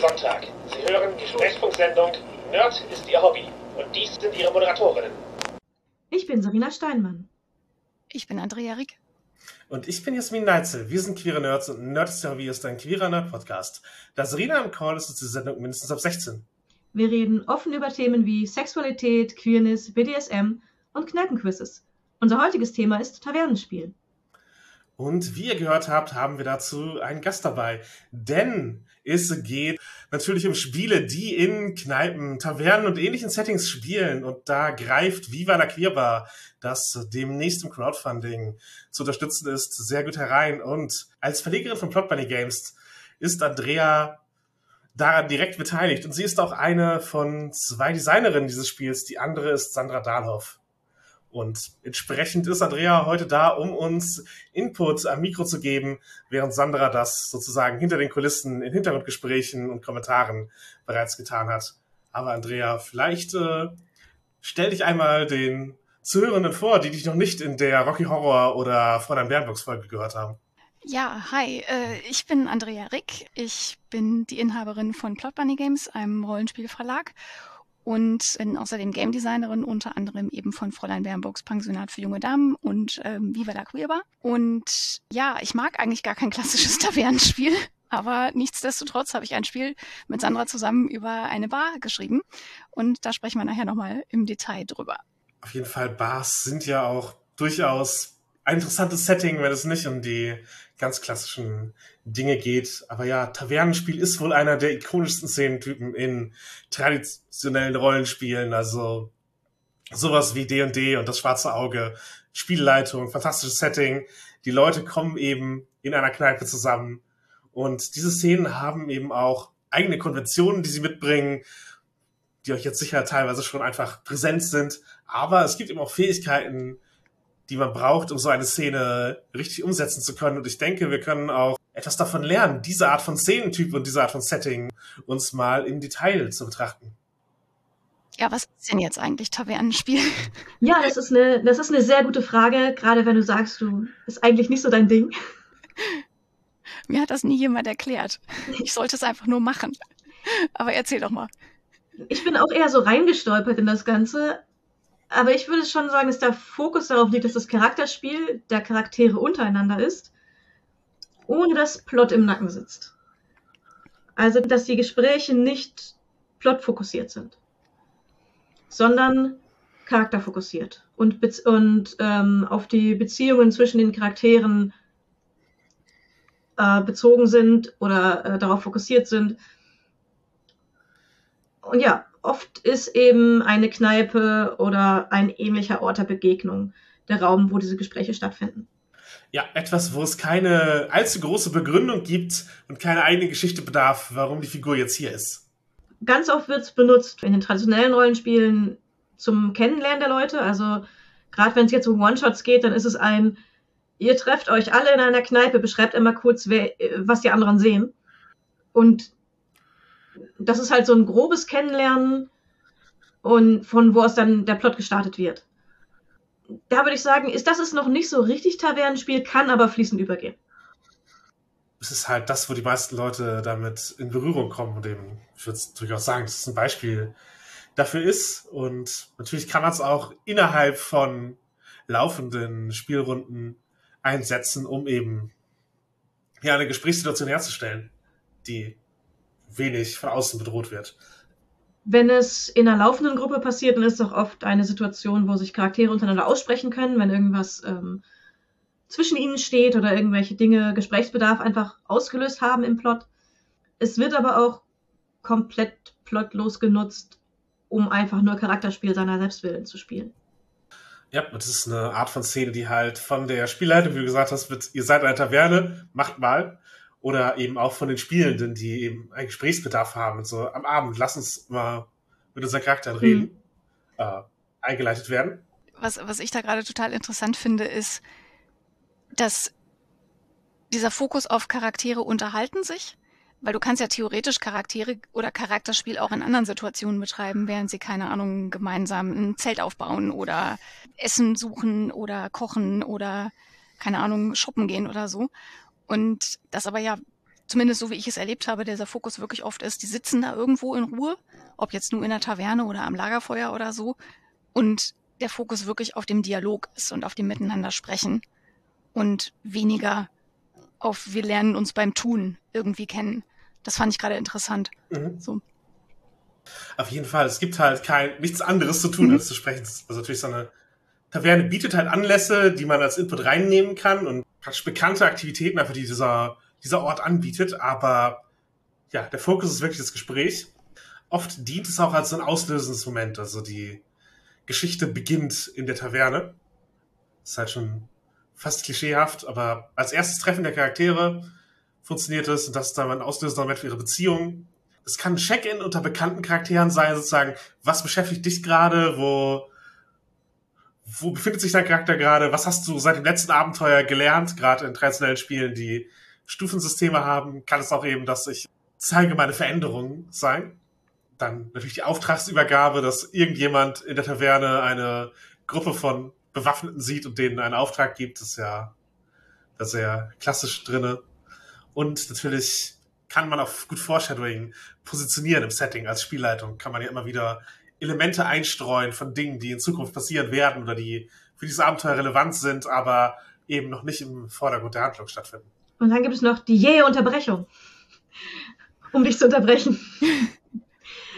Sonntag. Sie hören die Sprechfunksendung Nerd ist Ihr Hobby. Und dies sind Ihre Moderatorinnen. Ich bin Sabina Steinmann. Ich bin Andrea Rick. Und ich bin Jasmin Neitzel. Wir sind queere Nerds und Nerd ist Ihr Hobby ist ein queerer Nerd-Podcast. Da Serena im Call ist, ist die Sendung mindestens ab 16. Wir reden offen über Themen wie Sexualität, Queerness, BDSM und Kneipenquizzes. Unser heutiges Thema ist Tavernenspiel. Und wie ihr gehört habt, haben wir dazu einen Gast dabei. Denn es geht natürlich um Spiele, die in Kneipen, Tavernen und ähnlichen Settings spielen. Und da greift Viva la Queerbar, das demnächst im Crowdfunding zu unterstützen ist, sehr gut herein. Und als Verlegerin von Plot Bunny Games ist Andrea daran direkt beteiligt. Und sie ist auch eine von zwei Designerinnen dieses Spiels. Die andere ist Sandra Dahlhoff. Und entsprechend ist Andrea heute da, um uns Input am Mikro zu geben, während Sandra das sozusagen hinter den Kulissen in Hintergrundgesprächen und Kommentaren bereits getan hat. Aber Andrea, vielleicht äh, stell dich einmal den Zuhörenden vor, die dich noch nicht in der Rocky Horror oder Fräulein Bernburgs Folge gehört haben. Ja, hi, äh, ich bin Andrea Rick. Ich bin die Inhaberin von Plot Bunny Games, einem Rollenspielverlag und bin außerdem Game Designerin, unter anderem eben von Fräulein Bernburgs Pensionat für junge Damen und ähm, Viva la Queerbar. Und ja, ich mag eigentlich gar kein klassisches Tavernenspiel, aber nichtsdestotrotz habe ich ein Spiel mit Sandra zusammen über eine Bar geschrieben und da sprechen wir nachher nochmal im Detail drüber. Auf jeden Fall, Bars sind ja auch durchaus ein interessantes Setting, wenn es nicht um die ganz klassischen Dinge geht. Aber ja, Tavernenspiel ist wohl einer der ikonischsten Szenentypen in traditionellen Rollenspielen. Also sowas wie D&D &D und das schwarze Auge, Spielleitung, fantastisches Setting. Die Leute kommen eben in einer Kneipe zusammen. Und diese Szenen haben eben auch eigene Konventionen, die sie mitbringen, die euch jetzt sicher teilweise schon einfach präsent sind. Aber es gibt eben auch Fähigkeiten, die man braucht, um so eine Szene richtig umsetzen zu können. Und ich denke, wir können auch etwas davon lernen, diese Art von Szenentyp und diese Art von Setting uns mal im Detail zu betrachten. Ja, was ist denn jetzt eigentlich Tavernenspiel? Ja, das ist eine, das ist eine sehr gute Frage, gerade wenn du sagst, du ist eigentlich nicht so dein Ding. Mir hat das nie jemand erklärt. Ich sollte es einfach nur machen. Aber erzähl doch mal. Ich bin auch eher so reingestolpert in das Ganze. Aber ich würde schon sagen, dass der Fokus darauf liegt, dass das Charakterspiel der Charaktere untereinander ist, ohne dass Plot im Nacken sitzt. Also, dass die Gespräche nicht plotfokussiert sind, sondern charakterfokussiert und, und ähm, auf die Beziehungen zwischen den Charakteren äh, bezogen sind oder äh, darauf fokussiert sind. Und ja, oft ist eben eine Kneipe oder ein ähnlicher Ort der Begegnung der Raum, wo diese Gespräche stattfinden. Ja, etwas, wo es keine allzu große Begründung gibt und keine eigene Geschichte bedarf, warum die Figur jetzt hier ist. Ganz oft wird es benutzt in den traditionellen Rollenspielen zum Kennenlernen der Leute. Also gerade wenn es jetzt um One-Shots geht, dann ist es ein, ihr trefft euch alle in einer Kneipe, beschreibt immer kurz, wer, was die anderen sehen. Und das ist halt so ein grobes Kennenlernen und von wo aus dann der Plot gestartet wird. Da würde ich sagen, ist das ist noch nicht so richtig Tavernenspiel, kann aber fließend übergehen. Es ist halt das, wo die meisten Leute damit in Berührung kommen und eben, ich würde durchaus sagen, dass es ein Beispiel dafür ist. Und natürlich kann man es auch innerhalb von laufenden Spielrunden einsetzen, um eben ja, eine Gesprächssituation herzustellen, die wenig von außen bedroht wird. Wenn es in einer laufenden Gruppe passiert, dann ist es auch oft eine Situation, wo sich Charaktere untereinander aussprechen können, wenn irgendwas ähm, zwischen ihnen steht oder irgendwelche Dinge Gesprächsbedarf einfach ausgelöst haben im Plot. Es wird aber auch komplett plotlos genutzt, um einfach nur Charakterspiel seiner Selbstwillen zu spielen. Ja, das ist eine Art von Szene, die halt von der Spielleitung, wie du gesagt hast, wird, ihr seid eine Taverne, macht mal oder eben auch von den Spielenden, die eben einen Gesprächsbedarf haben und so am Abend, lass uns mal mit unseren Charakteren mhm. reden, äh, eingeleitet werden. Was, was ich da gerade total interessant finde, ist, dass dieser Fokus auf Charaktere unterhalten sich, weil du kannst ja theoretisch Charaktere oder Charakterspiel auch in anderen Situationen betreiben, während sie, keine Ahnung, gemeinsam ein Zelt aufbauen oder Essen suchen oder kochen oder, keine Ahnung, shoppen gehen oder so. Und das aber ja zumindest so wie ich es erlebt habe, dieser Fokus wirklich oft ist, die sitzen da irgendwo in Ruhe, ob jetzt nur in der Taverne oder am Lagerfeuer oder so, und der Fokus wirklich auf dem Dialog ist und auf dem Miteinander sprechen und weniger auf wir lernen uns beim Tun irgendwie kennen. Das fand ich gerade interessant. Mhm. So. Auf jeden Fall. Es gibt halt kein, nichts anderes zu tun, mhm. als zu sprechen. Also natürlich so eine Taverne bietet halt Anlässe, die man als Input reinnehmen kann und praktisch bekannte Aktivitäten einfach, die dieser, dieser Ort anbietet. Aber ja, der Fokus ist wirklich das Gespräch. Oft dient es auch als so ein auslösendes Moment. Also die Geschichte beginnt in der Taverne. Ist halt schon fast klischeehaft, aber als erstes Treffen der Charaktere funktioniert es und das ist dann ein auslösender Moment für ihre Beziehung. Es kann ein Check-in unter bekannten Charakteren sein, sozusagen, was beschäftigt dich gerade, wo, wo befindet sich dein Charakter gerade, was hast du seit dem letzten Abenteuer gelernt, gerade in traditionellen Spielen, die Stufensysteme haben, kann es auch eben, dass ich zeige meine Veränderungen sein. Dann natürlich die Auftragsübergabe, dass irgendjemand in der Taverne eine Gruppe von Bewaffneten sieht und denen einen Auftrag gibt, ist ja da sehr klassisch drinne. Und natürlich kann man auch gut Foreshadowing positionieren im Setting als Spielleitung. Kann man ja immer wieder Elemente einstreuen von Dingen, die in Zukunft passieren werden oder die für dieses Abenteuer relevant sind, aber eben noch nicht im Vordergrund der Handlung stattfinden. Und dann gibt es noch die jähe Unterbrechung, um dich zu unterbrechen.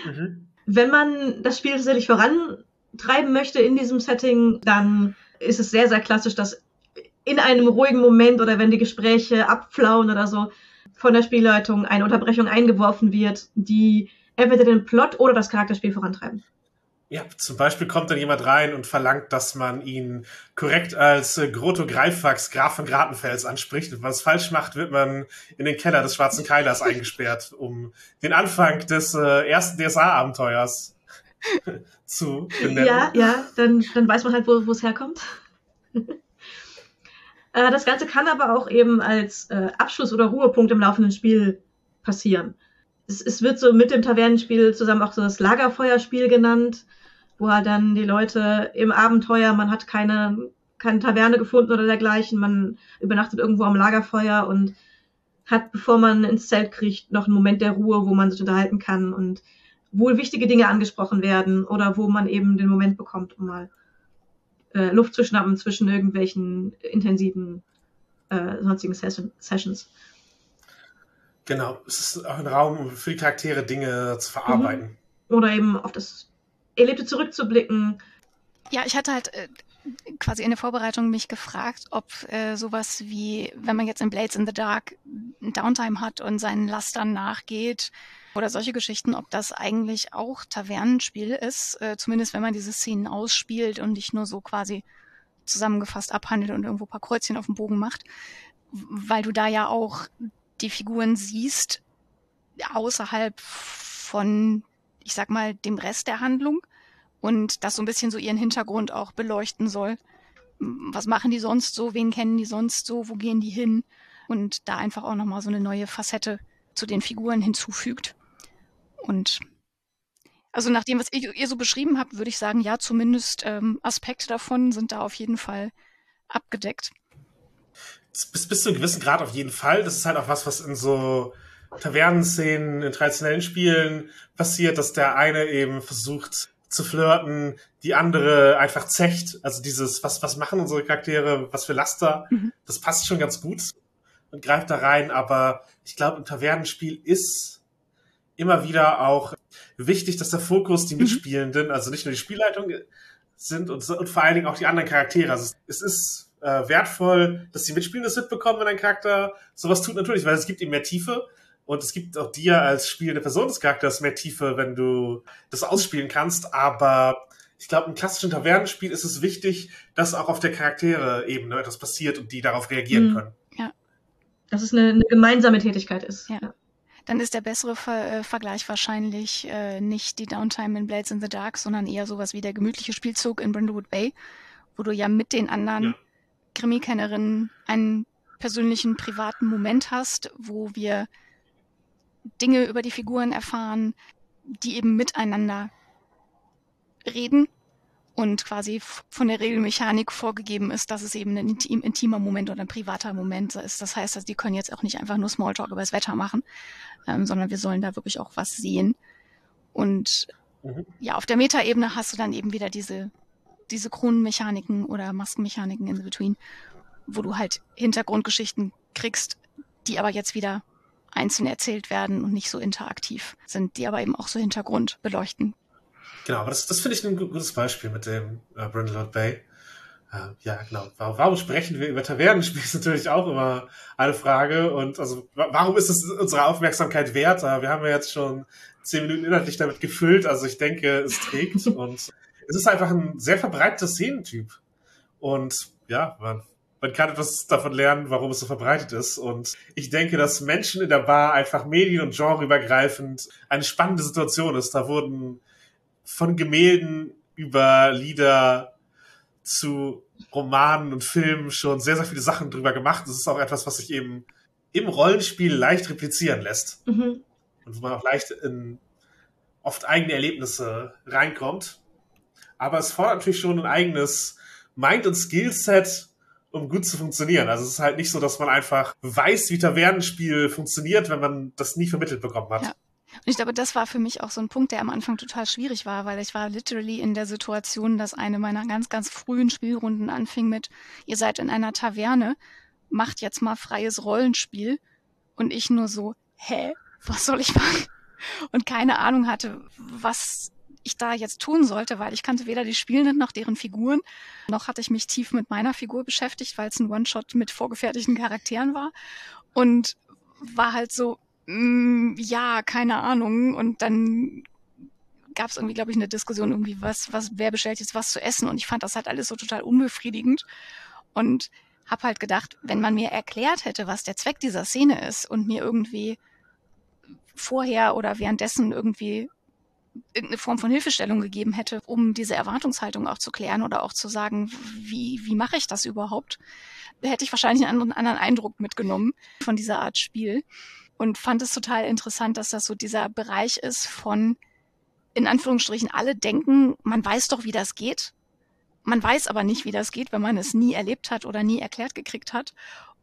Mhm. Wenn man das Spiel tatsächlich vorantreiben möchte in diesem Setting, dann ist es sehr, sehr klassisch, dass in einem ruhigen Moment oder wenn die Gespräche abflauen oder so, von der Spielleitung eine Unterbrechung eingeworfen wird, die entweder den Plot oder das Charakterspiel vorantreiben. Ja, zum Beispiel kommt dann jemand rein und verlangt, dass man ihn korrekt als äh, Grotto Greifax, Graf von Gratenfels anspricht. Und wenn man es falsch macht, wird man in den Keller des Schwarzen Keilers eingesperrt, um den Anfang des äh, ersten DSA-Abenteuers zu benennen. Ja, ja, dann, dann weiß man halt, wo es herkommt. Äh, das Ganze kann aber auch eben als äh, Abschluss oder Ruhepunkt im laufenden Spiel passieren. Es, es wird so mit dem Tavernenspiel zusammen auch so das Lagerfeuerspiel genannt, wo halt dann die Leute im Abenteuer, man hat keine, keine Taverne gefunden oder dergleichen, man übernachtet irgendwo am Lagerfeuer und hat, bevor man ins Zelt kriegt, noch einen Moment der Ruhe, wo man sich unterhalten kann und wohl wichtige Dinge angesprochen werden oder wo man eben den Moment bekommt, um mal äh, Luft zu schnappen zwischen irgendwelchen intensiven äh, sonstigen Ses Sessions. Genau, es ist auch ein Raum für die Charaktere Dinge zu verarbeiten. Mhm. Oder eben auf das Erlebte zurückzublicken. Ja, ich hatte halt äh, quasi in der Vorbereitung mich gefragt, ob äh, sowas wie, wenn man jetzt in Blades in the Dark Downtime hat und seinen Lastern nachgeht, oder solche Geschichten, ob das eigentlich auch Tavernenspiel ist, äh, zumindest wenn man diese Szenen ausspielt und nicht nur so quasi zusammengefasst abhandelt und irgendwo paar Kreuzchen auf dem Bogen macht, weil du da ja auch die Figuren siehst außerhalb von, ich sag mal, dem Rest der Handlung und das so ein bisschen so ihren Hintergrund auch beleuchten soll. Was machen die sonst so? Wen kennen die sonst so? Wo gehen die hin? Und da einfach auch nochmal so eine neue Facette zu den Figuren hinzufügt. Und also nach dem, was ihr, ihr so beschrieben habt, würde ich sagen, ja, zumindest ähm, Aspekte davon sind da auf jeden Fall abgedeckt. Bis, bis zu einem gewissen Grad auf jeden Fall. Das ist halt auch was, was in so Tavernenszenen, in traditionellen Spielen passiert, dass der eine eben versucht zu flirten, die andere einfach zecht. Also dieses, was, was machen unsere Charaktere, was für Laster, mhm. das passt schon ganz gut und greift da rein. Aber ich glaube, im Tavernenspiel ist immer wieder auch wichtig, dass der Fokus die mhm. Mitspielenden, also nicht nur die Spielleitung sind und, und vor allen Dingen auch die anderen Charaktere. Also es, ist äh, wertvoll, dass die Mitspielenden das mitbekommen, wenn ein Charakter sowas tut, natürlich, weil es gibt ihm mehr Tiefe. Und es gibt auch dir als spielende Person des Charakters mehr Tiefe, wenn du das ausspielen kannst. Aber ich glaube, im klassischen Tavernenspiel ist es wichtig, dass auch auf der Charaktere-Ebene etwas passiert und die darauf reagieren mhm. können. Ja. Dass es eine, eine gemeinsame Tätigkeit ist. Ja. ja dann ist der bessere Ver äh, Vergleich wahrscheinlich äh, nicht die Downtime in Blades in the Dark, sondern eher sowas wie der gemütliche Spielzug in Brindlewood Bay, wo du ja mit den anderen ja. Krimi-Kennerinnen einen persönlichen, privaten Moment hast, wo wir Dinge über die Figuren erfahren, die eben miteinander reden und quasi von der Regelmechanik vorgegeben ist, dass es eben ein intim, intimer Moment oder ein privater Moment ist. Das heißt, dass die können jetzt auch nicht einfach nur Smalltalk über das Wetter machen, ähm, sondern wir sollen da wirklich auch was sehen. Und mhm. ja, auf der Metaebene hast du dann eben wieder diese, diese Kronenmechaniken oder Maskenmechaniken in the between, wo du halt Hintergrundgeschichten kriegst, die aber jetzt wieder einzeln erzählt werden und nicht so interaktiv sind, die aber eben auch so Hintergrund beleuchten. Genau, aber das, das finde ich ein gutes Beispiel mit dem äh, Brindlewood Bay. Äh, ja, genau. Warum, warum sprechen wir über Tavernenspiel ist natürlich auch immer eine Frage. Und also, warum ist es unsere Aufmerksamkeit wert? Wir haben ja jetzt schon zehn Minuten inhaltlich damit gefüllt. Also ich denke, es trägt. und es ist einfach ein sehr verbreiteter Szenentyp. Und ja, man man kann etwas davon lernen, warum es so verbreitet ist. Und ich denke, dass Menschen in der Bar einfach medien- und genreübergreifend eine spannende Situation ist. Da wurden von Gemälden über Lieder zu Romanen und Filmen schon sehr, sehr viele Sachen drüber gemacht. Das ist auch etwas, was sich eben im Rollenspiel leicht replizieren lässt. Mhm. Und wo man auch leicht in oft eigene Erlebnisse reinkommt. Aber es fordert natürlich schon ein eigenes Mind- und Skillset, um gut zu funktionieren. Also es ist halt nicht so, dass man einfach weiß, wie Tavernenspiel funktioniert, wenn man das nie vermittelt bekommen hat. Ja. Und ich glaube, das war für mich auch so ein Punkt, der am Anfang total schwierig war, weil ich war literally in der Situation, dass eine meiner ganz, ganz frühen Spielrunden anfing mit, ihr seid in einer Taverne, macht jetzt mal freies Rollenspiel. Und ich nur so, hä, was soll ich machen? Und keine Ahnung hatte, was ich da jetzt tun sollte, weil ich kannte weder die Spielenden noch deren Figuren, noch hatte ich mich tief mit meiner Figur beschäftigt, weil es ein One-Shot mit vorgefertigten Charakteren war. Und war halt so, mh, mm, ja, keine Ahnung. Und dann gab es irgendwie, glaube ich, eine Diskussion irgendwie, was, was, wer bestellt jetzt was zu essen? Und ich fand das halt alles so total unbefriedigend. Und habe halt gedacht, wenn man mir erklärt hätte, was der Zweck dieser Szene ist und mir irgendwie vorher oder währenddessen irgendwie irgendeine Form von Hilfestellung gegeben hätte, um diese Erwartungshaltung auch zu klären oder auch zu sagen, wie, wie mache ich das überhaupt, hätte ich wahrscheinlich einen anderen, anderen Eindruck mitgenommen von dieser Art Spiel und fand es total interessant, dass das so dieser Bereich ist von, in Anführungsstrichen, alle denken, man weiß doch, wie das geht. Man weiß aber nicht, wie das geht, wenn man es nie erlebt hat oder nie erklärt gekriegt hat.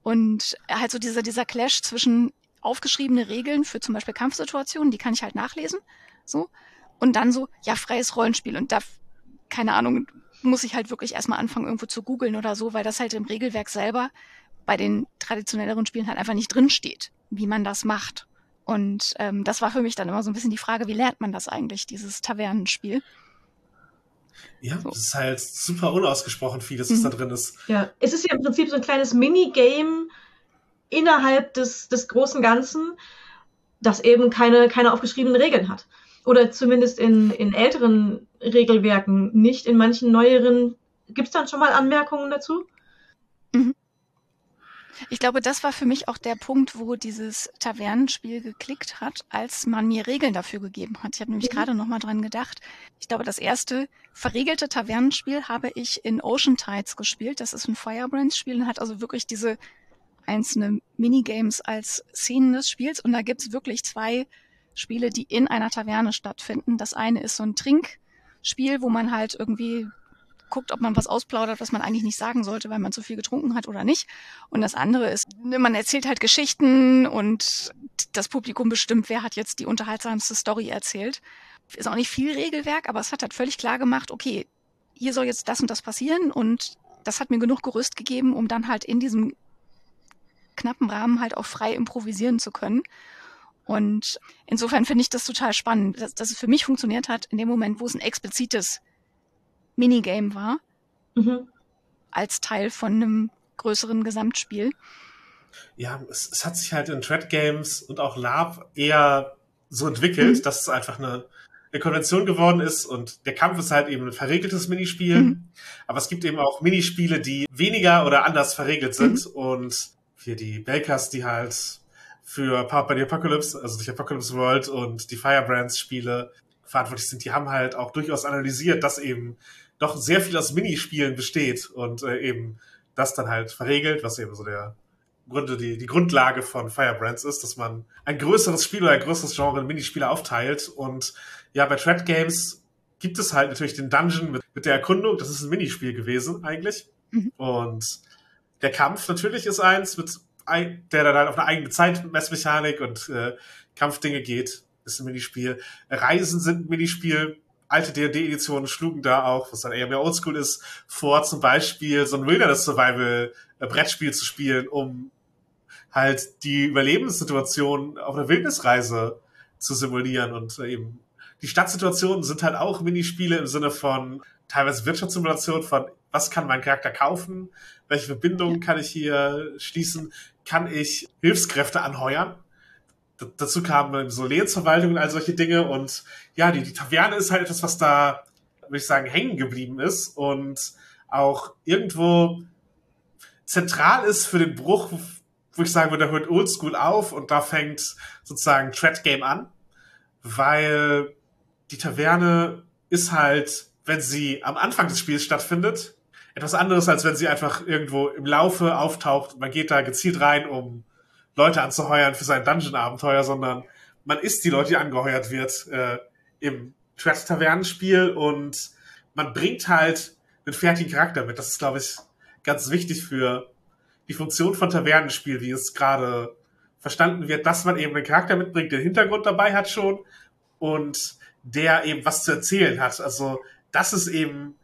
Und halt so dieser, dieser Clash zwischen aufgeschriebene Regeln für zum Beispiel Kampfsituationen, die kann ich halt nachlesen, so. Und dann so, ja, freies Rollenspiel. Und da, keine Ahnung, muss ich halt wirklich erstmal anfangen, irgendwo zu googeln oder so, weil das halt im Regelwerk selber bei den traditionelleren Spielen halt einfach nicht drinsteht, wie man das macht. Und ähm, das war für mich dann immer so ein bisschen die Frage, wie lernt man das eigentlich, dieses Tavernenspiel? Ja, so. das ist halt super unausgesprochen vieles, was mhm. da drin ist. Ja, es ist ja im Prinzip so ein kleines Minigame innerhalb des, des großen Ganzen, das eben keine, keine aufgeschriebenen Regeln hat oder zumindest in, in älteren Regelwerken, nicht in manchen neueren. Gibt es dann schon mal Anmerkungen dazu? Mhm. Ich glaube, das war für mich auch der Punkt, wo dieses Tavernenspiel geklickt hat, als man mir Regeln dafür gegeben hat. Ich habe nämlich mhm. gerade noch mal dran gedacht. Ich glaube, das erste verregelte Tavernenspiel habe ich in Ocean Tides gespielt. Das ist ein Firebrands-Spiel und hat also wirklich diese einzelnen Minigames als Szenen des Spiels. Und da gibt's wirklich zwei Spiele, die in einer Taverne stattfinden. Das eine ist so ein Trinkspiel, wo man halt irgendwie guckt, ob man was ausplaudert, was man eigentlich nicht sagen sollte, weil man zu viel getrunken hat oder nicht. Und das andere ist, man erzählt halt Geschichten und das Publikum bestimmt, wer hat jetzt die unterhaltsamste Story erzählt. Ist auch nicht viel Regelwerk, aber es hat halt völlig klar gemacht, okay, hier soll jetzt das und das passieren und das hat mir genug Gerüst gegeben, um dann halt in diesem knappen Rahmen halt auch frei improvisieren zu können. Und insofern finde ich das total spannend, dass, dass, es für mich funktioniert hat, in dem Moment, wo es ein explizites Minigame war, mhm. als Teil von einem größeren Gesamtspiel. Ja, es, es hat sich halt in Thread Games und auch Lab eher so entwickelt, mhm. dass es einfach eine, eine Konvention geworden ist und der Kampf ist halt eben ein verregeltes Minispiel. Mhm. Aber es gibt eben auch Minispiele, die weniger oder anders verregelt sind mhm. und für die Bakers, die halt für Powered by the Apocalypse, also die Apocalypse World und die Firebrands Spiele verantwortlich sind, die haben halt auch durchaus analysiert, dass eben doch sehr viel aus Minispielen besteht und äh, eben das dann halt verregelt, was eben so der Grunde, die, die Grundlage von Firebrands ist, dass man ein größeres Spiel oder ein größeres Genre in Minispiele aufteilt und ja, bei Thread Games gibt es halt natürlich den Dungeon mit, mit der Erkundung. Das ist ein Minispiel gewesen eigentlich. Mhm. Und der Kampf natürlich ist eins, mit ein, der dann halt auf eine eigene Zeitmessmechanik und äh, Kampfdinge geht. Ist ein Minispiel. Reisen sind ein Minispiel. Alte D&D-Editionen schlugen da auch, was dann eher mehr Oldschool ist, vor zum Beispiel so ein Wilderness-Survival-Brettspiel zu spielen, um halt die Überlebenssituation auf einer Wildnisreise zu simulieren und eben die Stadtsituationen sind halt auch Minispiele im Sinne von teilweise Wirtschaftssimulation von was kann mein Charakter kaufen, welche Verbindungen kann ich hier schließen, kann ich Hilfskräfte anheuern. D dazu kamen so Lehensverwaltung und all solche Dinge und ja, die, die Taverne ist halt etwas, was da, würde ich sagen, hängen geblieben ist und auch irgendwo zentral ist für den Bruch, wo ich sagen würde, da hört Oldschool auf und da fängt sozusagen Thread Game an, weil die Taverne ist halt, wenn sie am Anfang des Spiels stattfindet, etwas anderes, als wenn sie einfach irgendwo im Laufe auftaucht. Man geht da gezielt rein, um Leute anzuheuern für sein Dungeon-Abenteuer, sondern man ist die Leute, die angeheuert wird äh, im Thread-Tavernenspiel und man bringt halt einen fertigen Charakter mit. Das ist, glaube ich, ganz wichtig für die Funktion von Tavernenspiel, wie es gerade verstanden wird, dass man eben einen Charakter mitbringt, den Hintergrund dabei hat schon und der eben was zu erzählen hat. Also, dass es eben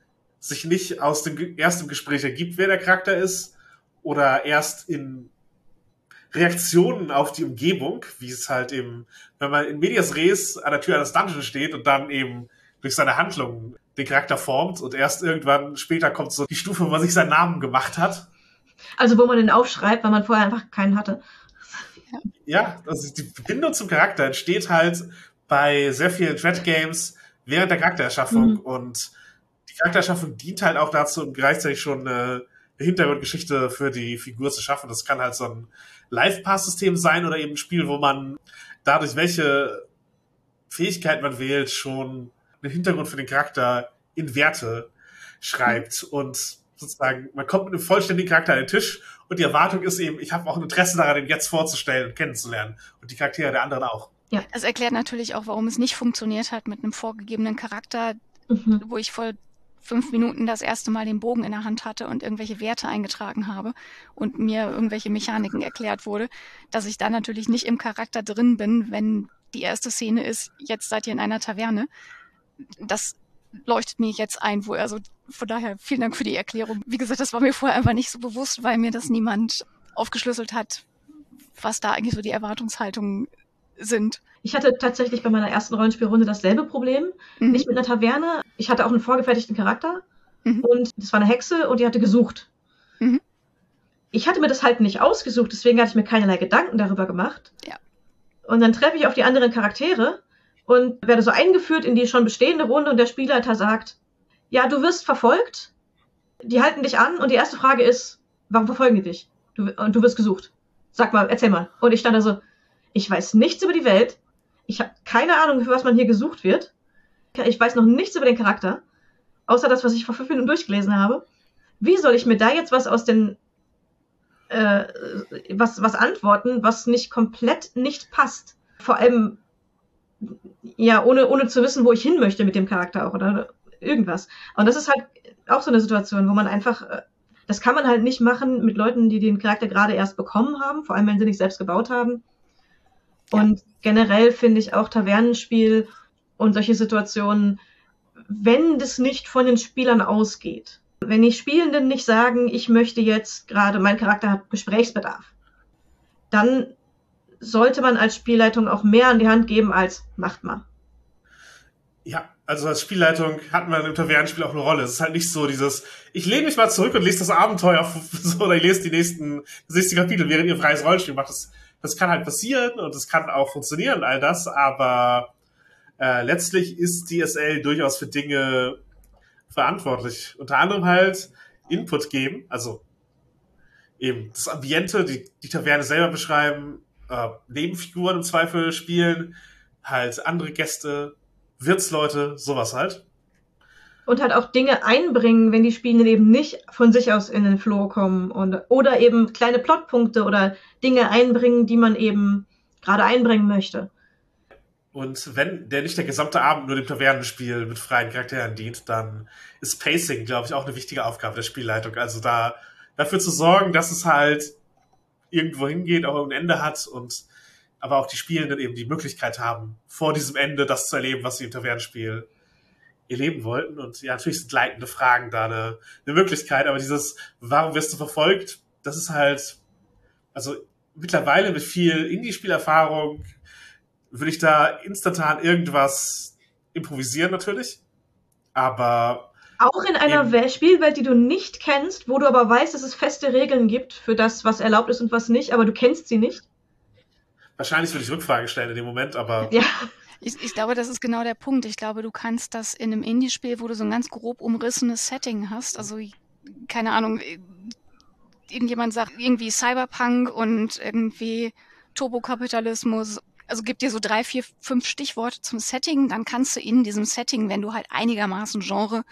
sich nicht aus dem ersten Gespräch ergibt, wer der Charakter ist, oder erst in Reaktionen auf die Umgebung, wie es halt eben, wenn man in Medias Res an der Tür eines Dungeons steht und dann eben durch seine Handlungen den Charakter formt und erst irgendwann später kommt so die Stufe, wo man sich seinen Namen gemacht hat. Also wo man den aufschreibt, weil man vorher einfach keinen hatte. Ja, also die Verbindung zum Charakter entsteht halt bei sehr vielen Dread Games während der Charaktererschaffung mhm. und die Charaktererschaffung dient halt auch dazu, um gleichzeitig schon eine, Hintergrundgeschichte für die Figur zu schaffen. Das kann halt so ein Live-Pass-System sein oder eben ein Spiel, wo man dadurch, welche Fähigkeit man wählt, schon einen Hintergrund für den Charakter in Werte schreibt mhm. und sozusagen, man kommt mit einem vollständigen Charakter an den Tisch und die Erwartung ist eben, ich habe auch ein Interesse daran, ihn jetzt vorzustellen und kennenzulernen und die Charaktere der anderen auch. Ja, es erklärt natürlich auch, warum es nicht funktioniert hat mit einem vorgegebenen Charakter, mhm. wo ich vor fünf Minuten das erste Mal den Bogen in der Hand hatte und irgendwelche Werte eingetragen habe und mir irgendwelche Mechaniken erklärt wurde, dass ich da natürlich nicht im Charakter drin bin, wenn die erste Szene ist, jetzt seid ihr in einer Taverne. Das leuchtet mir jetzt ein, wo also von daher vielen Dank für die Erklärung. Wie gesagt, das war mir vorher einfach nicht so bewusst, weil mir das niemand aufgeschlüsselt hat, was da eigentlich so die Erwartungshaltungen sind. Ich hatte tatsächlich bei meiner ersten Rollenspielrunde dasselbe Problem. Mhm. Nicht mit einer Taverne. Ich hatte auch einen vorgefertigten Charakter. Mhm. Und das war eine Hexe und die hatte gesucht. Mhm. Ich hatte mir das halt nicht ausgesucht, deswegen hatte ich mir keinerlei Gedanken darüber gemacht. Ja. Und dann treffe ich auf die anderen Charaktere und werde so eingeführt in die schon bestehende Runde und der Spielleiter sagt, ja, du wirst verfolgt, die halten dich an und die erste Frage ist, warum verfolgen die dich? Du, und du wirst gesucht. Sag mal, erzähl mal. Und ich stand da so, ich weiß nichts über die Welt. Ich habe keine Ahnung, für was man hier gesucht wird. Ich weiß noch nichts über den Charakter. Außer das, was ich vor fünf Minuten durchgelesen habe. Wie soll ich mir da jetzt was aus den äh, was, was antworten, was nicht komplett nicht passt? Vor allem, ja, ohne, ohne zu wissen, wo ich hin möchte mit dem Charakter auch oder irgendwas. Und das ist halt auch so eine Situation, wo man einfach, äh, das kann man halt nicht machen mit Leuten, die den Charakter gerade erst bekommen haben, vor allem wenn sie nicht selbst gebaut haben. Und generell finde ich auch Tavernenspiel und solche Situationen, wenn das nicht von den Spielern ausgeht, wenn die Spielenden nicht sagen, ich möchte jetzt gerade, mein Charakter hat Gesprächsbedarf, dann sollte man als Spielleitung auch mehr an die Hand geben als macht mal. Ja, also als Spielleitung hat man im Tavernenspiel auch eine Rolle. Es ist halt nicht so dieses, ich lehne mich mal zurück und lese das Abenteuer so, oder ich lese die nächsten 60 Kapitel, während ihr freies Rollenspiel macht. Das das kann halt passieren und es kann auch funktionieren, all das, aber äh, letztlich ist DSL durchaus für Dinge verantwortlich. Unter anderem halt Input geben, also eben das Ambiente, die, die Taverne selber beschreiben, äh, Nebenfiguren im Zweifel spielen, halt andere Gäste, Wirtsleute, sowas halt und halt auch Dinge einbringen, wenn die Spielenden eben nicht von sich aus in den Flow kommen und oder eben kleine Plotpunkte oder Dinge einbringen, die man eben gerade einbringen möchte. Und wenn der nicht der gesamte Abend nur dem Tavernenspiel mit freien Charakteren dient, dann ist Pacing, glaube ich, auch eine wichtige Aufgabe der Spielleitung. Also da dafür zu sorgen, dass es halt irgendwo hingeht, auch ein Ende hat und aber auch die Spielenden eben die Möglichkeit haben, vor diesem Ende das zu erleben, was sie im Tavernenspiel erleben wollten. Und ja, natürlich sind leitende Fragen da eine, eine Möglichkeit, aber dieses, warum wirst du verfolgt, das ist halt, also mittlerweile mit viel Indie-Spielerfahrung würde ich da instantan irgendwas improvisieren natürlich. Aber auch in einer Eben. Spielwelt, die du nicht kennst, wo du aber weißt, dass es feste Regeln gibt für das, was erlaubt ist und was nicht, aber du kennst sie nicht? Wahrscheinlich würde ich Rückfragen stellen in dem Moment, aber. Ja. Ich, ich, glaube, das ist genau der Punkt. Ich glaube, du kannst das in einem Indie-Spiel, wo du so ein ganz grob umrissenes Setting hast, also keine Ahnung, irgendjemand sagt irgendwie Cyberpunk und irgendwie Turbokapitalismus also gib dir so drei, vier, fünf Stichworte zum Setting, dann kannst du in diesem Setting, wenn du halt einigermaßen Genre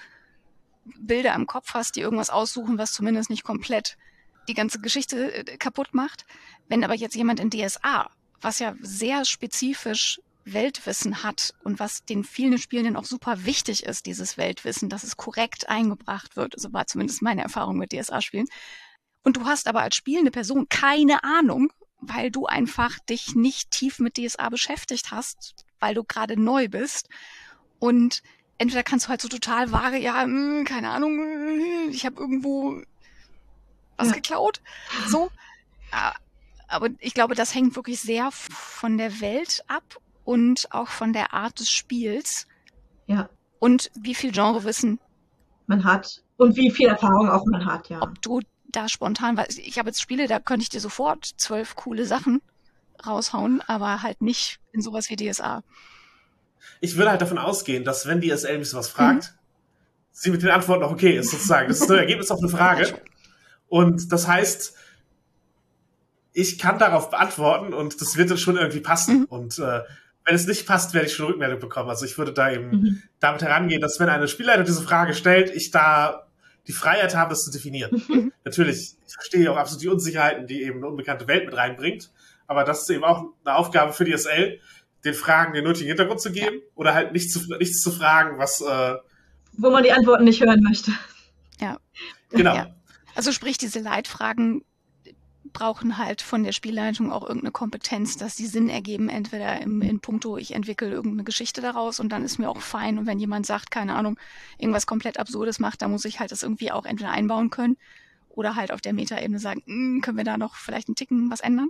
Bilder im Kopf hast, die irgendwas aussuchen, was zumindest nicht komplett die ganze Geschichte äh, kaputt macht. Wenn aber jetzt jemand in DSA, was ja sehr spezifisch Weltwissen hat und was den vielen Spielenden auch super wichtig ist, dieses Weltwissen, dass es korrekt eingebracht wird. So war zumindest meine Erfahrung mit DSA-Spielen. Und du hast aber als spielende Person keine Ahnung, weil du einfach dich nicht tief mit DSA beschäftigt hast, weil du gerade neu bist. Und entweder kannst du halt so total vage, ja, mh, hm, keine Ahnung, ich habe irgendwo was ja. geklaut. So. Aber ich glaube, das hängt wirklich sehr von der Welt ab und auch von der Art des Spiels. Ja. Und wie viel Genrewissen man hat. Und wie viel Erfahrung auch man hat, ja. Ob du da spontan, weil ich habe jetzt Spiele, da könnte ich dir sofort zwölf coole Sachen raushauen, aber halt nicht in sowas wie DSA. Ich würde halt davon ausgehen, dass wenn DSL mich sowas fragt, mhm. sie mit den Antworten auch okay ist, sozusagen. Das ist ein Ergebnis auf eine Frage. Und das heißt, ich kann darauf beantworten und das wird dann schon irgendwie passen. Mhm. Und äh, wenn es nicht passt, werde ich schon Rückmeldung bekommen. Also ich würde da eben mhm. damit herangehen, dass wenn eine Spielleitung diese Frage stellt, ich da die Freiheit haben, das zu definieren. Mhm. Natürlich, ich verstehe auch absolut die Unsicherheiten, die eben eine unbekannte Welt mit reinbringt, aber das ist eben auch eine Aufgabe für die SL, den Fragen den nötigen Hintergrund zu geben oder halt nichts zu, nichts zu fragen, was... Äh, Wo man die Antworten nicht hören möchte. Ja. Genau. Ja. Also sprich, diese Leitfragen brauchen halt von der Spielleitung auch irgendeine Kompetenz, dass die Sinn ergeben, entweder im, in puncto, ich entwickle irgendeine Geschichte daraus und dann ist mir auch fein. Und wenn jemand sagt, keine Ahnung, irgendwas komplett Absurdes macht, dann muss ich halt das irgendwie auch entweder einbauen können oder halt auf der Metaebene sagen, hm, können wir da noch vielleicht einen Ticken was ändern?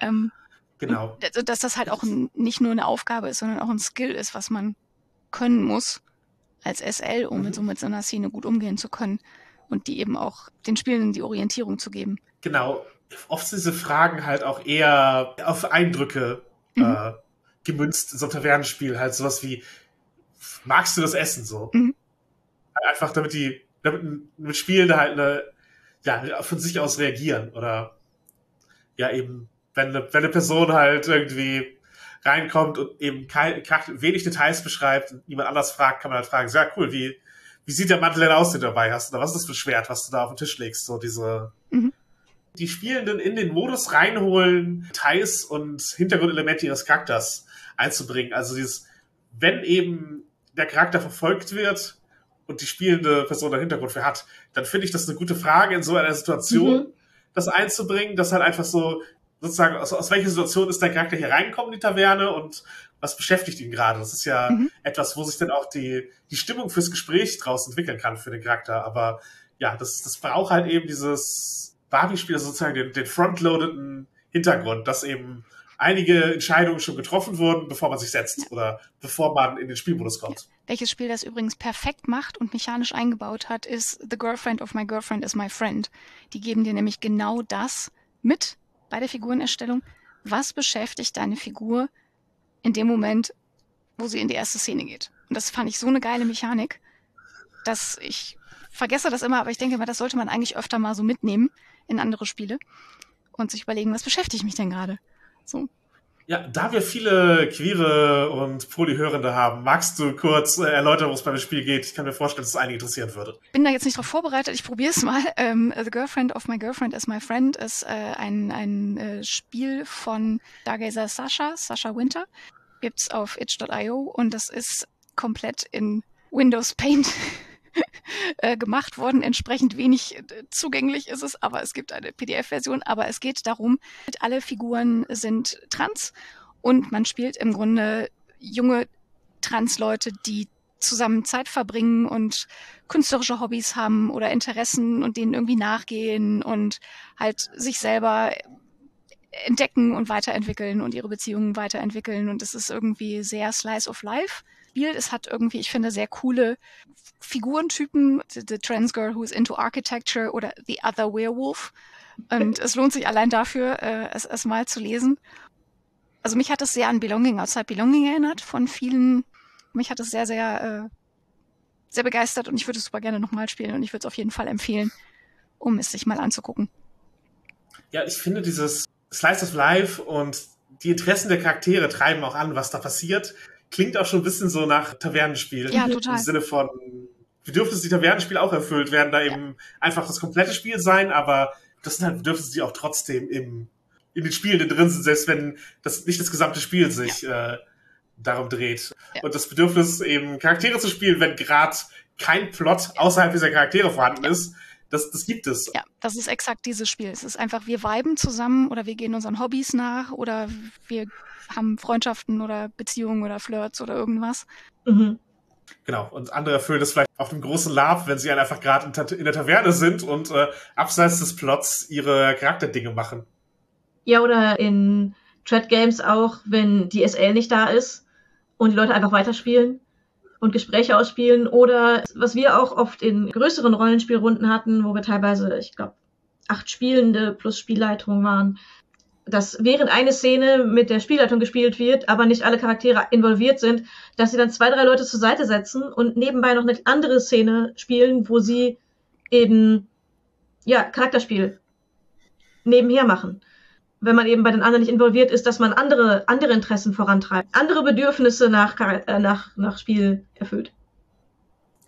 Ähm, genau. Dass das halt auch ein, nicht nur eine Aufgabe ist, sondern auch ein Skill ist, was man können muss als SL, um mhm. so mit so einer Szene gut umgehen zu können und die eben auch den Spielenden die Orientierung zu geben. Genau oft sind diese Fragen halt auch eher auf Eindrücke mhm. äh, gemünzt in so einem Tavernenspiel. Halt sowas wie, magst du das Essen so? Mhm. Einfach damit die, damit mit Spielende halt eine, ja, von sich aus reagieren. Oder ja, eben, wenn eine, wenn eine Person halt irgendwie reinkommt und eben kein, wenig Details beschreibt und niemand anders fragt, kann man halt fragen, sehr cool, wie, wie sieht der Mantel denn aus, den du dabei hast? Oder was ist das für ein Schwert, was du da auf den Tisch legst? So diese, mhm die Spielenden in den Modus reinholen, Details und Hintergrundelemente ihres Charakters einzubringen. Also dieses, wenn eben der Charakter verfolgt wird und die spielende Person einen Hintergrund für hat, dann finde ich das eine gute Frage in so einer Situation, mhm. das einzubringen, dass halt einfach so sozusagen, aus, aus welcher Situation ist der Charakter hier reingekommen in die Taverne und was beschäftigt ihn gerade? Das ist ja mhm. etwas, wo sich dann auch die, die Stimmung fürs Gespräch draus entwickeln kann für den Charakter. Aber ja, das, das braucht halt eben dieses, Barbie-Spiel sozusagen den, den frontloadeten Hintergrund, dass eben einige Entscheidungen schon getroffen wurden, bevor man sich setzt ja. oder bevor man in den Spielmodus kommt. Welches Spiel das übrigens perfekt macht und mechanisch eingebaut hat, ist The Girlfriend of My Girlfriend is My Friend. Die geben dir nämlich genau das mit bei der Figurenerstellung. Was beschäftigt deine Figur in dem Moment, wo sie in die erste Szene geht? Und das fand ich so eine geile Mechanik, dass ich vergesse das immer, aber ich denke mal, das sollte man eigentlich öfter mal so mitnehmen in andere Spiele und sich überlegen, was beschäftigt mich denn gerade? So. Ja, da wir viele Queere und Polyhörende haben, magst du kurz äh, erläutern, worum es beim Spiel geht? Ich kann mir vorstellen, dass es einige interessieren würde. Ich bin da jetzt nicht drauf vorbereitet, ich probiere es mal. Ähm, The Girlfriend of My Girlfriend is My Friend ist äh, ein, ein äh, Spiel von Stargazer Sasha, Sasha Winter. gibt's auf itch.io und das ist komplett in Windows Paint äh, gemacht worden. Entsprechend wenig äh, zugänglich ist es, aber es gibt eine PDF-Version. Aber es geht darum, alle Figuren sind trans und man spielt im Grunde junge Trans-Leute, die zusammen Zeit verbringen und künstlerische Hobbys haben oder Interessen und denen irgendwie nachgehen und halt sich selber entdecken und weiterentwickeln und ihre Beziehungen weiterentwickeln. Und es ist irgendwie sehr Slice of Life. Spiel. Es hat irgendwie, ich finde, sehr coole Figurentypen. The, the Trans Girl Who's into Architecture oder The Other Werewolf. Und es lohnt sich allein dafür, äh, es, es mal zu lesen. Also mich hat es sehr an Belonging, Outside Belonging erinnert von vielen. Mich hat es sehr, sehr, äh, sehr begeistert und ich würde es super gerne nochmal spielen und ich würde es auf jeden Fall empfehlen, um es sich mal anzugucken. Ja, ich finde dieses Slice of Life und die Interessen der Charaktere treiben auch an, was da passiert. Klingt auch schon ein bisschen so nach Tavernenspiel. Ja, total. Im Sinne von, Bedürfnisse, die Tavernenspiel auch erfüllt, werden da eben ja. einfach das komplette Spiel sein, aber das sind halt Bedürfnisse, die auch trotzdem im, in den Spielen drin sind, selbst wenn das nicht das gesamte Spiel sich ja. äh, darum dreht. Ja. Und das Bedürfnis, eben Charaktere zu spielen, wenn gerade kein Plot außerhalb dieser Charaktere vorhanden ist, das, das gibt es. Ja, das ist exakt dieses Spiel. Es ist einfach, wir viben zusammen oder wir gehen unseren Hobbys nach oder wir haben Freundschaften oder Beziehungen oder Flirts oder irgendwas. Mhm. Genau, und andere erfüllen das vielleicht auf dem großen Lab, wenn sie einfach gerade in, in, der Taverne sind und äh, abseits des Plots ihre Charakterdinge machen. Ja, oder in Thread Games auch, wenn die SL nicht da ist und die Leute einfach weiterspielen und Gespräche ausspielen oder was wir auch oft in größeren Rollenspielrunden hatten, wo wir teilweise, ich glaube, acht Spielende plus Spielleitung waren, dass während eine Szene mit der Spielleitung gespielt wird, aber nicht alle Charaktere involviert sind, dass sie dann zwei, drei Leute zur Seite setzen und nebenbei noch eine andere Szene spielen, wo sie eben ja Charakterspiel nebenher machen wenn man eben bei den anderen nicht involviert ist, dass man andere, andere Interessen vorantreibt, andere Bedürfnisse nach, äh, nach, nach Spiel erfüllt.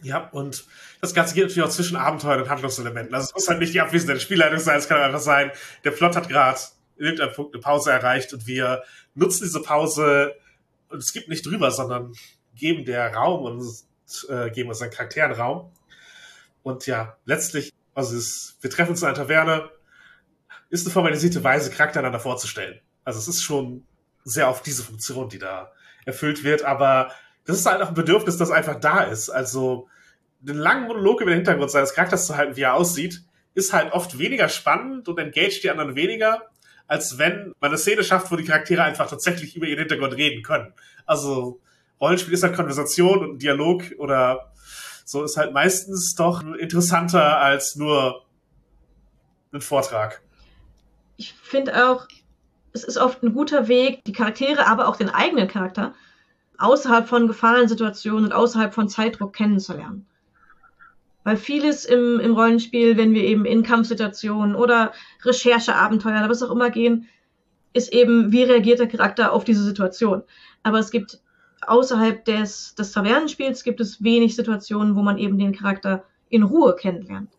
Ja, und das Ganze geht natürlich auch zwischen Abenteuern und Handlungselementen. Also es muss halt nicht die abwesende Spielleitung sein, es kann einfach sein, der Plot hat gerade in irgendeinem Punkt eine Pause erreicht und wir nutzen diese Pause und es gibt nicht drüber, sondern geben der Raum und äh, geben unseren Charakteren Raum. Und ja, letztlich, also es, wir treffen uns in einer Taverne, ist eine formalisierte Weise, Charakter einander vorzustellen. Also es ist schon sehr auf diese Funktion, die da erfüllt wird, aber das ist halt auch ein Bedürfnis, das einfach da ist. Also den langen Monolog über den Hintergrund seines Charakters zu halten, wie er aussieht, ist halt oft weniger spannend und engaged die anderen weniger, als wenn man eine Szene schafft, wo die Charaktere einfach tatsächlich über ihren Hintergrund reden können. Also Rollenspiel ist halt Konversation und Dialog oder so ist halt meistens doch interessanter als nur ein Vortrag ich finde auch, es ist oft ein guter Weg, die Charaktere, aber auch den eigenen Charakter außerhalb von Gefahrensituationen und außerhalb von Zeitdruck kennenzulernen. Weil vieles im, im Rollenspiel, wenn wir eben in Kampfsituationen oder Rechercheabenteuer oder was auch immer gehen, ist eben, wie reagiert der Charakter auf diese Situation. Aber es gibt außerhalb des, des Tavernenspiels gibt es wenig Situationen, wo man eben den Charakter in Ruhe kennenlernt.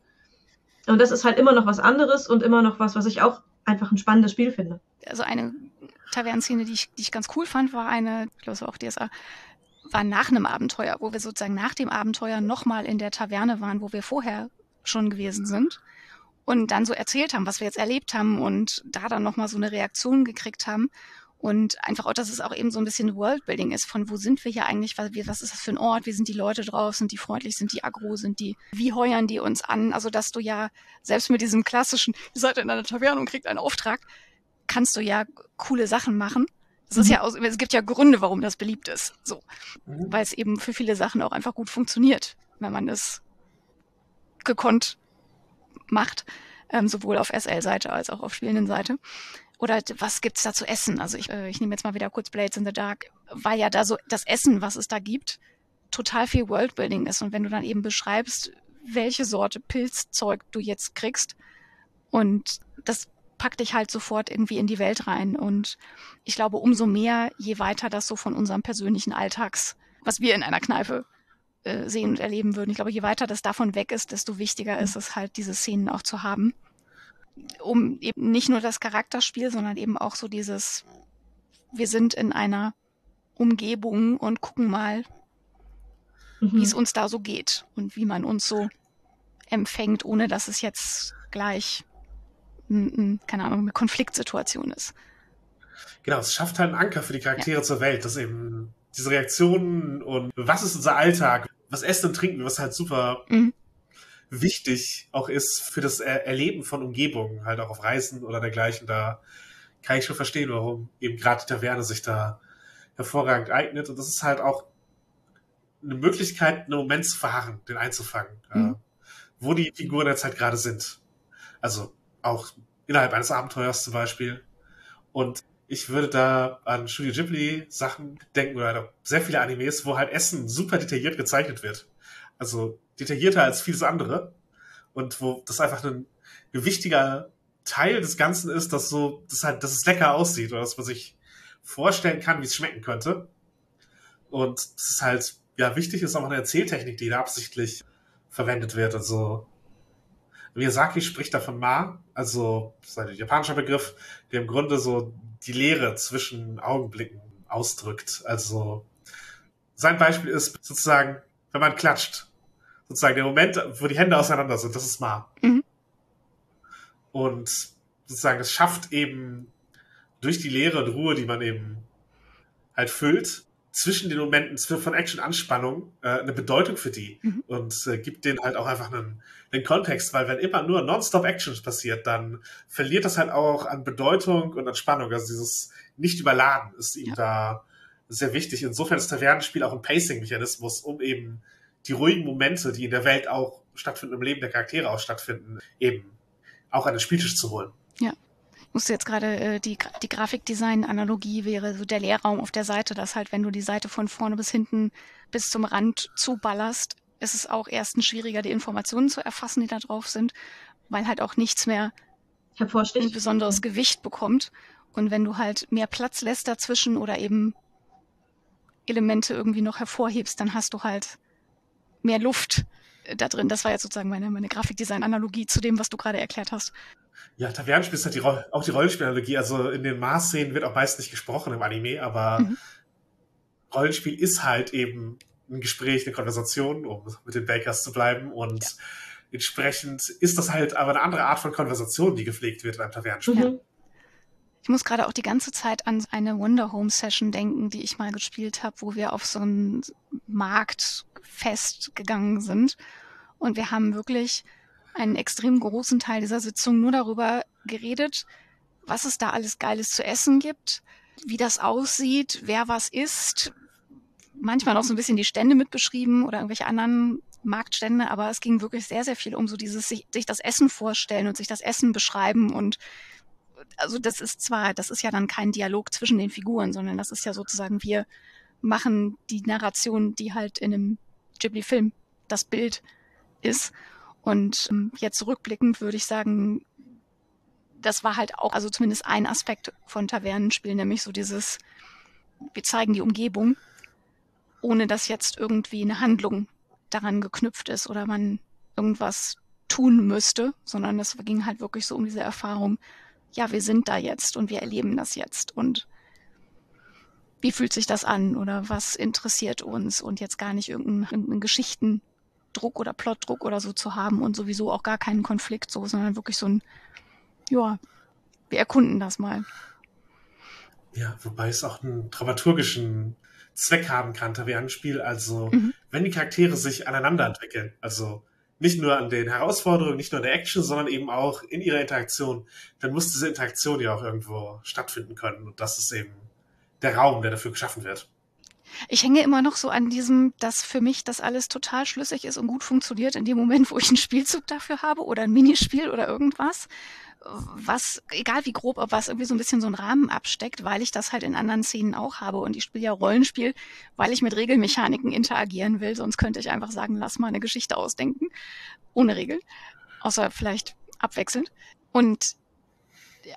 Und das ist halt immer noch was anderes und immer noch was, was ich auch einfach ein spannendes Spiel finde. Also eine Tavernenszene, die ich, die ich ganz cool fand, war eine, ich glaube, es war auch DSA, war nach einem Abenteuer, wo wir sozusagen nach dem Abenteuer nochmal in der Taverne waren, wo wir vorher schon gewesen sind und dann so erzählt haben, was wir jetzt erlebt haben und da dann nochmal so eine Reaktion gekriegt haben und einfach auch, dass es auch eben so ein bisschen Worldbuilding ist, von wo sind wir hier eigentlich, was, was ist das für ein Ort, wie sind die Leute drauf, sind die freundlich, sind die aggro, sind die, wie heuern die uns an? Also, dass du ja selbst mit diesem klassischen, ihr seid in einer Taverne und kriegt einen Auftrag, kannst du ja coole Sachen machen. Das ist mhm. ja aus, es gibt ja Gründe, warum das beliebt ist. So. Mhm. Weil es eben für viele Sachen auch einfach gut funktioniert, wenn man es gekonnt macht. Ähm, sowohl auf SL-Seite als auch auf spielenden Seite oder was gibt's da zu essen? Also ich, äh, ich nehme jetzt mal wieder kurz Blades in the Dark, weil ja da so das Essen, was es da gibt, total viel Worldbuilding ist. Und wenn du dann eben beschreibst, welche Sorte Pilzzeug du jetzt kriegst und das packt dich halt sofort irgendwie in die Welt rein. Und ich glaube, umso mehr, je weiter das so von unserem persönlichen Alltags, was wir in einer Kneipe äh, sehen und erleben würden, ich glaube, je weiter das davon weg ist, desto wichtiger ist es halt, diese Szenen auch zu haben um eben nicht nur das Charakterspiel, sondern eben auch so dieses, wir sind in einer Umgebung und gucken mal, Mhm. wie es uns da so geht und wie man uns so empfängt, ohne dass es jetzt gleich, keine Ahnung, eine Konfliktsituation ist. Genau, es schafft halt einen Anker für die Charaktere zur Welt, dass eben diese Reaktionen und was ist unser Alltag, was essen und trinken, wir, was halt super Mhm. Wichtig auch ist für das Er- Erleben von Umgebungen, halt auch auf Reisen oder dergleichen. Da kann ich schon verstehen, warum eben gerade die Taverne sich da hervorragend eignet. Und das ist halt auch eine Möglichkeit, einen Moment zu verharren, den einzufangen, Mhm. wo die Figuren jetzt halt gerade sind. Also auch innerhalb eines Abenteuers zum Beispiel. Und ich würde da an Studio Ghibli Sachen denken oder an sehr viele Animes, wo halt Essen super detailliert gezeichnet wird. Also detaillierter als vieles andere. Und wo das einfach ein, ein wichtiger Teil des Ganzen ist, dass so, dass halt, dass es lecker aussieht oder dass man sich vorstellen kann, wie es schmecken könnte. Und das ist halt, ja, wichtig ist auch eine Erzähltechnik, die da absichtlich verwendet wird. Also Miyazaki spricht da von Ma, also das ist ein japanischer Begriff, der im Grunde so die Leere zwischen Augenblicken ausdrückt. Also sein Beispiel ist sozusagen, wenn man klatscht, sozusagen der Moment, wo die Hände auseinander sind, das ist Ma. Mhm. Und sozusagen es schafft eben durch die Leere und Ruhe, die man eben halt füllt, zwischen den Momenten von Action Anspannung äh, eine Bedeutung für die Mhm. und äh, gibt denen halt auch einfach einen, einen Kontext, weil wenn immer nur Nonstop Action passiert, dann verliert das halt auch an Bedeutung und an Spannung. Also dieses nicht überladen ist ihm Ja. da sehr wichtig. Insofern ist Tavernenspiel auch ein Pacing-Mechanismus, um eben die ruhigen Momente, die in der Welt auch stattfinden, im Leben der Charaktere auch stattfinden, eben auch an den Spieltisch zu holen. Ich musste jetzt gerade äh, die, die Grafikdesign-Analogie wäre so der Leerraum auf der Seite, dass halt, wenn du die Seite von vorne bis hinten bis zum Rand zuballerst, ist es auch erstens schwieriger, die Informationen zu erfassen, die da drauf sind, weil halt auch nichts mehr ein besonderes Gewicht bekommt. Und wenn du halt mehr Platz lässt dazwischen oder eben Elemente irgendwie noch hervorhebst, dann hast du halt mehr Luft äh, da drin. Das war jetzt sozusagen meine, meine Grafikdesign-Analogie zu dem, was du gerade erklärt hast. Ja, Tavernenspiel ist halt die auch die Rollenspielanalogie. Also in den Mars-Szenen wird auch meist nicht gesprochen im Anime, aber Mhm. Rollenspiel ist halt eben ein Gespräch, eine Konversation, um mit den Bakers zu bleiben. Und entsprechend ist das halt aber eine andere Art von Konversation, die gepflegt wird in einem Tavernenspiel. Mhm. Ich muss gerade auch die ganze Zeit an eine Wonder Home Session denken, die ich mal gespielt habe, wo wir auf so ein Marktfest gegangen sind. Und wir haben wirklich einen extrem großen Teil dieser Sitzung nur darüber geredet, was es da alles Geiles zu essen gibt, wie das aussieht, wer was isst. Manchmal noch so ein bisschen die Stände mit beschrieben oder irgendwelche anderen Marktstände, aber es ging wirklich sehr, sehr viel um so dieses sich, sich das Essen vorstellen und sich das Essen beschreiben und also das ist zwar, das ist ja dann kein Dialog zwischen den Figuren, sondern das ist ja sozusagen, wir machen die Narration, die halt in einem Ghibli-Film das Bild ist. Und ähm, jetzt rückblickend würde ich sagen, das war halt auch, also zumindest ein Aspekt von Tavernenspielen, nämlich so dieses, wir zeigen die Umgebung, ohne dass jetzt irgendwie eine Handlung daran geknüpft ist oder man irgendwas tun müsste, sondern es ging halt wirklich so um diese Erfahrung, ja, wir sind da jetzt und wir erleben das jetzt und wie fühlt sich das an oder was interessiert uns und jetzt gar nicht irgendeinen, irgendeinen Geschichtendruck oder Plotdruck oder so zu haben und sowieso auch gar keinen Konflikt so, sondern wirklich so ein, ja, wir erkunden das mal. Ja, wobei es auch einen dramaturgischen Zweck haben kann, Tavernenspiel. Also, Mhm. wenn die Charaktere sich aneinander entwickeln, also nicht nur an den Herausforderungen, nicht nur an der Action, sondern eben auch in ihrer Interaktion, dann muss diese Interaktion ja auch irgendwo stattfinden können. Und das ist eben der Raum, der dafür geschaffen wird. Ich hänge immer noch so an diesem, dass für mich das alles total schlüssig ist und gut funktioniert in dem Moment, wo ich einen Spielzug dafür habe oder ein Minispiel oder irgendwas, was, egal wie grob, aber was irgendwie so ein bisschen so einen Rahmen absteckt, weil ich das halt in anderen Szenen auch habe und ich spiele ja Rollenspiel, weil ich mit Regelmechaniken interagieren will, sonst könnte ich einfach sagen, lass mal eine Geschichte ausdenken, ohne Regel, außer vielleicht abwechselnd. Und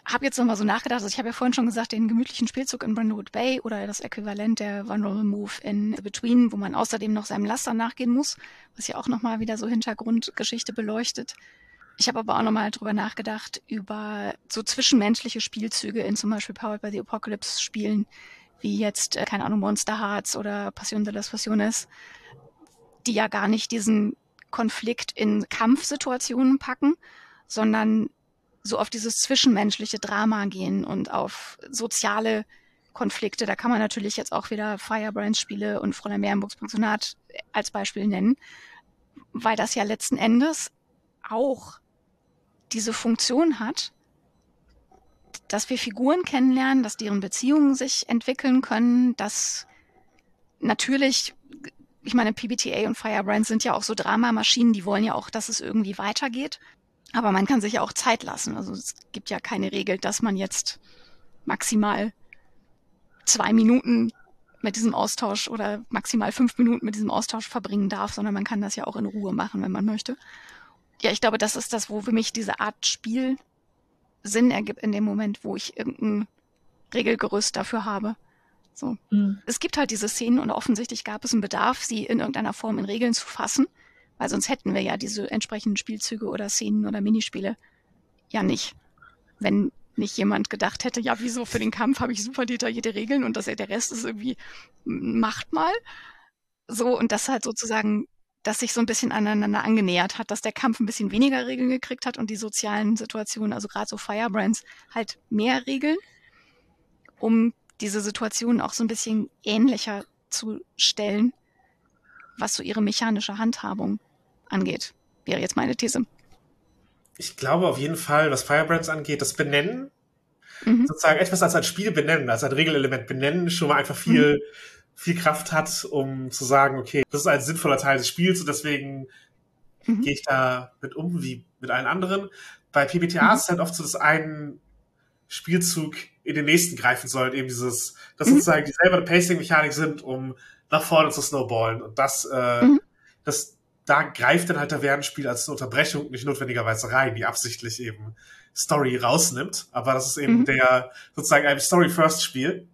habe jetzt nochmal so nachgedacht, also ich habe ja vorhin schon gesagt, den gemütlichen Spielzug in Brindlewood Bay oder das Äquivalent der Vulnerable Move in The Between, wo man außerdem noch seinem Laster nachgehen muss, was ja auch nochmal wieder so Hintergrundgeschichte beleuchtet. Ich habe aber auch nochmal drüber nachgedacht, über so zwischenmenschliche Spielzüge in zum Beispiel Powered by the Apocalypse Spielen, wie jetzt, äh, keine Ahnung, Monster Hearts oder Passion de las Pasiones, die ja gar nicht diesen Konflikt in Kampfsituationen packen, sondern so auf dieses zwischenmenschliche Drama gehen und auf soziale Konflikte. Da kann man natürlich jetzt auch wieder Firebrands-Spiele und Fräulein Meerenburgs Pensionat als Beispiel nennen, weil das ja letzten Endes auch diese Funktion hat, dass wir Figuren kennenlernen, dass deren Beziehungen sich entwickeln können, dass natürlich, ich meine, PBTA und Firebrand sind ja auch so Dramamaschinen, die wollen ja auch, dass es irgendwie weitergeht. Aber man kann sich ja auch Zeit lassen. Also es gibt ja keine Regel, dass man jetzt maximal zwei Minuten mit diesem Austausch oder maximal fünf Minuten mit diesem Austausch verbringen darf, sondern man kann das ja auch in Ruhe machen, wenn man möchte. Ja, ich glaube, das ist das, wo für mich diese Art Spiel Sinn ergibt in dem Moment, wo ich irgendein Regelgerüst dafür habe. So. Mhm. Es gibt halt diese Szenen und offensichtlich gab es einen Bedarf, sie in irgendeiner Form in Regeln zu fassen, weil sonst hätten wir ja diese entsprechenden Spielzüge oder Szenen oder Minispiele ja nicht. Wenn nicht jemand gedacht hätte, ja, wieso für den Kampf habe ich super detaillierte Regeln und dass er der Rest ist irgendwie macht mal. So und das halt sozusagen das sich so ein bisschen aneinander angenähert hat, dass der Kampf ein bisschen weniger Regeln gekriegt hat und die sozialen Situationen, also gerade so Firebrands, halt mehr Regeln, um diese Situationen auch so ein bisschen ähnlicher zu stellen, was so ihre mechanische Handhabung angeht, wäre jetzt meine These. Ich glaube auf jeden Fall, was Firebrands angeht, das Benennen, mhm. sozusagen etwas als ein Spiel benennen, als ein Regelelement benennen, schon mal einfach viel mhm viel Kraft hat, um zu sagen, okay, das ist ein sinnvoller Teil des Spiels und deswegen mhm. gehe ich da mit um wie mit allen anderen. Bei PBTA mhm. ist es halt oft so, dass ein Spielzug in den nächsten greifen soll, eben dieses, dass mhm. sozusagen dieselbe Pacing-Mechanik sind, um nach vorne zu snowballen. Und das, äh, mhm. das, da greift dann halt der Tavernenspiel als Unterbrechung nicht notwendigerweise rein, die absichtlich eben Story rausnimmt. Aber das ist eben mhm. der sozusagen ein Story-First-Spiel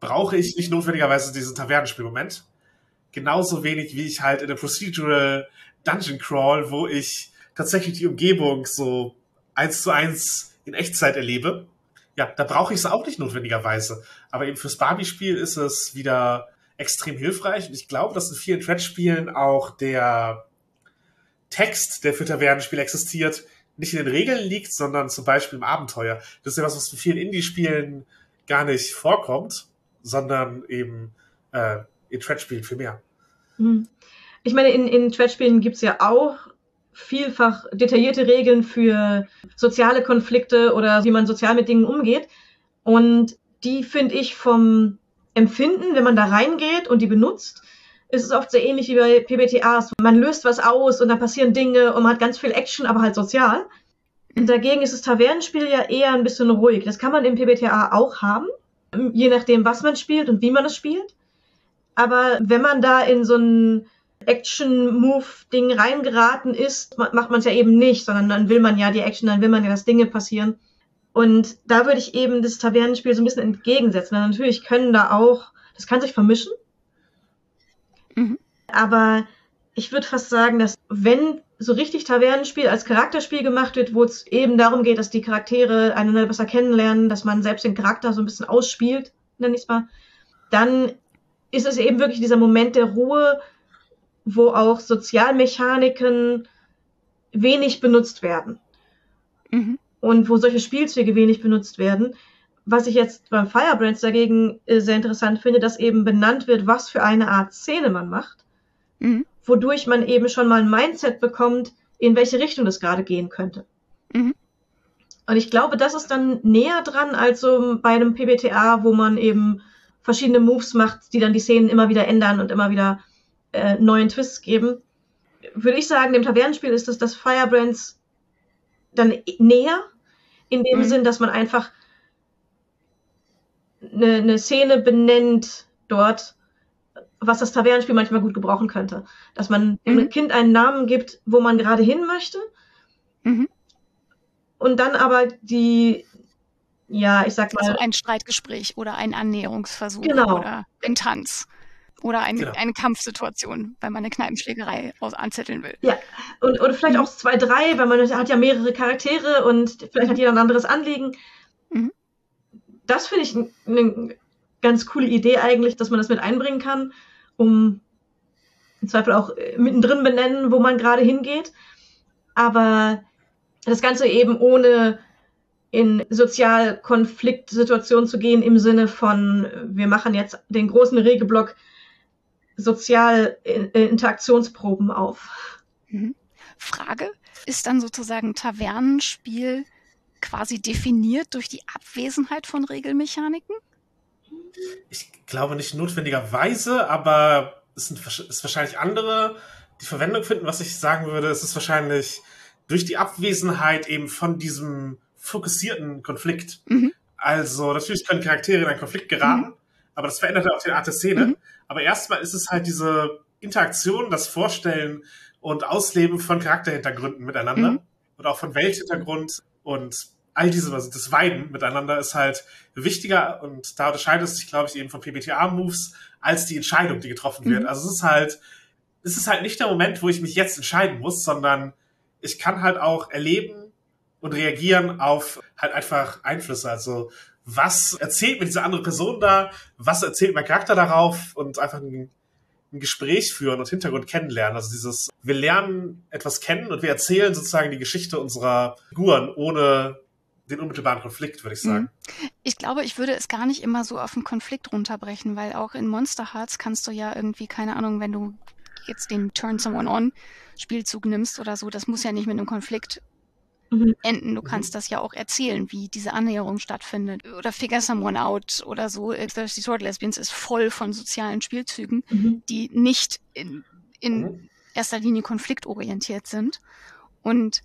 brauche ich nicht notwendigerweise diesen Tavernenspielmoment. Genauso wenig wie ich halt in der Procedural Dungeon Crawl, wo ich tatsächlich die Umgebung so eins zu eins in Echtzeit erlebe. Ja, da brauche ich es auch nicht notwendigerweise. Aber eben fürs Barbie-Spiel ist es wieder extrem hilfreich. Und ich glaube, dass in vielen Thread-Spielen auch der Text, der für Tavernenspiel existiert, nicht in den Regeln liegt, sondern zum Beispiel im Abenteuer. Das ist ja was, was in vielen Indie-Spielen gar nicht vorkommt sondern eben äh, in Thread-Spielen viel mehr. Hm. Ich meine, in, in Thread-Spielen gibt es ja auch vielfach detaillierte Regeln für soziale Konflikte oder wie man sozial mit Dingen umgeht. Und die finde ich vom Empfinden, wenn man da reingeht und die benutzt, ist es oft sehr ähnlich wie bei PBTAs. Man löst was aus und da passieren Dinge und man hat ganz viel Action, aber halt sozial. Und dagegen ist das Tavernenspiel ja eher ein bisschen ruhig. Das kann man im PBTA auch haben je nachdem, was man spielt und wie man es spielt. Aber wenn man da in so ein Action-Move-Ding reingeraten ist, macht man es ja eben nicht, sondern dann will man ja die Action, dann will man ja, dass Dinge passieren. Und da würde ich eben das Tavernenspiel so ein bisschen entgegensetzen. Natürlich können da auch, das kann sich vermischen. Mhm. Aber ich würde fast sagen, dass wenn so richtig Tavernenspiel als Charakterspiel gemacht wird, wo es eben darum geht, dass die Charaktere einander besser kennenlernen, dass man selbst den Charakter so ein bisschen ausspielt, nenne ich es mal, dann ist es eben wirklich dieser Moment der Ruhe, wo auch Sozialmechaniken wenig benutzt werden. Mhm. Und wo solche Spielzüge wenig benutzt werden. Was ich jetzt beim Firebrands dagegen äh, sehr interessant finde, dass eben benannt wird, was für eine Art Szene man macht. Mhm wodurch man eben schon mal ein Mindset bekommt, in welche Richtung das gerade gehen könnte. Mhm. Und ich glaube, das ist dann näher dran als so bei einem PBTA, wo man eben verschiedene Moves macht, die dann die Szenen immer wieder ändern und immer wieder äh, neuen Twists geben. Würde ich sagen, dem Tavernenspiel ist das das Firebrands dann näher, in dem mhm. Sinn, dass man einfach eine, eine Szene benennt dort, was das Tavernenspiel manchmal gut gebrauchen könnte. Dass man mhm. dem Kind einen Namen gibt, wo man gerade hin möchte. Mhm. Und dann aber die, ja, ich sag mal. Also ein Streitgespräch oder ein Annäherungsversuch genau. oder ein Tanz. Oder ein, genau. eine Kampfsituation, weil man eine Kneipenschlägerei aus anzetteln will. Ja, und, oder vielleicht mhm. auch zwei, drei, weil man hat ja mehrere Charaktere und vielleicht hat jeder ein anderes Anliegen. Mhm. Das finde ich ein ganz coole Idee eigentlich, dass man das mit einbringen kann, um im Zweifel auch äh, mittendrin benennen, wo man gerade hingeht. Aber das Ganze eben ohne in Sozialkonfliktsituationen zu gehen im Sinne von, wir machen jetzt den großen Regelblock Sozialinteraktionsproben auf. Mhm. Frage, ist dann sozusagen Tavernenspiel quasi definiert durch die Abwesenheit von Regelmechaniken? Ich glaube nicht notwendigerweise, aber es sind ist wahrscheinlich andere, die Verwendung finden. Was ich sagen würde, es ist wahrscheinlich durch die Abwesenheit eben von diesem fokussierten Konflikt. Mhm. Also natürlich können Charaktere in einen Konflikt geraten, mhm. aber das verändert auch die Art der Szene. Mhm. Aber erstmal ist es halt diese Interaktion, das Vorstellen und Ausleben von Charakterhintergründen miteinander mhm. und auch von Welthintergrund und all diese, also das Weiden miteinander ist halt wichtiger und da unterscheidet es sich, glaube ich, eben von PBTA-Moves als die Entscheidung, die getroffen wird. Mhm. Also es ist halt, es ist halt nicht der Moment, wo ich mich jetzt entscheiden muss, sondern ich kann halt auch erleben und reagieren auf halt einfach Einflüsse. Also was erzählt mir diese andere Person da? Was erzählt mein Charakter darauf? Und einfach ein, ein Gespräch führen und Hintergrund kennenlernen. Also dieses, wir lernen etwas kennen und wir erzählen sozusagen die Geschichte unserer Figuren ohne den unmittelbaren Konflikt, würde ich sagen. Mhm. Ich glaube, ich würde es gar nicht immer so auf einen Konflikt runterbrechen, weil auch in Monster Hearts kannst du ja irgendwie, keine Ahnung, wenn du jetzt den Turn Someone On Spielzug nimmst oder so, das muss ja nicht mit einem Konflikt mhm. enden. Du kannst mhm. das ja auch erzählen, wie diese Annäherung stattfindet. Oder Figure Someone Out oder so. Thirsty Sword Lesbians ist voll von sozialen Spielzügen, mhm. die nicht in, in mhm. erster Linie konfliktorientiert sind. Und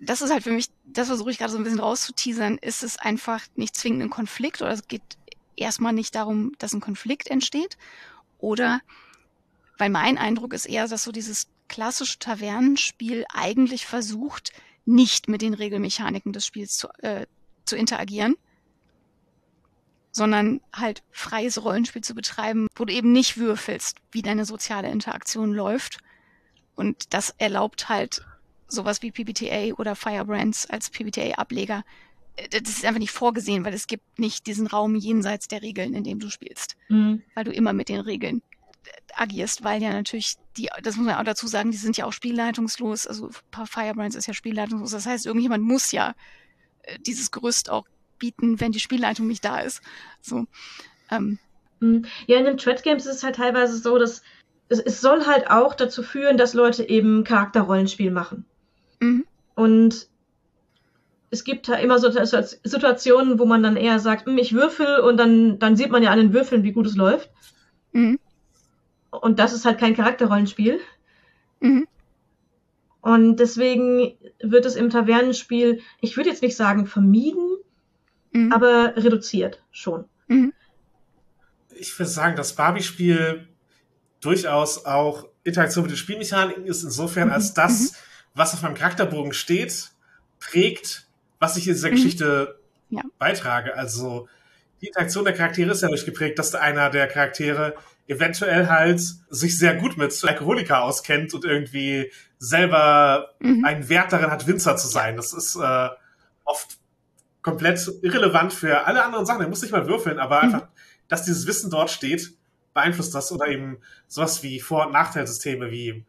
das ist halt für mich, das versuche ich gerade so ein bisschen rauszuteasern, ist es einfach nicht zwingend ein Konflikt oder es geht erstmal nicht darum, dass ein Konflikt entsteht. Oder, weil mein Eindruck ist eher, dass so dieses klassische Tavernenspiel eigentlich versucht, nicht mit den Regelmechaniken des Spiels zu, äh, zu interagieren, sondern halt freies Rollenspiel zu betreiben, wo du eben nicht würfelst, wie deine soziale Interaktion läuft. Und das erlaubt halt sowas wie PBTA oder Firebrands als PBTA-Ableger. Äh, das ist einfach nicht vorgesehen, weil es gibt nicht diesen Raum jenseits der Regeln, in dem du spielst. Mhm. Weil du immer mit den Regeln agierst, weil ja natürlich die, das muss man auch dazu sagen, die sind ja auch spielleitungslos. Also ein paar Firebrands ist ja spielleitungslos. Das heißt, irgendjemand muss ja äh, dieses Gerüst auch bieten, wenn die Spielleitung nicht da ist. So. Ähm. Mhm. Ja, in den Thread Games ist es halt teilweise so, dass es, es soll halt auch dazu führen, dass Leute eben Charakterrollenspiel machen. Mhm. Und es gibt halt immer so Situationen, wo man dann eher sagt, hm, ich würfel und dann, dann sieht man ja an den Würfeln, wie gut es läuft. Mhm. Und das ist halt kein Charakterrollenspiel. Mhm. Und deswegen wird es im Tavernenspiel, ich würde jetzt nicht sagen vermieden, mhm. aber reduziert schon. Mhm. Ich würde sagen, das Barbie-Spiel durchaus auch Interaktion mit den Spielmechaniken ist, insofern als mhm. das, mhm. Was auf meinem Charakterbogen steht, prägt, was ich in dieser mhm. Geschichte ja. beitrage. Also die Interaktion der Charaktere ist ja durchgeprägt, dass einer der Charaktere eventuell halt sich sehr gut mit Alkoholiker auskennt und irgendwie selber mhm. einen Wert darin hat, Winzer zu sein. Das ist äh, oft komplett irrelevant für alle anderen Sachen. Er muss nicht mal würfeln, aber mhm. einfach, dass dieses Wissen dort steht, beeinflusst das oder eben sowas wie Vor- und Nachteilsysteme wie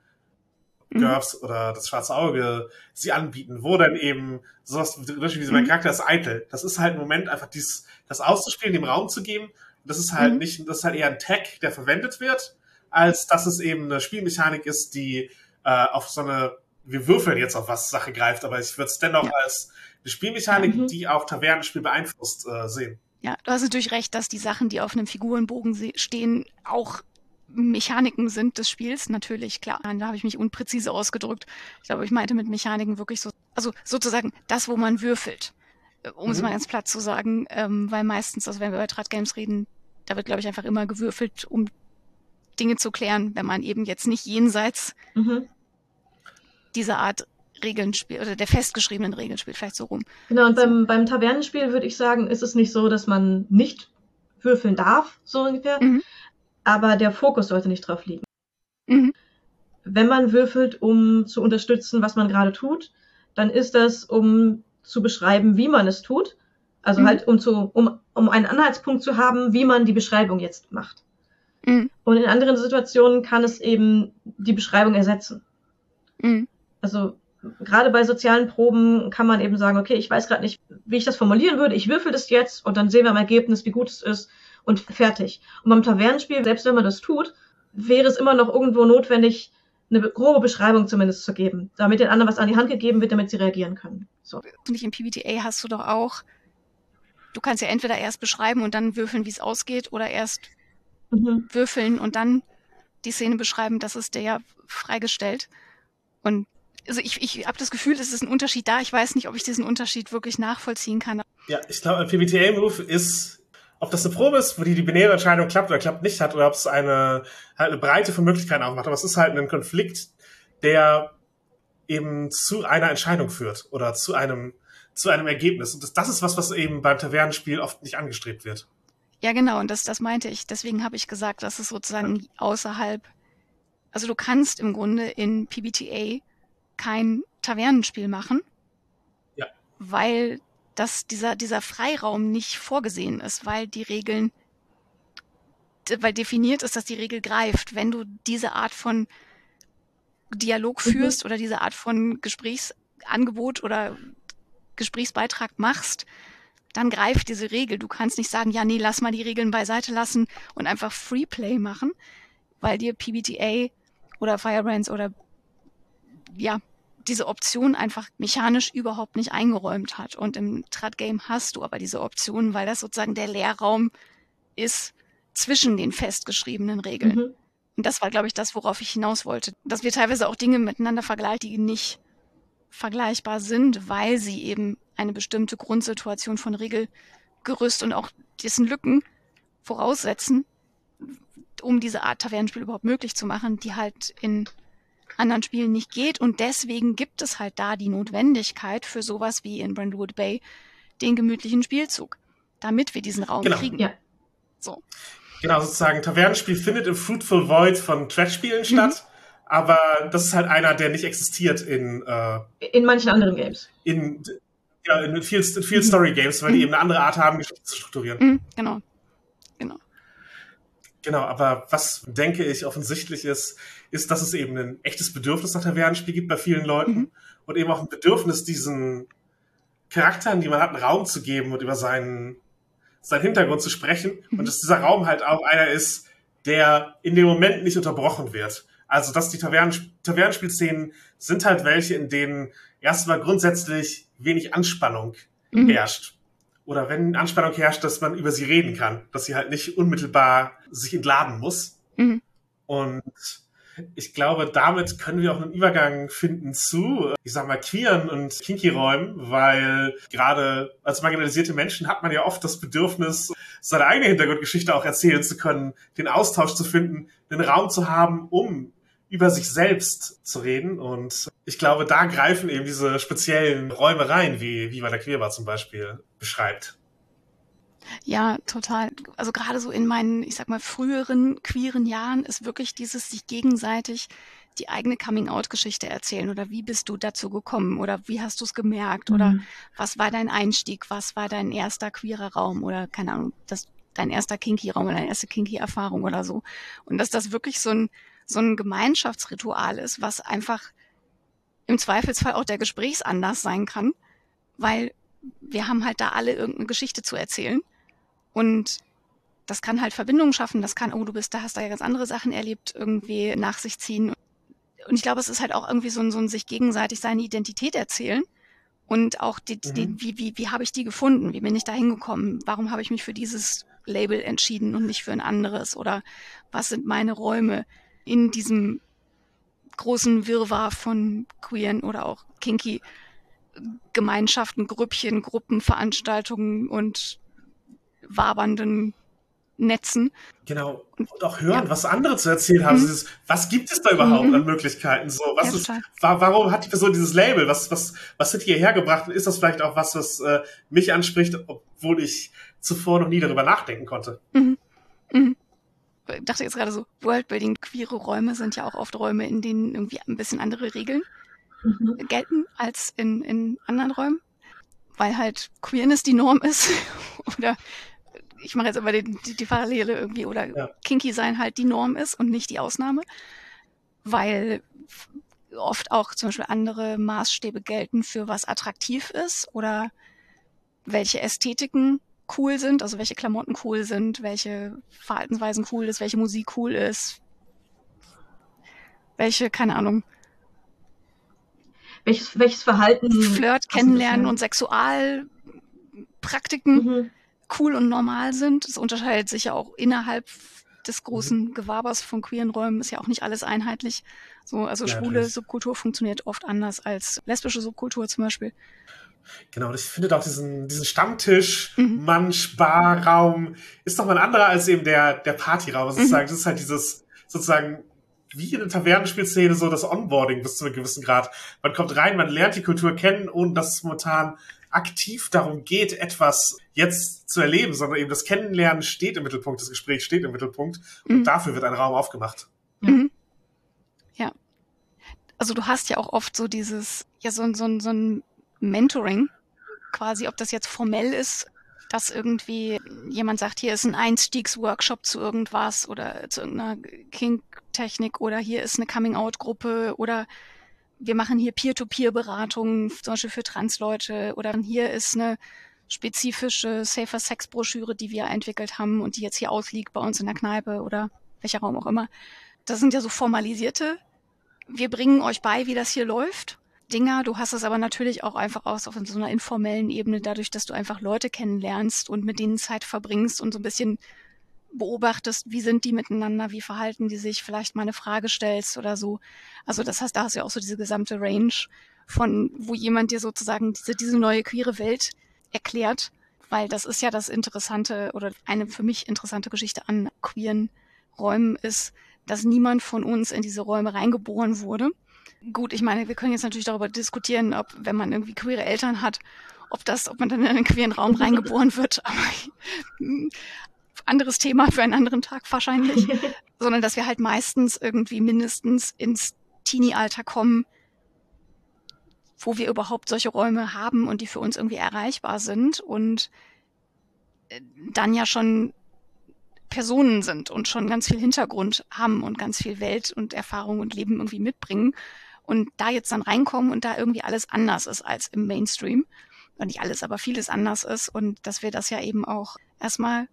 mhm. GURPS oder das schwarze Auge sie anbieten, wo dann eben sowas wie mhm. mein Charakter ist eitel. Das ist halt ein Moment, einfach dies, das auszuspielen, dem Raum zu geben das ist halt mhm. nicht, das ist halt eher ein Tag, der verwendet wird, als dass es eben eine Spielmechanik ist, die äh, auf so eine, wir würfeln jetzt auf was Sache greift, aber ich würde es dennoch ja. als eine Spielmechanik, mhm. die auch Tavernenspiel beeinflusst, äh, sehen. Ja, du hast natürlich recht, dass die Sachen, die auf einem Figurenbogen stehen, auch Mechaniken sind des Spiels, natürlich, klar. Da habe ich mich unpräzise ausgedrückt. Ich glaube, ich meinte mit Mechaniken wirklich so, also sozusagen das, wo man würfelt. Äh, um mhm. es mal ganz platt zu sagen, ähm, weil meistens, also wenn wir über Trad Games reden, da wird, glaube ich, einfach immer gewürfelt, um Dinge zu klären, wenn man eben jetzt nicht jenseits mhm. dieser Art Regeln spielt oder der festgeschriebenen Regeln spielt, vielleicht so rum. Genau, und beim, beim Tavernenspiel würde ich sagen, ist es nicht so, dass man nicht würfeln darf, so ungefähr, mhm. Aber der Fokus sollte nicht drauf liegen. Mhm. Wenn man würfelt, um zu unterstützen, was man gerade tut, dann ist das, um zu beschreiben, wie man es tut, Also mhm. halt, um, zu, um, um einen Anhaltspunkt zu haben, wie man die Beschreibung jetzt macht. Mhm. Und in anderen Situationen kann es eben die Beschreibung ersetzen. Mhm. Also gerade bei sozialen Proben kann man eben sagen, okay, ich weiß gerade nicht, wie ich das formulieren würde, ich würfel das jetzt und dann sehen wir im Ergebnis, wie gut es ist und fertig. Und beim Tavernenspiel, selbst wenn man das tut, wäre es immer noch irgendwo notwendig, eine grobe Beschreibung zumindest zu geben, damit den anderen was an die Hand gegeben wird, damit sie reagieren können. So. Nicht im PBTA hast du doch auch, du kannst ja entweder erst beschreiben und dann würfeln, wie es ausgeht, oder erst mhm. würfeln und dann die Szene beschreiben, das ist dir ja freigestellt. Und also ich, ich habe das Gefühl, es ist ein Unterschied da. Ich weiß nicht, ob ich diesen Unterschied wirklich nachvollziehen kann. Ja, ich glaube, ein PBTA-Move ist, ob das eine Probe ist, wo die, die binäre Entscheidung klappt oder klappt nicht hat, oder ob es eine, halt eine Breite von Möglichkeiten aufmacht. Aber es ist halt ein Konflikt, der eben zu einer Entscheidung führt oder zu einem, zu einem Ergebnis. Und das, das ist was, was eben beim Tavernenspiel oft nicht angestrebt wird. Ja, genau, und das, das meinte ich. Deswegen habe ich gesagt, dass es sozusagen außerhalb, also du kannst im Grunde in PBTA kein Tavernenspiel machen, ja. weil das, dieser, dieser Freiraum nicht vorgesehen ist, weil die Regeln, weil definiert ist, dass die Regel greift. Wenn du diese Art von Dialog mhm. führst oder diese Art von Gesprächsangebot oder Gesprächsbeitrag machst, dann greift diese Regel. Du kannst nicht sagen, ja, nee, lass mal die Regeln beiseite lassen und einfach Freeplay machen, weil dir PBTA oder Firebrands oder ja, diese Option einfach mechanisch überhaupt nicht eingeräumt hat. Und im Trat-Game hast du aber diese Option, weil das sozusagen der Leerraum ist zwischen den festgeschriebenen Regeln. Mhm. Und das war, glaube ich, das, worauf ich hinaus wollte. Dass wir teilweise auch Dinge miteinander vergleichen, die nicht vergleichbar sind, weil sie eben eine bestimmte Grundsituation von Regelgerüst und auch dessen Lücken voraussetzen, um diese Art Tavernenspiel überhaupt möglich zu machen, die halt in anderen Spielen nicht geht. Und deswegen gibt es halt da die Notwendigkeit für sowas wie in Brentwood Bay den gemütlichen Spielzug, damit wir diesen Raum genau. kriegen. Ja. So. Genau, sozusagen, Tavernenspiel findet im Fruitful Void von Trash-Spielen mhm. statt, aber das ist halt einer, der nicht existiert in äh, in manchen anderen Games. In, ja, in vielen, in vielen mhm. Story-Games, weil die mhm. eben eine andere Art haben, Geschichte zu strukturieren. Mhm, genau. Genau. Genau, aber was denke ich offensichtlich ist, ist, dass es eben ein echtes Bedürfnis nach Tavernenspiel gibt bei vielen Leuten mhm. und eben auch ein Bedürfnis, diesen Charakteren, die man hat, einen Raum zu geben und über seinen, seinen Hintergrund zu sprechen mhm. und dass dieser Raum halt auch einer ist, der in dem Moment nicht unterbrochen wird. Also, dass die Tavernen, Tavernenspielszenen sind halt welche, in denen erstmal grundsätzlich wenig Anspannung mhm. herrscht. Oder wenn Anspannung herrscht, dass man über sie reden kann, dass sie halt nicht unmittelbar sich entladen muss. Mhm. Und ich glaube, damit können wir auch einen Übergang finden zu, ich sag mal, queeren und Kinky-Räumen, weil gerade als marginalisierte Menschen hat man ja oft das Bedürfnis, seine eigene Hintergrundgeschichte auch erzählen zu können, den Austausch zu finden, den Raum zu haben, um über sich selbst zu reden. Und ich glaube, da greifen eben diese speziellen Räume rein, wie, wie bei der Queerbar zum Beispiel beschreibt. Ja, total. Also gerade so in meinen, ich sag mal, früheren queeren Jahren ist wirklich dieses sich gegenseitig die eigene Coming-out-Geschichte erzählen oder wie bist du dazu gekommen oder wie hast du es gemerkt mhm. oder was war dein Einstieg, was war dein erster queerer Raum oder keine Ahnung, das, dein erster Kinky-Raum oder deine erste Kinky-Erfahrung oder so. Und dass das wirklich so ein, so ein Gemeinschaftsritual ist, was einfach im Zweifelsfall auch der Gesprächsanlass sein kann, weil wir haben halt da alle irgendeine Geschichte zu erzählen. Und das kann halt Verbindungen schaffen, das kann, oh, du bist da, hast da ja ganz andere Sachen erlebt, irgendwie nach sich ziehen. Und ich glaube, es ist halt auch irgendwie so ein, so ein sich gegenseitig seine Identität erzählen. Und auch die, mhm. die, wie, wie, wie habe ich die gefunden? Wie bin ich da hingekommen? Warum habe ich mich für dieses Label entschieden und nicht für ein anderes? Oder was sind meine Räume in diesem großen Wirrwarr von queeren oder auch kinky Gemeinschaften, Grüppchen, Gruppen, Veranstaltungen und wabernden Netzen. Genau. Und auch hören, ja. was andere zu erzählen haben. Mhm. Dieses, was gibt es da überhaupt mhm. an Möglichkeiten? So, was ja, ist, warum hat die Person dieses Label? Was, was, was wird hierher gebracht? Und ist das vielleicht auch was, was äh, mich anspricht, obwohl ich zuvor noch nie darüber nachdenken konnte? Mhm. Mhm. Ich dachte jetzt gerade so, Worldbuilding, queere Räume sind ja auch oft Räume, in denen irgendwie ein bisschen andere Regeln mhm. gelten als in, in anderen Räumen weil halt Queerness die Norm ist oder ich mache jetzt aber die, die, die Parallele irgendwie oder ja. Kinky sein halt die Norm ist und nicht die Ausnahme, weil oft auch zum Beispiel andere Maßstäbe gelten für was attraktiv ist oder welche Ästhetiken cool sind, also welche Klamotten cool sind, welche Verhaltensweisen cool ist, welche Musik cool ist, welche, keine Ahnung. Welches, welches Verhalten. Flirt, Kennenlernen und Sexualpraktiken mhm. Cool und normal sind. Es unterscheidet sich ja auch innerhalb des großen Gewabers von queeren Räumen, ist ja auch nicht alles einheitlich. So, also ja, schwule Subkultur funktioniert oft anders als lesbische Subkultur zum Beispiel. Genau, und ich finde auch diesen, diesen Stammtisch, mhm. Mann, Sparraum, ist doch mal ein anderer als eben der, der Partyraum. Sozusagen. Mhm. Das ist halt dieses, sozusagen, wie in der Tavernenspielszene so das Onboarding bis zu einem gewissen Grad. Man kommt rein, man lernt die Kultur kennen, ohne dass es momentan aktiv darum geht, etwas jetzt zu erleben, sondern eben das Kennenlernen steht im Mittelpunkt, das Gespräch steht im Mittelpunkt und mhm. dafür wird ein Raum aufgemacht. Mhm. Ja. Also du hast ja auch oft so dieses, ja, so, so, so ein Mentoring, quasi, ob das jetzt formell ist, dass irgendwie jemand sagt, hier ist ein Einstiegsworkshop zu irgendwas oder zu irgendeiner Kink-Technik oder hier ist eine Coming-out-Gruppe oder wir machen hier Peer-to-Peer-Beratungen, zum Beispiel für Transleute oder hier ist eine spezifische Safer Sex Broschüre, die wir entwickelt haben und die jetzt hier ausliegt bei uns in der Kneipe oder welcher Raum auch immer. Das sind ja so formalisierte. Wir bringen euch bei, wie das hier läuft. Dinger. Du hast es aber natürlich auch einfach aus auf so einer informellen Ebene, dadurch, dass du einfach Leute kennenlernst und mit denen Zeit verbringst und so ein bisschen beobachtest, wie sind die miteinander, wie verhalten die sich, vielleicht mal eine Frage stellst oder so. Also das heißt, da hast du ja auch so diese gesamte Range von, wo jemand dir sozusagen diese, diese neue queere Welt erklärt, weil das ist ja das Interessante oder eine für mich interessante Geschichte an queeren Räumen ist, dass niemand von uns in diese Räume reingeboren wurde, Gut, ich meine, wir können jetzt natürlich darüber diskutieren, ob, wenn man irgendwie queere Eltern hat, ob das, ob man dann in einen queeren Raum reingeboren wird. Aber anderes Thema für einen anderen Tag wahrscheinlich. Sondern dass wir halt meistens irgendwie mindestens ins Teenie-Alter kommen, wo wir überhaupt solche Räume haben und die für uns irgendwie erreichbar sind und äh, dann ja schon Personen sind und schon ganz viel Hintergrund haben und ganz viel Welt und Erfahrung und Leben irgendwie mitbringen und da jetzt dann reinkommen und da irgendwie alles anders ist als im Mainstream. Und nicht alles, aber vieles anders ist und dass wir das ja eben auch erstmal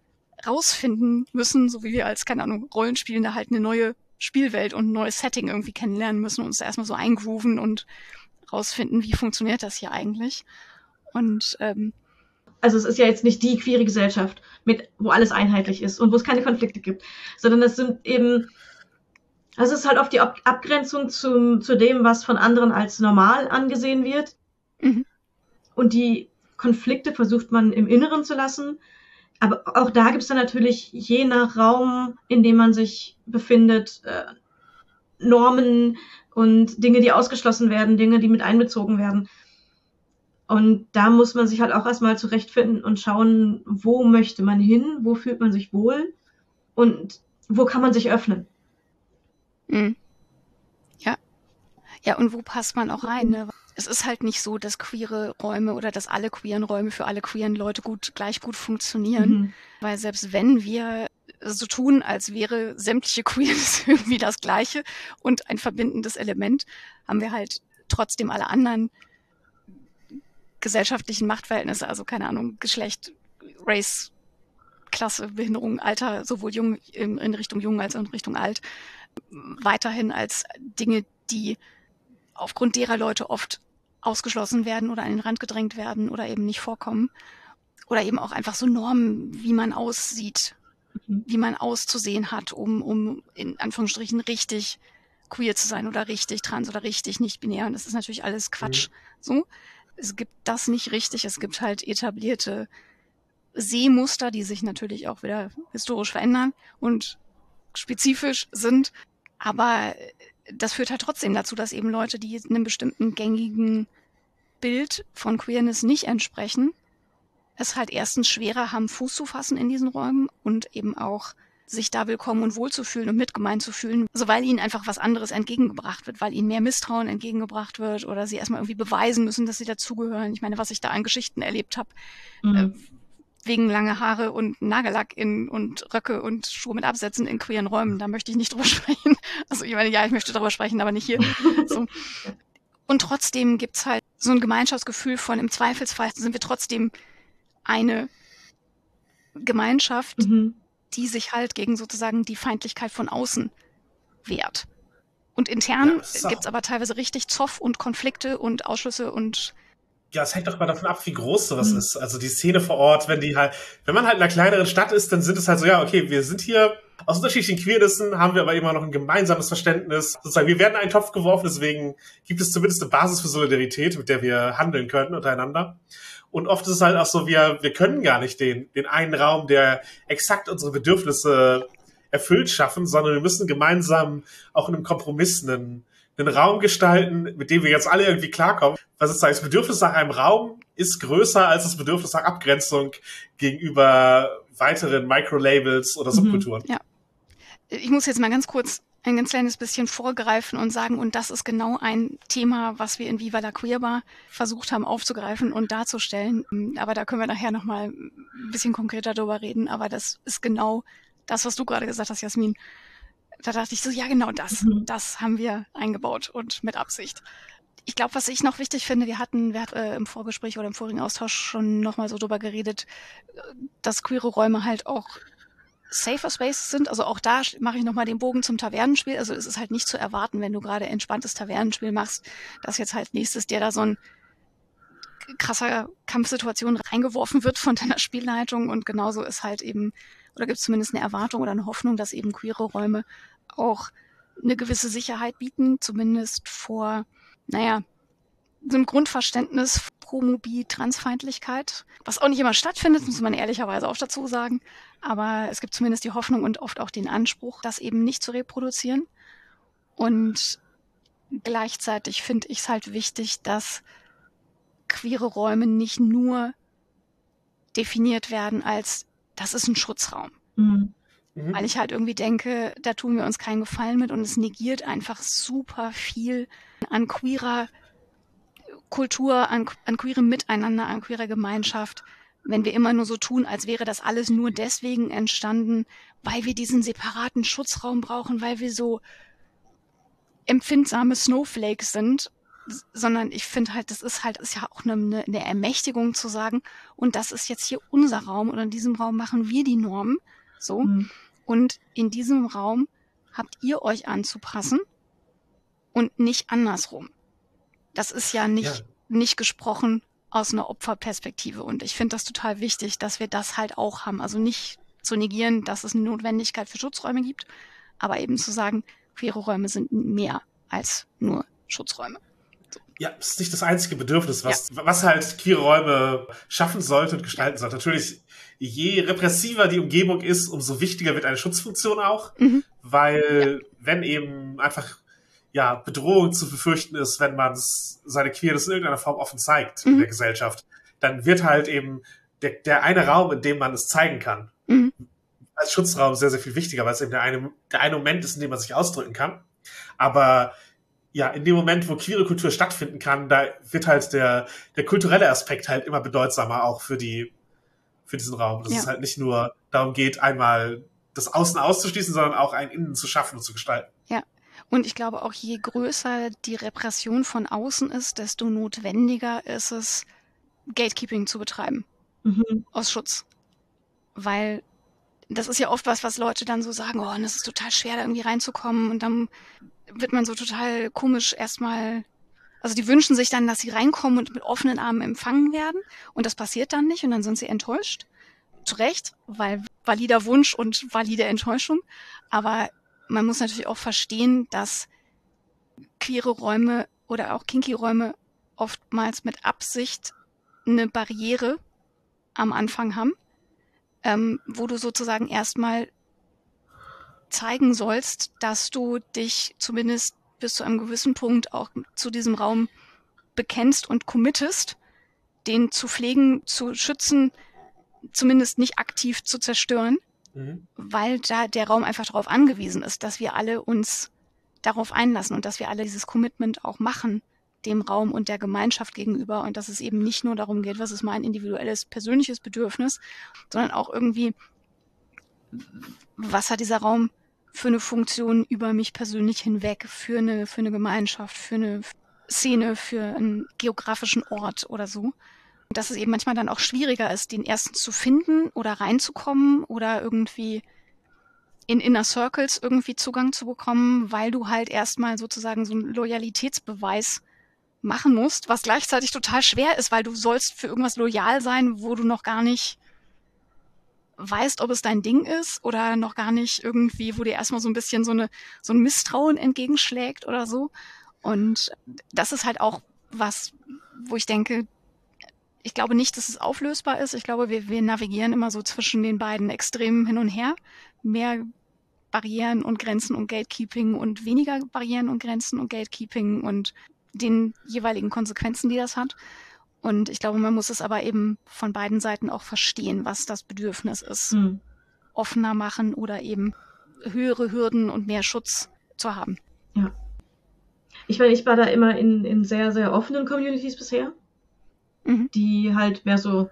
rausfinden müssen, so wie wir als, keine Ahnung, Rollenspielende halt eine neue Spielwelt und ein neues Setting irgendwie kennenlernen müssen und uns da erstmal so eingrooven und rausfinden, wie funktioniert das hier eigentlich. Und ähm, also es ist ja jetzt nicht die queere Gesellschaft, mit, wo alles einheitlich ist und wo es keine Konflikte gibt, sondern es sind eben, also es ist halt oft die Ab Abgrenzung zum, zu dem, was von anderen als normal angesehen wird. Mhm. Und die Konflikte versucht man im Inneren zu lassen. Aber auch da gibt es dann natürlich je nach Raum, in dem man sich befindet, äh, Normen und Dinge, die ausgeschlossen werden, Dinge, die mit einbezogen werden. Und da muss man sich halt auch erstmal zurechtfinden und schauen, wo möchte man hin, wo fühlt man sich wohl und wo kann man sich öffnen. Mhm. Ja. Ja, und wo passt man auch rein? Ne? Es ist halt nicht so, dass queere Räume oder dass alle queeren Räume für alle queeren Leute gut, gleich gut funktionieren. Mhm. Weil selbst wenn wir so tun, als wäre sämtliche Queerness irgendwie das Gleiche und ein verbindendes Element, haben wir halt trotzdem alle anderen gesellschaftlichen Machtverhältnisse, also keine Ahnung, Geschlecht, Race, Klasse, Behinderung, Alter, sowohl jung in, in Richtung jung als auch in Richtung alt, weiterhin als Dinge, die aufgrund derer Leute oft ausgeschlossen werden oder an den Rand gedrängt werden oder eben nicht vorkommen. Oder eben auch einfach so Normen, wie man aussieht, mhm. wie man auszusehen hat, um, um in Anführungsstrichen richtig queer zu sein oder richtig trans oder richtig nicht binär. Und das ist natürlich alles Quatsch. Mhm. So es gibt das nicht richtig. Es gibt halt etablierte Sehmuster, die sich natürlich auch wieder historisch verändern und spezifisch sind. Aber das führt halt trotzdem dazu, dass eben Leute, die einem bestimmten gängigen Bild von Queerness nicht entsprechen, es halt erstens schwerer haben, Fuß zu fassen in diesen Räumen und eben auch sich da willkommen und wohl zu fühlen und mitgemeint zu fühlen, so weil ihnen einfach was anderes entgegengebracht wird, weil ihnen mehr Misstrauen entgegengebracht wird oder sie erstmal irgendwie beweisen müssen, dass sie dazugehören. Ich meine, was ich da an Geschichten erlebt habe, mhm. Wegen lange Haare und Nagellack in und Röcke und Schuhe mit Absätzen in queeren Räumen, da möchte ich nicht drüber sprechen. Also ich meine, ja, ich möchte darüber sprechen, aber nicht hier. so. Und trotzdem gibt's halt so ein Gemeinschaftsgefühl von, im Zweifelsfall sind wir trotzdem eine Gemeinschaft, mhm die sich halt gegen sozusagen die Feindlichkeit von außen wehrt. Und intern ja, gibt's aber teilweise richtig Zoff und Konflikte und Ausschlüsse und ja, es hängt doch mal davon ab, wie groß sowas mhm. ist. Also die Szene vor Ort, wenn die halt, wenn man halt in einer kleineren Stadt ist, dann sind es halt so, ja, okay, wir sind hier aus unterschiedlichen Queernissen, haben wir aber immer noch ein gemeinsames Verständnis. Sozusagen, wir werden in einen Topf geworfen, deswegen gibt es zumindest eine Basis für Solidarität, mit der wir handeln können untereinander. Und oft ist es halt auch so, wir, wir können gar nicht den, den einen Raum, der exakt unsere Bedürfnisse erfüllt schaffen, sondern wir müssen gemeinsam auch in einem Kompromiss einen, einen Raum gestalten, mit dem wir jetzt alle irgendwie klarkommen. Was ist das Bedürfnis nach einem Raum ist größer als das Bedürfnis nach Abgrenzung gegenüber weiteren Microlabels oder mhm. Subkulturen. Mhm, ja. Ich muss jetzt mal ganz kurz ein ganz kleines bisschen vorgreifen und sagen, und das ist genau ein Thema, was wir in Viva la Queerbar versucht haben aufzugreifen und darzustellen. Aber da können wir nachher nochmal ein bisschen konkreter drüber reden. Aber das ist genau das, was du gerade gesagt hast, Jasmin. Da dachte ich so, ja, genau das. Mhm. Das haben wir eingebaut und mit Absicht. Ich glaube, was ich noch wichtig finde, wir hatten, wir hatten äh, im Vorgespräch oder im vorigen Austausch schon nochmal so drüber geredet, dass queere Räume halt auch Safer Spaces sind. Also auch da mache ich nochmal den Bogen zum Tavernenspiel. Also es ist halt nicht zu erwarten, wenn du gerade entspanntes Tavernenspiel machst, dass jetzt halt nächstes dir da so ein krasser Kampfsituation reingeworfen wird von deiner Spielleitung und genauso ist halt eben, oder gibt es zumindest eine Erwartung oder eine Hoffnung, dass eben queere Räume auch eine gewisse Sicherheit bieten, zumindest vor, naja, einem Grundverständnis Homobi, Transfeindlichkeit, was auch nicht immer stattfindet, muss man ehrlicherweise auch dazu sagen. Aber es gibt zumindest die Hoffnung und oft auch den Anspruch, das eben nicht zu reproduzieren. Und gleichzeitig finde ich es halt wichtig, dass queere Räume nicht nur definiert werden als, das ist ein Schutzraum. Mhm. Mhm. Weil ich halt irgendwie denke, da tun wir uns keinen Gefallen mit und es negiert einfach super viel an queerer Kultur, an, an queerem Miteinander, an queerer Gemeinschaft, wenn wir immer nur so tun, als wäre das alles nur deswegen entstanden, weil wir diesen separaten Schutzraum brauchen, weil wir so empfindsame Snowflakes sind, sondern ich finde halt, das ist halt, ist ja auch eine, eine Ermächtigung zu sagen, und das ist jetzt hier unser Raum und in diesem Raum machen wir die Normen, so. Mhm. Und in diesem Raum habt ihr euch anzupassen und nicht andersrum. Das ist ja nicht, ja. nicht gesprochen aus einer Opferperspektive. Und ich finde das total wichtig, dass wir das halt auch haben. Also nicht zu negieren, dass es eine Notwendigkeit für Schutzräume gibt, aber eben zu sagen, queere Räume sind mehr als nur Schutzräume. Ja, das ist nicht das einzige Bedürfnis, was, ja. was halt queere Räume schaffen sollte und gestalten sollte. Natürlich, je repressiver die Umgebung ist, umso wichtiger wird eine Schutzfunktion auch, mhm. weil ja. wenn eben einfach ja, Bedrohung zu befürchten ist, wenn man seine Queerness in irgendeiner Form offen zeigt mhm. in der Gesellschaft, dann wird halt eben der, der eine Raum, in dem man es zeigen kann, mhm. als Schutzraum sehr, sehr viel wichtiger, weil es eben der eine, der eine Moment ist, in dem man sich ausdrücken kann. Aber ja, in dem Moment, wo queere Kultur stattfinden kann, da wird halt der, der kulturelle Aspekt halt immer bedeutsamer auch für die, für diesen Raum. Dass ja. es halt nicht nur darum geht, einmal das Außen auszuschließen, sondern auch ein Innen zu schaffen und zu gestalten. Ja, und ich glaube auch, je größer die Repression von außen ist, desto notwendiger ist es, Gatekeeping zu betreiben. Mhm. Aus Schutz. Weil das ist ja oft was, was Leute dann so sagen, oh, und das ist total schwer, da irgendwie reinzukommen. Und dann wird man so total komisch erstmal, also die wünschen sich dann, dass sie reinkommen und mit offenen Armen empfangen werden. Und das passiert dann nicht und dann sind sie enttäuscht. Zu Recht, weil valider Wunsch und valide Enttäuschung. Aber man muss natürlich auch verstehen, dass queere Räume oder auch kinky Räume oftmals mit Absicht eine Barriere am Anfang haben, ähm, wo du sozusagen erstmal zeigen sollst, dass du dich zumindest bis zu einem gewissen Punkt auch zu diesem Raum bekennst und committest, den zu pflegen, zu schützen, zumindest nicht aktiv zu zerstören mhm. weil da der Raum einfach darauf angewiesen ist, dass wir alle uns darauf einlassen und dass wir alle dieses Commitment auch machen dem Raum und der Gemeinschaft gegenüber und dass es eben nicht nur darum geht, was ist mein individuelles, persönliches Bedürfnis, sondern auch irgendwie, was hat dieser Raum für eine Funktion über mich persönlich hinweg, für eine, für eine Gemeinschaft, für eine Szene, für einen geografischen Ort oder so. Und dass es eben manchmal dann auch schwieriger ist, den ersten zu finden oder reinzukommen oder irgendwie in Inner Circles irgendwie Zugang zu bekommen, weil du halt erstmal sozusagen so einen Loyalitätsbeweis machen musst, was gleichzeitig total schwer ist, weil du sollst für irgendwas loyal sein, wo du noch gar nicht weißt, ob es dein Ding ist oder noch gar nicht irgendwie, wo dir erstmal so ein bisschen so eine so ein Misstrauen entgegenschlägt oder so. Und das ist halt auch was, wo ich denke, ich glaube nicht, dass es auflösbar ist. Ich glaube, wir, wir navigieren immer so zwischen den beiden Extremen hin und her. Mehr Barrieren und Grenzen und Gatekeeping und weniger Barrieren und Grenzen und Gatekeeping und den jeweiligen Konsequenzen, die das hat. Und ich glaube, man muss es aber eben von beiden Seiten auch verstehen, was das Bedürfnis ist. Hm. Offener machen oder eben höhere Hürden und mehr Schutz zu haben. Ja. Ich meine, ich war da immer in, in sehr, sehr offenen Communities bisher, mhm. die halt mehr so,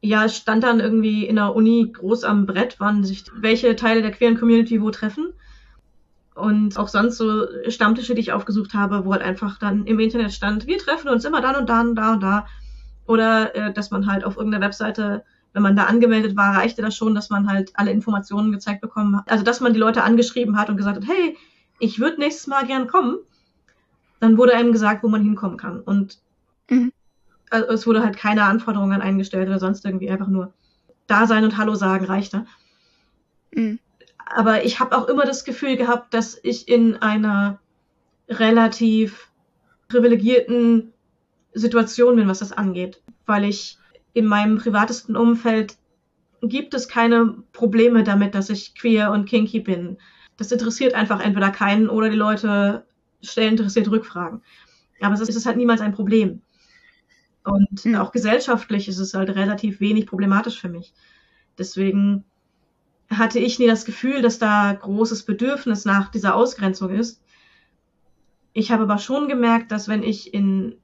ja, stand dann irgendwie in der Uni groß am Brett, wann sich welche Teile der queeren Community wo treffen und auch sonst so Stammtische, die ich aufgesucht habe, wo halt einfach dann im Internet stand, wir treffen uns immer dann und dann, da und da. Oder äh, dass man halt auf irgendeiner Webseite, wenn man da angemeldet war, reichte das schon, dass man halt alle Informationen gezeigt bekommen hat. Also dass man die Leute angeschrieben hat und gesagt hat, hey, ich würde nächstes Mal gern kommen. Dann wurde einem gesagt, wo man hinkommen kann. Und mhm. also es wurde halt keine Anforderungen eingestellt oder sonst irgendwie einfach nur da sein und Hallo sagen reichte. Mhm aber ich habe auch immer das Gefühl gehabt, dass ich in einer relativ privilegierten Situation bin, was das angeht, weil ich in meinem privatesten Umfeld gibt es keine Probleme damit, dass ich queer und kinky bin. Das interessiert einfach entweder keinen oder die Leute stellen interessiert Rückfragen. Aber es ist halt niemals ein Problem. Und mhm. auch gesellschaftlich ist es halt relativ wenig problematisch für mich. Deswegen hatte ich nie das Gefühl, dass da großes Bedürfnis nach dieser Ausgrenzung ist. Ich habe aber schon gemerkt, dass wenn ich in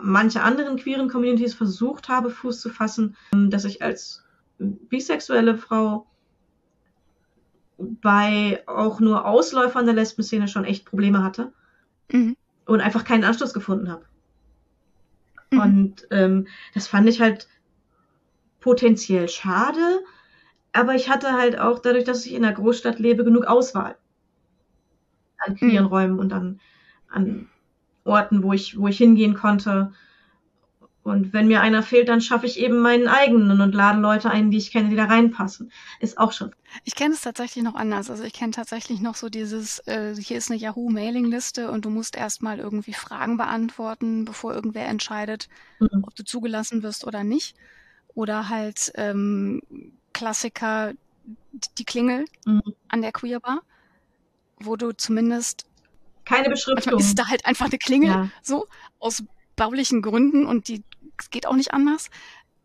manche anderen queeren Communities versucht habe, Fuß zu fassen, dass ich als bisexuelle Frau bei auch nur Ausläufern der Lesben-Szene schon echt Probleme hatte mhm. und einfach keinen Anschluss gefunden habe. Mhm. Und ähm, das fand ich halt potenziell schade, aber ich hatte halt auch dadurch, dass ich in einer Großstadt lebe, genug Auswahl an queeren mhm. Räumen und an, an Orten, wo ich, wo ich hingehen konnte. Und wenn mir einer fehlt, dann schaffe ich eben meinen eigenen und lade Leute ein, die ich kenne, die da reinpassen. Ist auch schon. Ich kenne es tatsächlich noch anders. Also ich kenne tatsächlich noch so dieses, äh, hier ist eine Yahoo-Mailing-Liste und du musst erstmal irgendwie Fragen beantworten, bevor irgendwer entscheidet, mhm. ob du zugelassen wirst oder nicht. Oder halt ähm, Klassiker die Klingel mhm. an der Queerbar, wo du zumindest keine Beschriftung. ist da halt einfach eine Klingel, ja. so aus baulichen Gründen und die es geht auch nicht anders.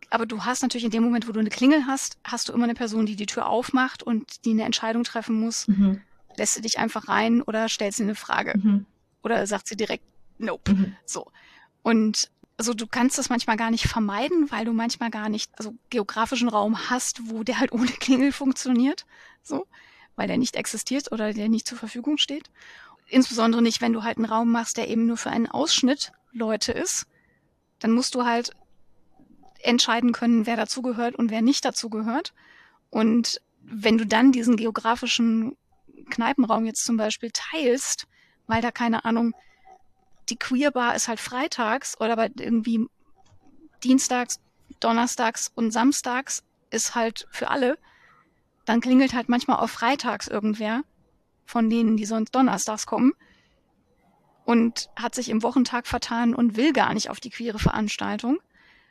Aber du hast natürlich in dem Moment, wo du eine Klingel hast, hast du immer eine Person, die die Tür aufmacht und die eine Entscheidung treffen muss. Mhm. Lässt sie dich einfach rein oder stellst sie eine Frage? Mhm. Oder sagt sie direkt Nope. Mhm. So. Und also du kannst das manchmal gar nicht vermeiden, weil du manchmal gar nicht, also geografischen Raum hast, wo der halt ohne Klingel funktioniert, so, weil der nicht existiert oder der nicht zur Verfügung steht. Insbesondere nicht, wenn du halt einen Raum machst, der eben nur für einen Ausschnitt Leute ist, dann musst du halt entscheiden können, wer dazugehört und wer nicht dazugehört. Und wenn du dann diesen geografischen Kneipenraum jetzt zum Beispiel teilst, weil da keine Ahnung die Queerbar ist halt freitags oder aber irgendwie dienstags, donnerstags und samstags ist halt für alle. Dann klingelt halt manchmal auch freitags irgendwer von denen, die sonst donnerstags kommen und hat sich im Wochentag vertan und will gar nicht auf die queere Veranstaltung.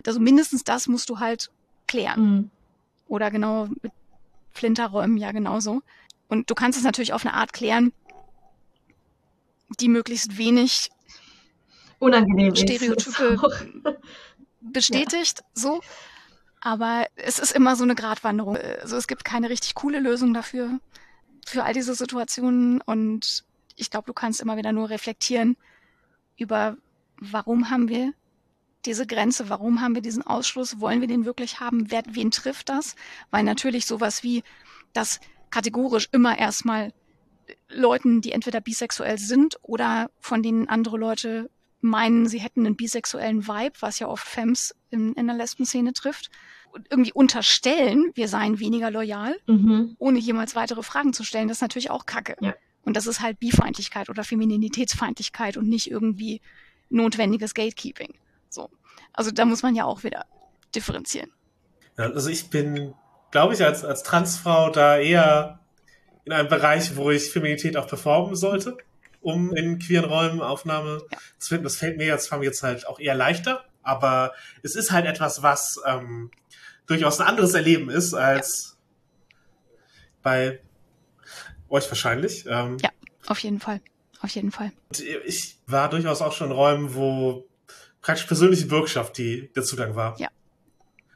Also mindestens das musst du halt klären. Mhm. Oder genau mit Flinterräumen ja genauso. Und du kannst es natürlich auf eine Art klären, die möglichst wenig unangenehm Stereotype bestätigt, ja. so. Aber es ist immer so eine Gratwanderung. Also es gibt keine richtig coole Lösung dafür, für all diese Situationen. Und ich glaube, du kannst immer wieder nur reflektieren über, warum haben wir diese Grenze, warum haben wir diesen Ausschluss, wollen wir den wirklich haben, wer, wen trifft das? Weil natürlich sowas wie, dass kategorisch immer erstmal Leuten, die entweder bisexuell sind oder von denen andere Leute meinen, sie hätten einen bisexuellen Vibe, was ja oft Femmes in, in der Lesben-Szene trifft, und irgendwie unterstellen, wir seien weniger loyal, mhm. ohne jemals weitere Fragen zu stellen, das ist natürlich auch Kacke. Ja. Und das ist halt Bifeindlichkeit oder Femininitätsfeindlichkeit und nicht irgendwie notwendiges Gatekeeping. So. Also da muss man ja auch wieder differenzieren. Ja, also ich bin, glaube ich, als, als Transfrau da eher in einem Bereich, wo ich Feminität auch performen sollte um in queeren Räumen Aufnahme ja. zu finden. Das fällt mir jetzt, fand jetzt halt auch eher leichter, aber es ist halt etwas, was ähm, durchaus ein anderes Erleben ist als ja. bei euch wahrscheinlich. Ähm, ja, auf jeden Fall. Auf jeden Fall. Ich war durchaus auch schon in Räumen, wo praktisch persönliche Bürgschaft die, der Zugang war. Ja.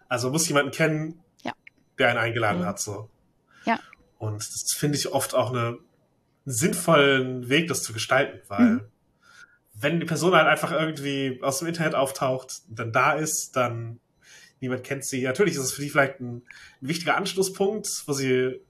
Also muss jemanden kennen, ja. der einen eingeladen mhm. hat. So. Ja. Und das finde ich oft auch eine sinnvollen Weg, das zu gestalten, weil mhm. wenn die Person halt einfach irgendwie aus dem Internet auftaucht, dann da ist, dann niemand kennt sie. Natürlich ist es für die vielleicht ein, ein wichtiger Anschlusspunkt, wo sie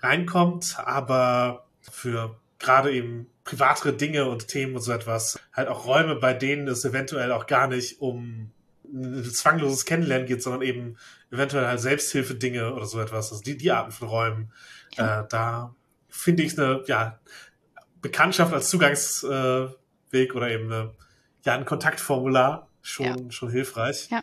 reinkommt, aber für gerade eben privatere Dinge und Themen und so etwas, halt auch Räume, bei denen es eventuell auch gar nicht um ein zwangloses Kennenlernen geht, sondern eben eventuell halt Selbsthilfe-Dinge oder so etwas. Also die, die Arten von Räumen, ja. äh, da finde ich eine ja, Bekanntschaft als Zugangsweg äh, oder eben eine, ja, ein Kontaktformular schon, ja. schon hilfreich. Ja.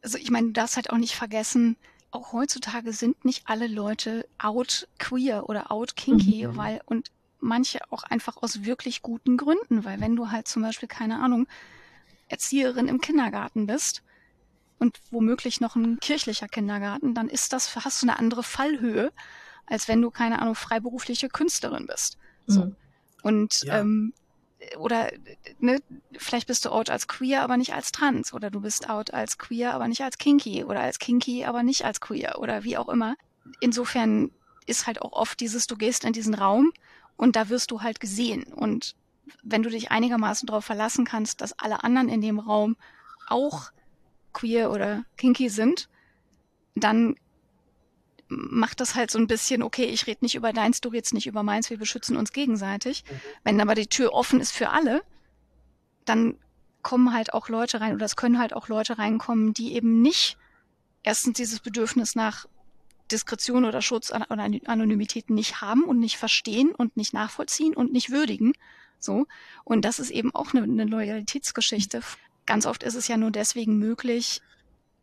Also ich meine, du darfst halt auch nicht vergessen, auch heutzutage sind nicht alle Leute out queer oder out kinky, mhm. weil und manche auch einfach aus wirklich guten Gründen, weil wenn du halt zum Beispiel, keine Ahnung, Erzieherin im Kindergarten bist und womöglich noch ein kirchlicher Kindergarten, dann ist das, hast du eine andere Fallhöhe, als wenn du, keine Ahnung, freiberufliche Künstlerin bist. So. Mhm. Und ja. ähm, oder ne, vielleicht bist du out als queer, aber nicht als trans, oder du bist out als queer, aber nicht als kinky, oder als kinky, aber nicht als queer, oder wie auch immer. Insofern ist halt auch oft dieses, du gehst in diesen Raum und da wirst du halt gesehen. Und wenn du dich einigermaßen darauf verlassen kannst, dass alle anderen in dem Raum auch queer oder kinky sind, dann macht das halt so ein bisschen, okay, ich rede nicht über deins, du redest nicht über meins, wir beschützen uns gegenseitig. Mhm. Wenn aber die Tür offen ist für alle, dann kommen halt auch Leute rein oder es können halt auch Leute reinkommen, die eben nicht erstens dieses Bedürfnis nach Diskretion oder Schutz oder Anonymität nicht haben und nicht verstehen und nicht nachvollziehen und nicht würdigen. So. Und das ist eben auch eine, eine Loyalitätsgeschichte. Ganz oft ist es ja nur deswegen möglich,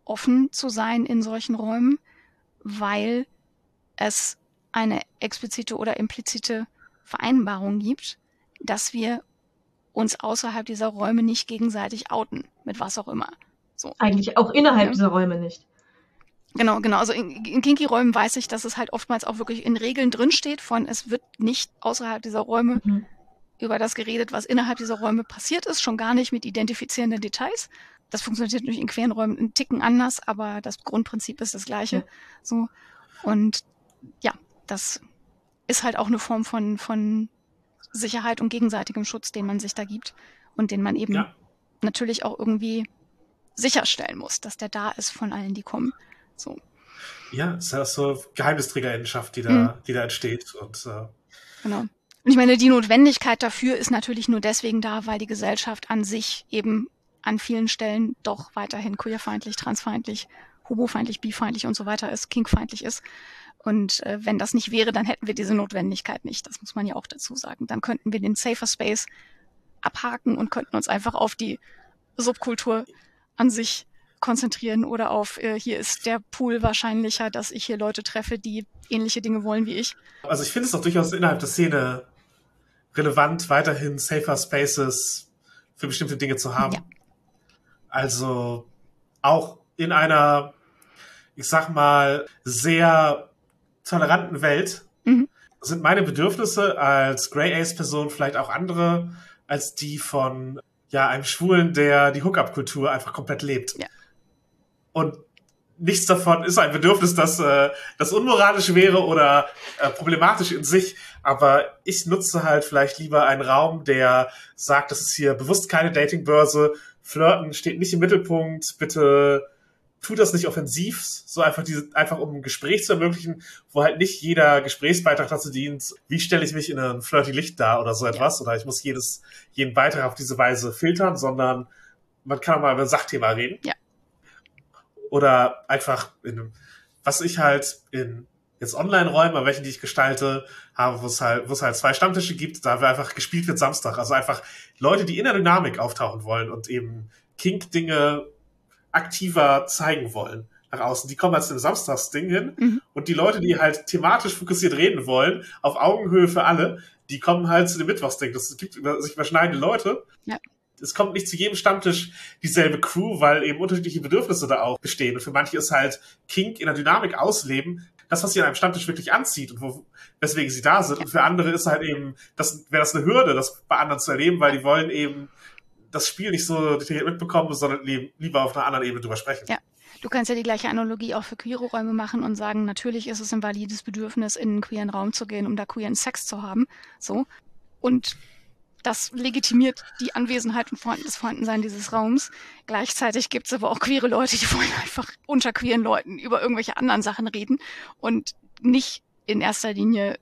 offen zu sein in solchen Räumen, weil es eine explizite oder implizite Vereinbarung gibt, dass wir uns außerhalb dieser Räume nicht gegenseitig outen, mit was auch immer. So. Eigentlich auch innerhalb ja. dieser Räume nicht. Genau, genau. Also in, in Kinky-Räumen weiß ich, dass es halt oftmals auch wirklich in Regeln drinsteht von, es wird nicht außerhalb dieser Räume mhm. über das geredet, was innerhalb dieser Räume passiert ist, schon gar nicht mit identifizierenden Details. Das funktioniert natürlich in queren Räumen einen Ticken anders, aber das Grundprinzip ist das gleiche. Ja. So. Und ja, das ist halt auch eine Form von, von Sicherheit und gegenseitigem Schutz, den man sich da gibt und den man eben ja. natürlich auch irgendwie sicherstellen muss, dass der da ist von allen, die kommen. So. Ja, es ist ja so Geheimnisträgereigenschaft, die da, mhm. die da entsteht. Und, äh, genau. Und ich meine, die Notwendigkeit dafür ist natürlich nur deswegen da, weil die Gesellschaft an sich eben an vielen Stellen doch weiterhin queerfeindlich, transfeindlich, homofeindlich, bifeindlich und so weiter ist, kinkfeindlich ist. Und äh, wenn das nicht wäre, dann hätten wir diese Notwendigkeit nicht. Das muss man ja auch dazu sagen. Dann könnten wir den Safer Space abhaken und könnten uns einfach auf die Subkultur an sich konzentrieren oder auf, äh, hier ist der Pool wahrscheinlicher, dass ich hier Leute treffe, die ähnliche Dinge wollen wie ich. Also ich finde es doch durchaus innerhalb der Szene relevant, weiterhin Safer Spaces für bestimmte Dinge zu haben. Ja. Also auch in einer, ich sag mal, sehr toleranten Welt mhm. sind meine Bedürfnisse als Grey Ace Person vielleicht auch andere als die von ja einem Schwulen, der die Hookup-Kultur einfach komplett lebt. Ja. Und nichts davon ist ein Bedürfnis, das, äh, das unmoralisch wäre oder äh, problematisch in sich. Aber ich nutze halt vielleicht lieber einen Raum, der sagt, das ist hier bewusst keine Datingbörse. Flirten steht nicht im Mittelpunkt. Bitte tut das nicht offensiv, so einfach diese, einfach um ein Gespräch zu ermöglichen, wo halt nicht jeder Gesprächsbeitrag dazu dient, wie stelle ich mich in ein flirty Licht dar oder so etwas, ja. oder ich muss jedes, jeden Beitrag auf diese Weise filtern, sondern man kann mal über ein Sachthema reden. Ja. Oder einfach in, was ich halt in jetzt Online-Räumen, bei welchen die ich gestalte, habe, wo es halt, wo es halt zwei Stammtische gibt, da wir einfach gespielt wird Samstag. Also einfach Leute, die in der Dynamik auftauchen wollen und eben Kink-Dinge aktiver zeigen wollen nach außen. Die kommen halt zu dem Samstagsding hin mhm. und die Leute, die halt thematisch fokussiert reden wollen, auf Augenhöhe für alle, die kommen halt zu dem Mittwochsding. Das gibt sich überschneidende Leute. Ja. Es kommt nicht zu jedem Stammtisch dieselbe Crew, weil eben unterschiedliche Bedürfnisse da auch bestehen. Und für manche ist halt Kink in der Dynamik ausleben das, was sie an einem Stammtisch wirklich anzieht und wo, weswegen sie da sind. Und für andere ist halt eben, das wäre das eine Hürde, das bei anderen zu erleben, weil die wollen eben das Spiel nicht so detailliert mitbekommen, sondern lieber auf einer anderen Ebene drüber sprechen. Ja. Du kannst ja die gleiche Analogie auch für queere Räume machen und sagen, natürlich ist es ein valides Bedürfnis, in einen queeren Raum zu gehen, um da queeren Sex zu haben. So. Und das legitimiert die Anwesenheit und Vorhanden, das Vorhandensein dieses Raums. Gleichzeitig gibt es aber auch queere Leute, die wollen einfach unter queeren Leuten über irgendwelche anderen Sachen reden und nicht in erster Linie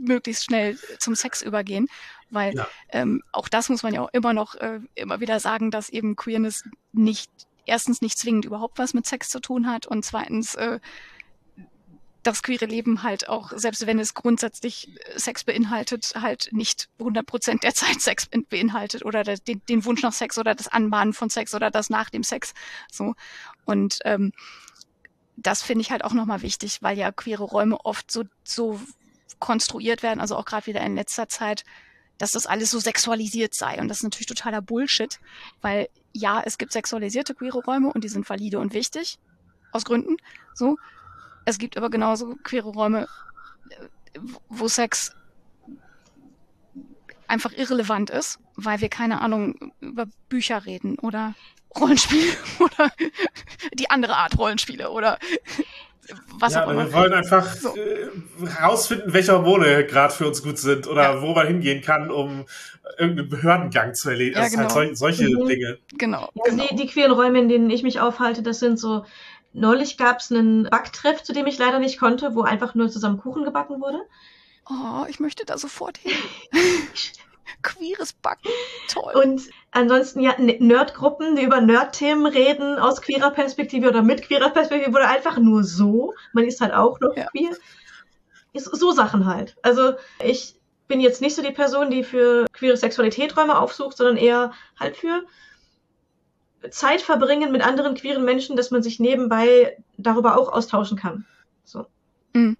möglichst schnell zum Sex übergehen, weil ja. ähm, auch das muss man ja auch immer noch äh, immer wieder sagen, dass eben Queerness nicht erstens nicht zwingend überhaupt was mit Sex zu tun hat und zweitens äh, das queere Leben halt auch, selbst wenn es grundsätzlich Sex beinhaltet, halt nicht 100 Prozent der Zeit Sex beinhaltet oder den, den, Wunsch nach Sex oder das Anbahnen von Sex oder das nach dem Sex. So. Und ähm, das finde ich halt auch nochmal wichtig, weil ja queere Räume oft so, so konstruiert werden, also auch gerade wieder in letzter Zeit, dass das alles so sexualisiert sei. Und das ist natürlich totaler Bullshit, weil ja, es gibt sexualisierte queere Räume und die sind valide und wichtig, aus Gründen, so. Es gibt aber genauso queere Räume, wo Sex einfach irrelevant ist, weil wir keine Ahnung über Bücher reden oder Rollenspiele oder die andere Art Rollenspiele oder was ja, auch immer. Wir wollen einfach so. äh, rausfinden, welche Hormone gerade für uns gut sind oder ja. wo man hingehen kann, um irgendeinen Behördengang zu erledigen. Ja, also halt genau. halt solche mhm. Dinge. Genau. Also genau. Die, die queeren Räume, in denen ich mich aufhalte, das sind so Neulich gab es einen Backtreff, zu dem ich leider nicht konnte, wo einfach nur zusammen Kuchen gebacken wurde. Oh, ich möchte da sofort hin. Queeres Backen, toll. Und ansonsten ja Nerdgruppen, die über Nerdthemen reden aus queerer Perspektive oder mit queerer Perspektive oder einfach nur so. Man ist halt auch noch ja. queer. So Sachen halt. Also ich bin jetzt nicht so die Person, die für queere Sexualität Räume aufsucht, sondern eher halt für Zeit verbringen mit anderen queeren Menschen, dass man sich nebenbei darüber auch austauschen kann. So. Mhm.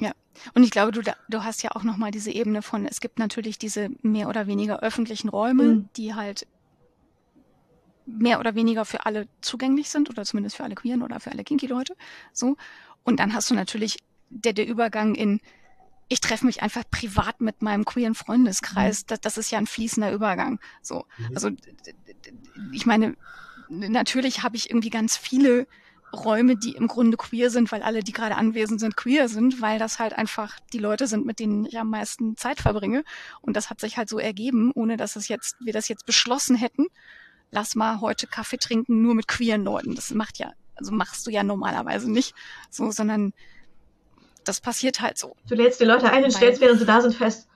Ja, und ich glaube, du, du hast ja auch nochmal diese Ebene von, es gibt natürlich diese mehr oder weniger öffentlichen Räume, mhm. die halt mehr oder weniger für alle zugänglich sind oder zumindest für alle Queeren oder für alle Kinky-Leute. So. Und dann hast du natürlich der, der Übergang in, ich treffe mich einfach privat mit meinem queeren Freundeskreis. Mhm. Das, das ist ja ein fließender Übergang. So, mhm. also ich meine, natürlich habe ich irgendwie ganz viele Räume, die im Grunde queer sind, weil alle, die gerade anwesend sind, queer sind, weil das halt einfach die Leute sind, mit denen ich am meisten Zeit verbringe. Und das hat sich halt so ergeben, ohne dass es jetzt, wir das jetzt beschlossen hätten. Lass mal heute Kaffee trinken nur mit queeren Leuten. Das macht ja, also machst du ja normalerweise nicht. So, sondern das passiert halt so. Du lädst die Leute ein und stellst, während sie da sind, fest,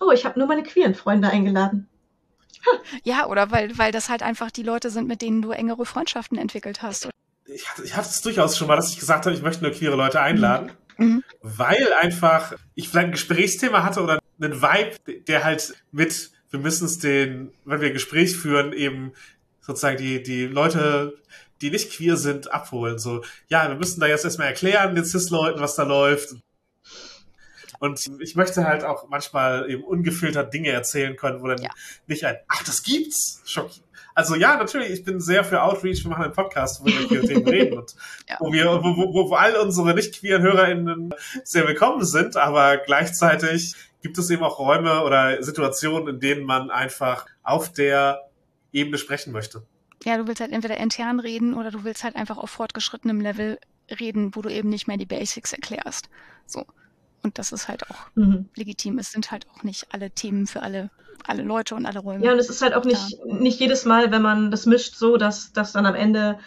oh, ich habe nur meine queeren Freunde eingeladen. Ja, oder weil, weil das halt einfach die Leute sind, mit denen du engere Freundschaften entwickelt hast. Ich hatte, ich hatte es durchaus schon mal, dass ich gesagt habe, ich möchte nur queere Leute einladen, mhm. weil einfach ich vielleicht ein Gesprächsthema hatte oder einen Vibe, der halt mit, wir müssen es den, wenn wir ein Gespräch führen, eben sozusagen die, die Leute, die nicht queer sind, abholen. So, ja, wir müssen da jetzt erstmal erklären, den Cis-Leuten, was da läuft. Und ich möchte halt auch manchmal eben ungefiltert Dinge erzählen können, wo dann ja. nicht ein, ach, das gibt's, Schock. Also ja, natürlich, ich bin sehr für Outreach. Wir machen einen Podcast, wo wir über queere Themen reden und ja. wo wir, wo, wo, wo all unsere nicht queeren HörerInnen sehr willkommen sind, aber gleichzeitig gibt es eben auch Räume oder Situationen, in denen man einfach auf der Ebene sprechen möchte. Ja, du willst halt entweder intern reden oder du willst halt einfach auf fortgeschrittenem Level reden, wo du eben nicht mehr die Basics erklärst. So. Und das ist halt auch mhm. legitim. Es sind halt auch nicht alle Themen für alle, alle Leute und alle Räume. Ja, und es ist halt auch nicht, nicht jedes Mal, wenn man das mischt, so, dass, dass dann am Ende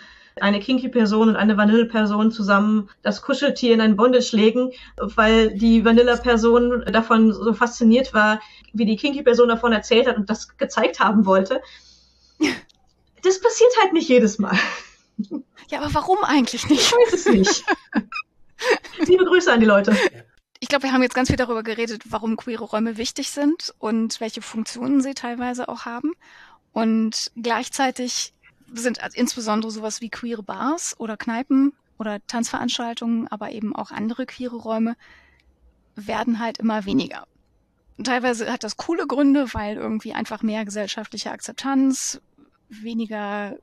eine Kinky-Person und eine Vanille-Person zusammen das Kuscheltier in ein Bondage legen, weil die Vanilla-Person davon so fasziniert war, wie die Kinky-Person davon erzählt hat und das gezeigt haben wollte. Das passiert halt nicht jedes Mal. Ja, aber warum eigentlich nicht? Ich weiß es nicht. Liebe Grüße an die Leute. Ich glaube, wir haben jetzt ganz viel darüber geredet, warum queere Räume wichtig sind und welche Funktionen sie teilweise auch haben. Und gleichzeitig sind insbesondere sowas wie queere Bars oder Kneipen oder Tanzveranstaltungen, aber eben auch andere queere Räume werden halt immer weniger. Teilweise hat das coole Gründe, weil irgendwie einfach mehr gesellschaftliche Akzeptanz, weniger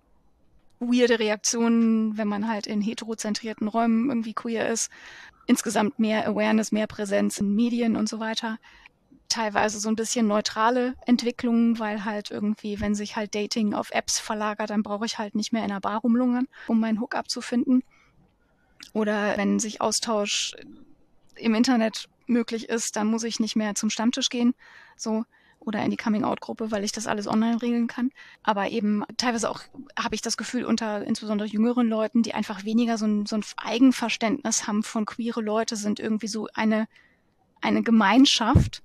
weirde Reaktionen, wenn man halt in heterozentrierten Räumen irgendwie queer ist, insgesamt mehr Awareness, mehr Präsenz in Medien und so weiter. Teilweise so ein bisschen neutrale Entwicklungen, weil halt irgendwie, wenn sich halt Dating auf Apps verlagert, dann brauche ich halt nicht mehr in einer Bar rumlungern, um meinen Hookup zu finden. Oder wenn sich Austausch im Internet möglich ist, dann muss ich nicht mehr zum Stammtisch gehen, so oder in die Coming-out-Gruppe, weil ich das alles online regeln kann. Aber eben teilweise auch habe ich das Gefühl unter insbesondere jüngeren Leuten, die einfach weniger so ein, so ein Eigenverständnis haben von queere Leute, sind irgendwie so eine eine Gemeinschaft,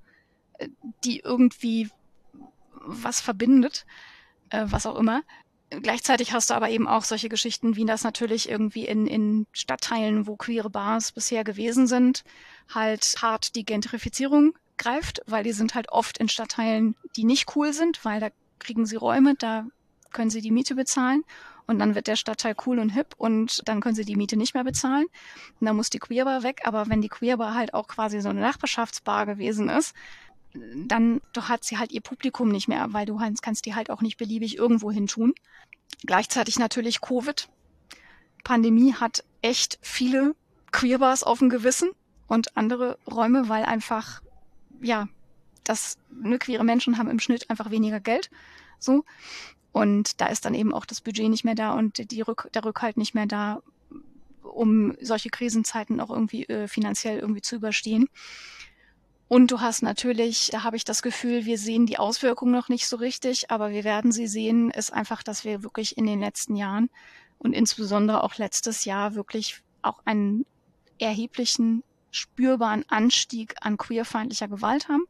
die irgendwie was verbindet, äh, was auch immer. Gleichzeitig hast du aber eben auch solche Geschichten, wie das natürlich irgendwie in, in Stadtteilen, wo queere Bars bisher gewesen sind, halt hart die Gentrifizierung greift, weil die sind halt oft in Stadtteilen, die nicht cool sind, weil da kriegen sie Räume, da können sie die Miete bezahlen und dann wird der Stadtteil cool und hip und dann können sie die Miete nicht mehr bezahlen. Und dann muss die Queerbar weg, aber wenn die Queerbar halt auch quasi so eine Nachbarschaftsbar gewesen ist, dann doch hat sie halt ihr Publikum nicht mehr, weil du kannst die halt auch nicht beliebig irgendwo hin tun. Gleichzeitig natürlich Covid. Pandemie hat echt viele Queerbars auf dem Gewissen und andere Räume, weil einfach, ja, das, ne, queere Menschen haben im Schnitt einfach weniger Geld. So. Und da ist dann eben auch das Budget nicht mehr da und die Rück, der Rückhalt nicht mehr da, um solche Krisenzeiten auch irgendwie äh, finanziell irgendwie zu überstehen. Und du hast natürlich, da habe ich das Gefühl, wir sehen die Auswirkungen noch nicht so richtig, aber wir werden sie sehen, ist einfach, dass wir wirklich in den letzten Jahren und insbesondere auch letztes Jahr wirklich auch einen erheblichen, spürbaren Anstieg an queerfeindlicher Gewalt haben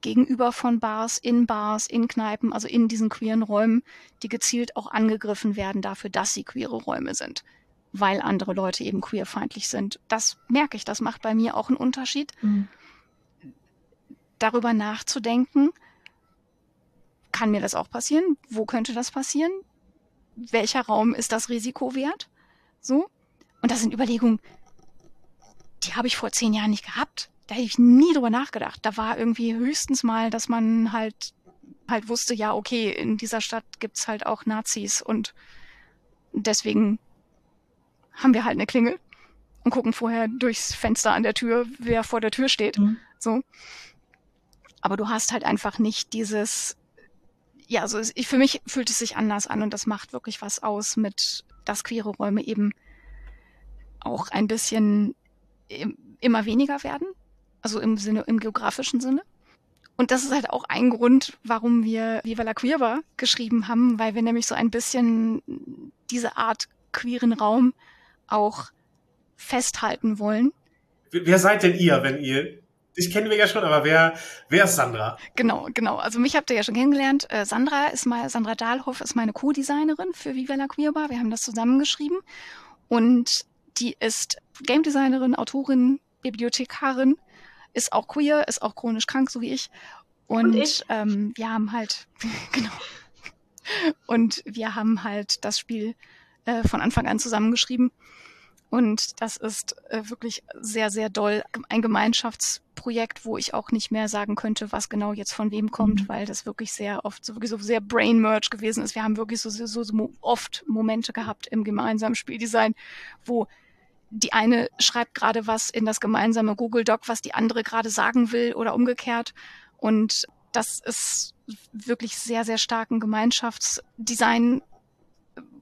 gegenüber von Bars, in Bars, in Kneipen, also in diesen queeren Räumen, die gezielt auch angegriffen werden dafür, dass sie queere Räume sind, weil andere Leute eben queerfeindlich sind. Das merke ich, das macht bei mir auch einen Unterschied. Mhm darüber nachzudenken, kann mir das auch passieren? Wo könnte das passieren? Welcher Raum ist das Risiko wert? So. Und das sind Überlegungen, die habe ich vor zehn Jahren nicht gehabt. Da hätte ich nie drüber nachgedacht. Da war irgendwie höchstens mal, dass man halt halt wusste, ja, okay, in dieser Stadt gibt's halt auch Nazis und deswegen haben wir halt eine Klingel und gucken vorher durchs Fenster an der Tür, wer vor der Tür steht. Mhm. So. Aber du hast halt einfach nicht dieses, ja, also ich, für mich fühlt es sich anders an und das macht wirklich was aus mit, dass queere Räume eben auch ein bisschen immer weniger werden. Also im Sinne, im geografischen Sinne. Und das ist halt auch ein Grund, warum wir Viva la Queer war geschrieben haben, weil wir nämlich so ein bisschen diese Art queeren Raum auch festhalten wollen. Wer seid denn ihr, wenn ihr Dich kennen wir ja schon, aber wer, wer ist Sandra? Genau, genau. Also mich habt ihr ja schon kennengelernt. Äh, Sandra ist mal, Sandra Dahlhoff ist meine Co-Designerin für Viva la Queerbar. Wir haben das zusammengeschrieben. Und die ist Game Designerin, Autorin, Bibliothekarin, ist auch queer, ist auch chronisch krank, so wie ich. Und, Und ich? Ähm, wir haben halt, genau. Und wir haben halt das Spiel äh, von Anfang an zusammengeschrieben. Und das ist äh, wirklich sehr, sehr doll. Ein Gemeinschaftsprojekt, wo ich auch nicht mehr sagen könnte, was genau jetzt von wem kommt, mhm. weil das wirklich sehr oft so, wirklich so sehr Brain Merge gewesen ist. Wir haben wirklich so, so, so oft Momente gehabt im gemeinsamen Spieldesign, wo die eine schreibt gerade was in das gemeinsame Google Doc, was die andere gerade sagen will oder umgekehrt. Und das ist wirklich sehr, sehr starken Gemeinschaftsdesign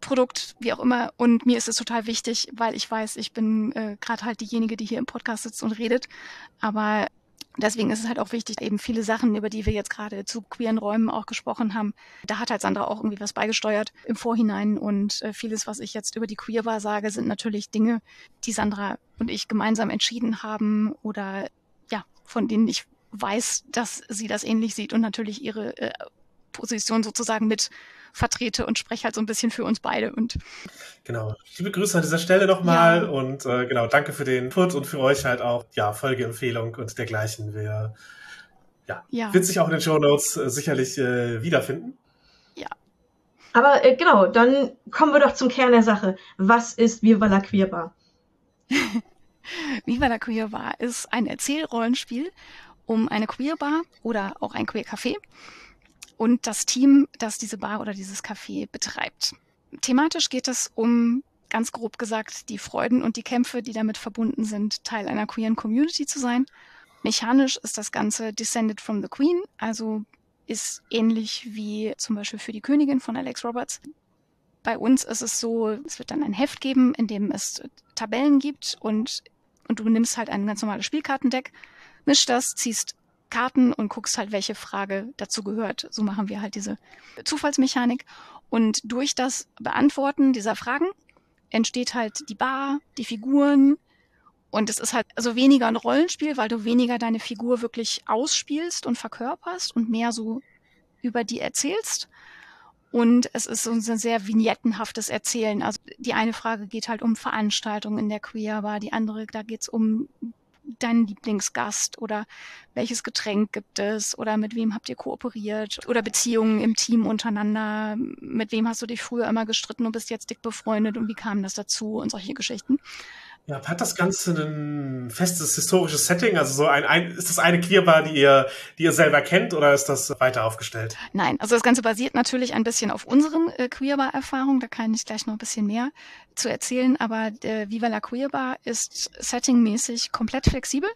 Produkt, wie auch immer. Und mir ist es total wichtig, weil ich weiß, ich bin äh, gerade halt diejenige, die hier im Podcast sitzt und redet. Aber deswegen ist es halt auch wichtig, eben viele Sachen, über die wir jetzt gerade zu queeren Räumen auch gesprochen haben, da hat halt Sandra auch irgendwie was beigesteuert im Vorhinein. Und äh, vieles, was ich jetzt über die Queerbar sage, sind natürlich Dinge, die Sandra und ich gemeinsam entschieden haben oder ja, von denen ich weiß, dass sie das ähnlich sieht und natürlich ihre äh, Position sozusagen mit vertrete und spreche halt so ein bisschen für uns beide. Und genau. Liebe Grüße an dieser Stelle nochmal ja. und äh, genau, danke für den Input und für euch halt auch, ja, Folgeempfehlung und dergleichen. Wir, ja, ja. wird sich auch in den Show Notes äh, sicherlich äh, wiederfinden. Ja. Aber äh, genau, dann kommen wir doch zum Kern der Sache. Was ist Viva la Queerbar? Viva la Queerbar ist ein Erzählrollenspiel um eine Queerbar oder auch ein Queer Café und das Team, das diese Bar oder dieses Café betreibt. Thematisch geht es um, ganz grob gesagt, die Freuden und die Kämpfe, die damit verbunden sind, Teil einer queeren Community zu sein. Mechanisch ist das Ganze Descended from the Queen, also ist ähnlich wie zum Beispiel für die Königin von Alex Roberts. Bei uns ist es so, es wird dann ein Heft geben, in dem es Tabellen gibt und, und du nimmst halt ein ganz normales Spielkartendeck, mischst das, ziehst Karten und guckst halt, welche Frage dazu gehört. So machen wir halt diese Zufallsmechanik. Und durch das Beantworten dieser Fragen entsteht halt die Bar, die Figuren. Und es ist halt also weniger ein Rollenspiel, weil du weniger deine Figur wirklich ausspielst und verkörperst und mehr so über die erzählst. Und es ist so ein sehr vignettenhaftes Erzählen. Also die eine Frage geht halt um Veranstaltungen in der Queer Bar, die andere, da geht's um deinen Lieblingsgast oder welches Getränk gibt es oder mit wem habt ihr kooperiert oder Beziehungen im Team untereinander, mit wem hast du dich früher immer gestritten und bist jetzt dick befreundet und wie kam das dazu und solche Geschichten. Ja, hat das Ganze ein festes historisches Setting? Also so ein, ein ist das eine Queerbar, die ihr, die ihr selber kennt, oder ist das weiter aufgestellt? Nein, also das Ganze basiert natürlich ein bisschen auf unseren äh, Queerbar-Erfahrungen. Da kann ich gleich noch ein bisschen mehr zu erzählen. Aber äh, Viva la Queerbar ist settingmäßig komplett flexibel.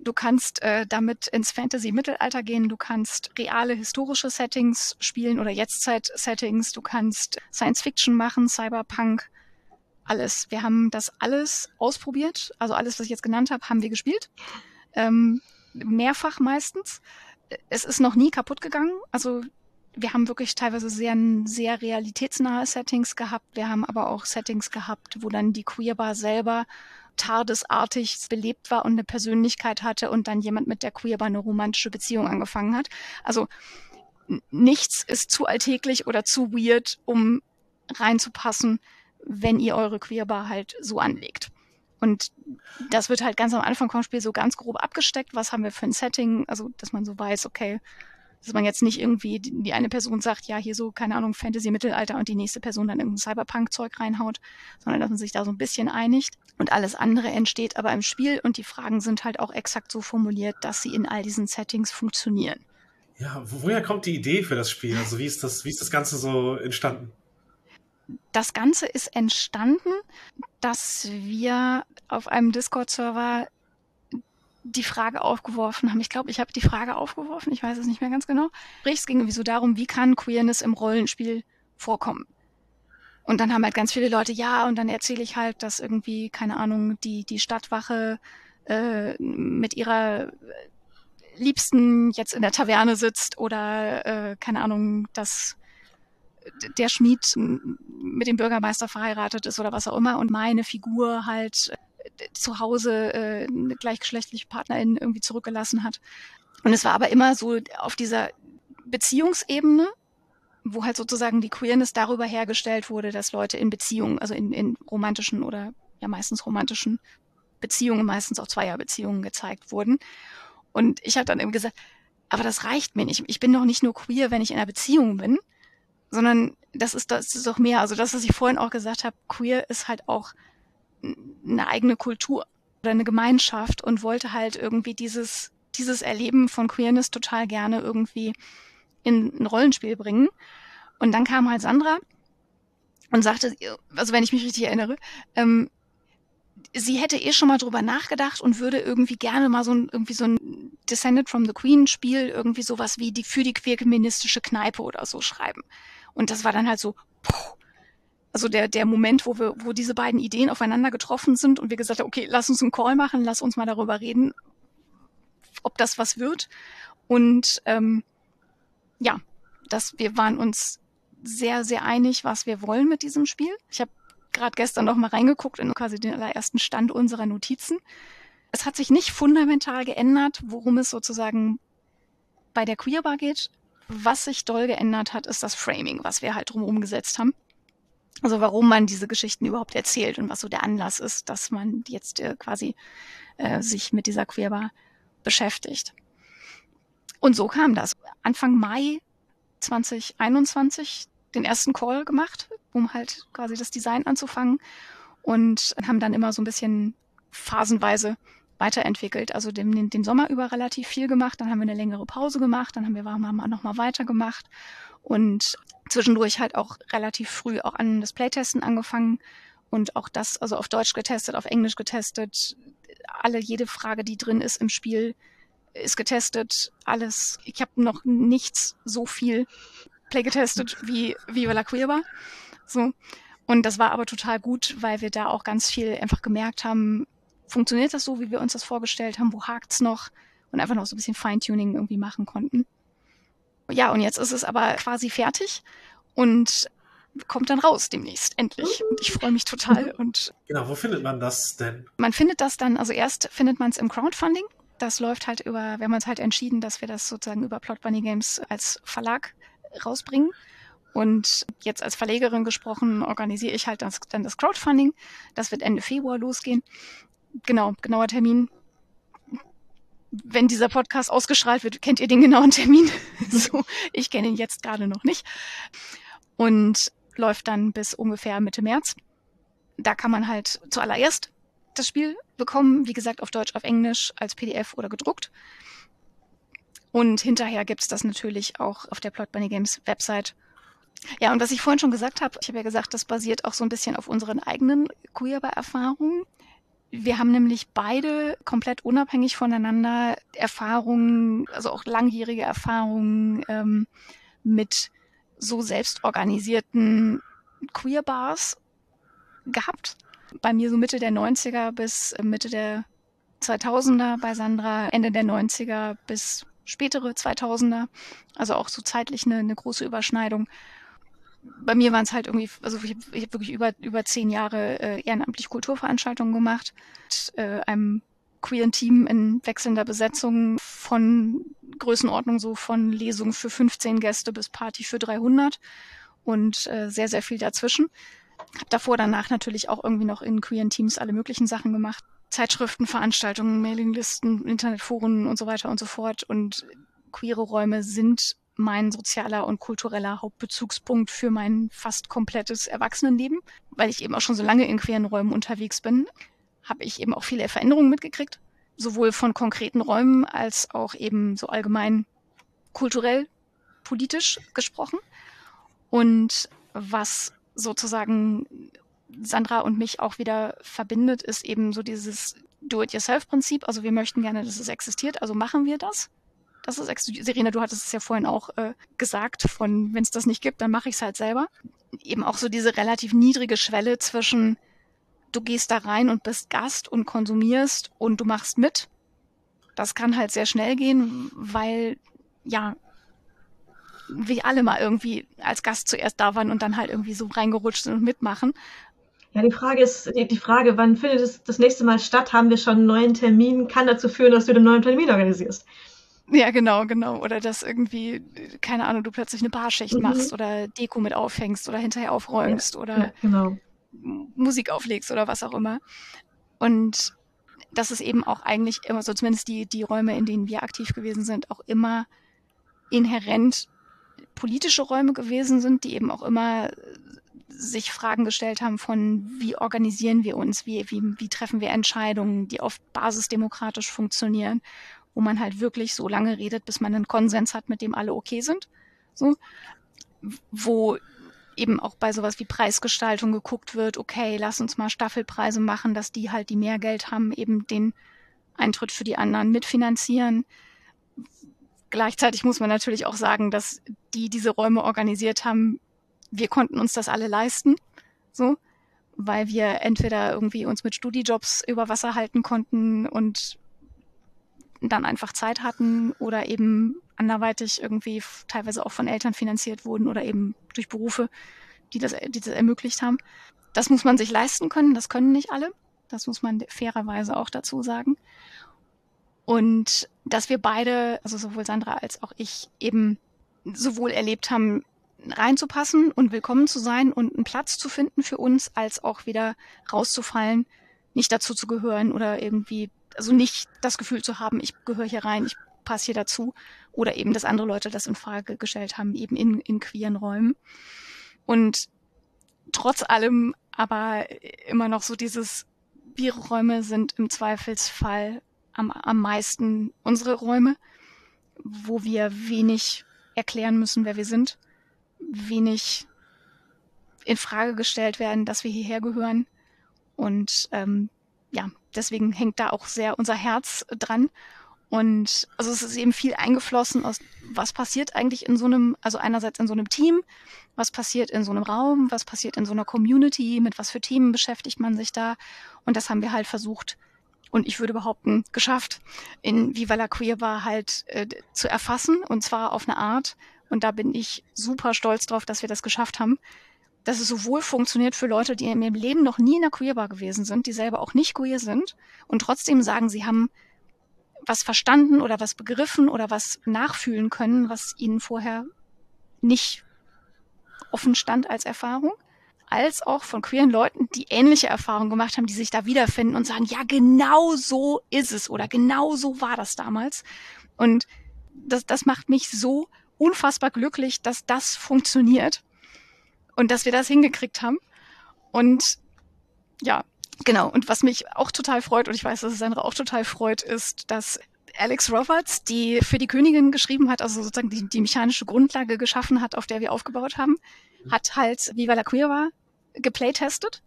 Du kannst äh, damit ins Fantasy-Mittelalter gehen, du kannst reale historische Settings spielen oder Jetztzeit-Settings, du kannst Science-Fiction machen, Cyberpunk, alles. Wir haben das alles ausprobiert. Also alles, was ich jetzt genannt habe, haben wir gespielt. Ähm, mehrfach meistens. Es ist noch nie kaputt gegangen. Also wir haben wirklich teilweise sehr, sehr realitätsnahe Settings gehabt. Wir haben aber auch Settings gehabt, wo dann die Queerbar selber tardesartig belebt war und eine Persönlichkeit hatte und dann jemand mit der Queerbar eine romantische Beziehung angefangen hat. Also nichts ist zu alltäglich oder zu weird, um reinzupassen wenn ihr eure Queerbar halt so anlegt. Und das wird halt ganz am Anfang vom Spiel so ganz grob abgesteckt. Was haben wir für ein Setting? Also, dass man so weiß, okay, dass man jetzt nicht irgendwie die eine Person sagt, ja, hier so, keine Ahnung, Fantasy Mittelalter und die nächste Person dann irgendein Cyberpunk-Zeug reinhaut, sondern dass man sich da so ein bisschen einigt. Und alles andere entsteht aber im Spiel und die Fragen sind halt auch exakt so formuliert, dass sie in all diesen Settings funktionieren. Ja, woher kommt die Idee für das Spiel? Also wie ist das, wie ist das Ganze so entstanden? Das Ganze ist entstanden, dass wir auf einem Discord-Server die Frage aufgeworfen haben. Ich glaube, ich habe die Frage aufgeworfen, ich weiß es nicht mehr ganz genau. Es ging irgendwie so darum, wie kann Queerness im Rollenspiel vorkommen? Und dann haben halt ganz viele Leute, ja, und dann erzähle ich halt, dass irgendwie, keine Ahnung, die, die Stadtwache äh, mit ihrer Liebsten jetzt in der Taverne sitzt oder, äh, keine Ahnung, dass der Schmied mit dem Bürgermeister verheiratet ist oder was auch immer und meine Figur halt äh, zu Hause äh, eine gleichgeschlechtliche Partnerin irgendwie zurückgelassen hat. Und es war aber immer so auf dieser Beziehungsebene, wo halt sozusagen die Queerness darüber hergestellt wurde, dass Leute in Beziehungen, also in, in romantischen oder ja meistens romantischen Beziehungen, meistens auch Zweierbeziehungen gezeigt wurden. Und ich habe dann eben gesagt, aber das reicht mir nicht. Ich bin doch nicht nur queer, wenn ich in einer Beziehung bin, sondern das ist, das ist doch mehr. Also das, was ich vorhin auch gesagt habe, queer ist halt auch eine eigene Kultur oder eine Gemeinschaft und wollte halt irgendwie dieses, dieses Erleben von Queerness total gerne irgendwie in ein Rollenspiel bringen. Und dann kam halt Sandra und sagte, also wenn ich mich richtig erinnere, ähm, sie hätte eh schon mal drüber nachgedacht und würde irgendwie gerne mal so ein, irgendwie so ein Descended from the Queen Spiel, irgendwie sowas wie die für die queerfeministische Kneipe oder so schreiben. Und das war dann halt so, puh, Also der, der Moment, wo wir, wo diese beiden Ideen aufeinander getroffen sind und wir gesagt haben, okay, lass uns einen Call machen, lass uns mal darüber reden, ob das was wird. Und ähm, ja, dass wir waren uns sehr, sehr einig, was wir wollen mit diesem Spiel. Ich habe gerade gestern noch mal reingeguckt in quasi den allerersten Stand unserer Notizen. Es hat sich nicht fundamental geändert, worum es sozusagen bei der Queerbar geht. Was sich doll geändert hat, ist das Framing, was wir halt drumherum gesetzt haben. Also warum man diese Geschichten überhaupt erzählt und was so der Anlass ist, dass man jetzt äh, quasi äh, sich mit dieser Queerbar beschäftigt. Und so kam das. Anfang Mai 2021 den ersten Call gemacht, um halt quasi das Design anzufangen und haben dann immer so ein bisschen phasenweise weiterentwickelt. Also den, den Sommer über relativ viel gemacht, dann haben wir eine längere Pause gemacht, dann haben wir nochmal weitergemacht und zwischendurch halt auch relativ früh auch an das Playtesten angefangen und auch das, also auf Deutsch getestet, auf Englisch getestet, alle, jede Frage, die drin ist im Spiel, ist getestet, alles. Ich habe noch nichts so viel Play getestet wie Viva la Queer So. Und das war aber total gut, weil wir da auch ganz viel einfach gemerkt haben, funktioniert das so, wie wir uns das vorgestellt haben, wo hakt's noch und einfach noch so ein bisschen Feintuning irgendwie machen konnten. Ja, und jetzt ist es aber quasi fertig und kommt dann raus demnächst, endlich. Und ich freue mich total. Und genau, wo findet man das denn? Man findet das dann, also erst findet man es im Crowdfunding. Das läuft halt über, wir haben uns halt entschieden, dass wir das sozusagen über Plot Bunny Games als Verlag rausbringen. Und jetzt als Verlegerin gesprochen, organisiere ich halt das, dann das Crowdfunding. Das wird Ende Februar losgehen. Genau, genauer Termin. Wenn dieser Podcast ausgestrahlt wird, kennt ihr den genauen Termin. so, ich kenne ihn jetzt gerade noch nicht. Und läuft dann bis ungefähr Mitte März. Da kann man halt zuallererst das Spiel bekommen, wie gesagt, auf Deutsch, auf Englisch, als PDF oder gedruckt. Und hinterher gibt's das natürlich auch auf der Plot Bunny Games Website. Ja, und was ich vorhin schon gesagt habe, ich habe ja gesagt, das basiert auch so ein bisschen auf unseren eigenen Queerbar-Erfahrungen. Wir haben nämlich beide komplett unabhängig voneinander Erfahrungen, also auch langjährige Erfahrungen ähm, mit so selbstorganisierten Queerbars gehabt. Bei mir so Mitte der 90er bis Mitte der 2000er, bei Sandra Ende der 90er bis spätere 2000er. Also auch so zeitlich eine, eine große Überschneidung. Bei mir waren es halt irgendwie, also ich habe hab wirklich über, über zehn Jahre äh, ehrenamtlich Kulturveranstaltungen gemacht. Mit, äh, einem queeren Team in wechselnder Besetzung von Größenordnung so von Lesung für 15 Gäste bis Party für 300 und äh, sehr, sehr viel dazwischen. Hab davor, danach natürlich auch irgendwie noch in queeren Teams alle möglichen Sachen gemacht. Zeitschriften, Veranstaltungen, Mailinglisten, Internetforen und so weiter und so fort. Und queere Räume sind mein sozialer und kultureller Hauptbezugspunkt für mein fast komplettes Erwachsenenleben, weil ich eben auch schon so lange in queeren Räumen unterwegs bin, habe ich eben auch viele Veränderungen mitgekriegt, sowohl von konkreten Räumen als auch eben so allgemein kulturell, politisch gesprochen. Und was sozusagen Sandra und mich auch wieder verbindet, ist eben so dieses Do-it-yourself-Prinzip. Also wir möchten gerne, dass es existiert, also machen wir das. Das ist Serena, du hattest es ja vorhin auch äh, gesagt, von wenn es das nicht gibt, dann mache ich es halt selber. Eben auch so diese relativ niedrige Schwelle zwischen du gehst da rein und bist Gast und konsumierst und du machst mit. Das kann halt sehr schnell gehen, weil ja wir alle mal irgendwie als Gast zuerst da waren und dann halt irgendwie so reingerutscht sind und mitmachen. Ja, die Frage ist, die, die Frage, wann findet es das nächste Mal statt? Haben wir schon einen neuen Termin? Kann dazu führen, dass du den neuen Termin organisierst. Ja, genau, genau. Oder dass irgendwie, keine Ahnung, du plötzlich eine Barschicht mhm. machst oder Deko mit aufhängst oder hinterher aufräumst ja, oder ja, genau. Musik auflegst oder was auch immer. Und das ist eben auch eigentlich immer so, zumindest die, die Räume, in denen wir aktiv gewesen sind, auch immer inhärent politische Räume gewesen sind, die eben auch immer sich Fragen gestellt haben von, wie organisieren wir uns, wie, wie, wie treffen wir Entscheidungen, die oft basisdemokratisch funktionieren, wo man halt wirklich so lange redet, bis man einen Konsens hat, mit dem alle okay sind. So, wo eben auch bei sowas wie Preisgestaltung geguckt wird, okay, lass uns mal Staffelpreise machen, dass die halt, die mehr Geld haben, eben den Eintritt für die anderen mitfinanzieren. Gleichzeitig muss man natürlich auch sagen, dass die diese Räume organisiert haben, wir konnten uns das alle leisten. So, weil wir entweder irgendwie uns mit Studijobs über Wasser halten konnten und dann einfach Zeit hatten oder eben anderweitig irgendwie teilweise auch von Eltern finanziert wurden oder eben durch Berufe, die das, die das ermöglicht haben. Das muss man sich leisten können, das können nicht alle. Das muss man fairerweise auch dazu sagen. Und dass wir beide, also sowohl Sandra als auch ich, eben sowohl erlebt haben, reinzupassen und willkommen zu sein und einen Platz zu finden für uns, als auch wieder rauszufallen, nicht dazu zu gehören oder irgendwie, also nicht das Gefühl zu haben, ich gehöre hier rein, ich passe hier dazu oder eben, dass andere Leute das in Frage gestellt haben, eben in, in queeren Räumen. Und trotz allem aber immer noch so dieses Bioräume sind im Zweifelsfall am, am meisten unsere Räume, wo wir wenig erklären müssen, wer wir sind wenig in Frage gestellt werden, dass wir hierher gehören. Und ähm, ja, deswegen hängt da auch sehr unser Herz dran. Und also es ist eben viel eingeflossen aus, was passiert eigentlich in so einem, also einerseits in so einem Team, was passiert in so einem Raum, was passiert in so einer Community, mit was für Themen beschäftigt man sich da. Und das haben wir halt versucht, und ich würde behaupten, geschafft, in Viva la Queer Bar halt äh, zu erfassen. Und zwar auf eine Art, und da bin ich super stolz drauf, dass wir das geschafft haben, dass es sowohl funktioniert für Leute, die in ihrem Leben noch nie in der Queerbar gewesen sind, die selber auch nicht queer sind und trotzdem sagen, sie haben was verstanden oder was begriffen oder was nachfühlen können, was ihnen vorher nicht offen stand als Erfahrung, als auch von queeren Leuten, die ähnliche Erfahrungen gemacht haben, die sich da wiederfinden und sagen, ja, genau so ist es oder genau so war das damals. Und das, das macht mich so unfassbar glücklich, dass das funktioniert und dass wir das hingekriegt haben. Und ja, genau. Und was mich auch total freut, und ich weiß, dass es Sandra auch total freut, ist, dass Alex Roberts, die für die Königin geschrieben hat, also sozusagen die, die mechanische Grundlage geschaffen hat, auf der wir aufgebaut haben, hat halt Viva la Queer war geplaytestet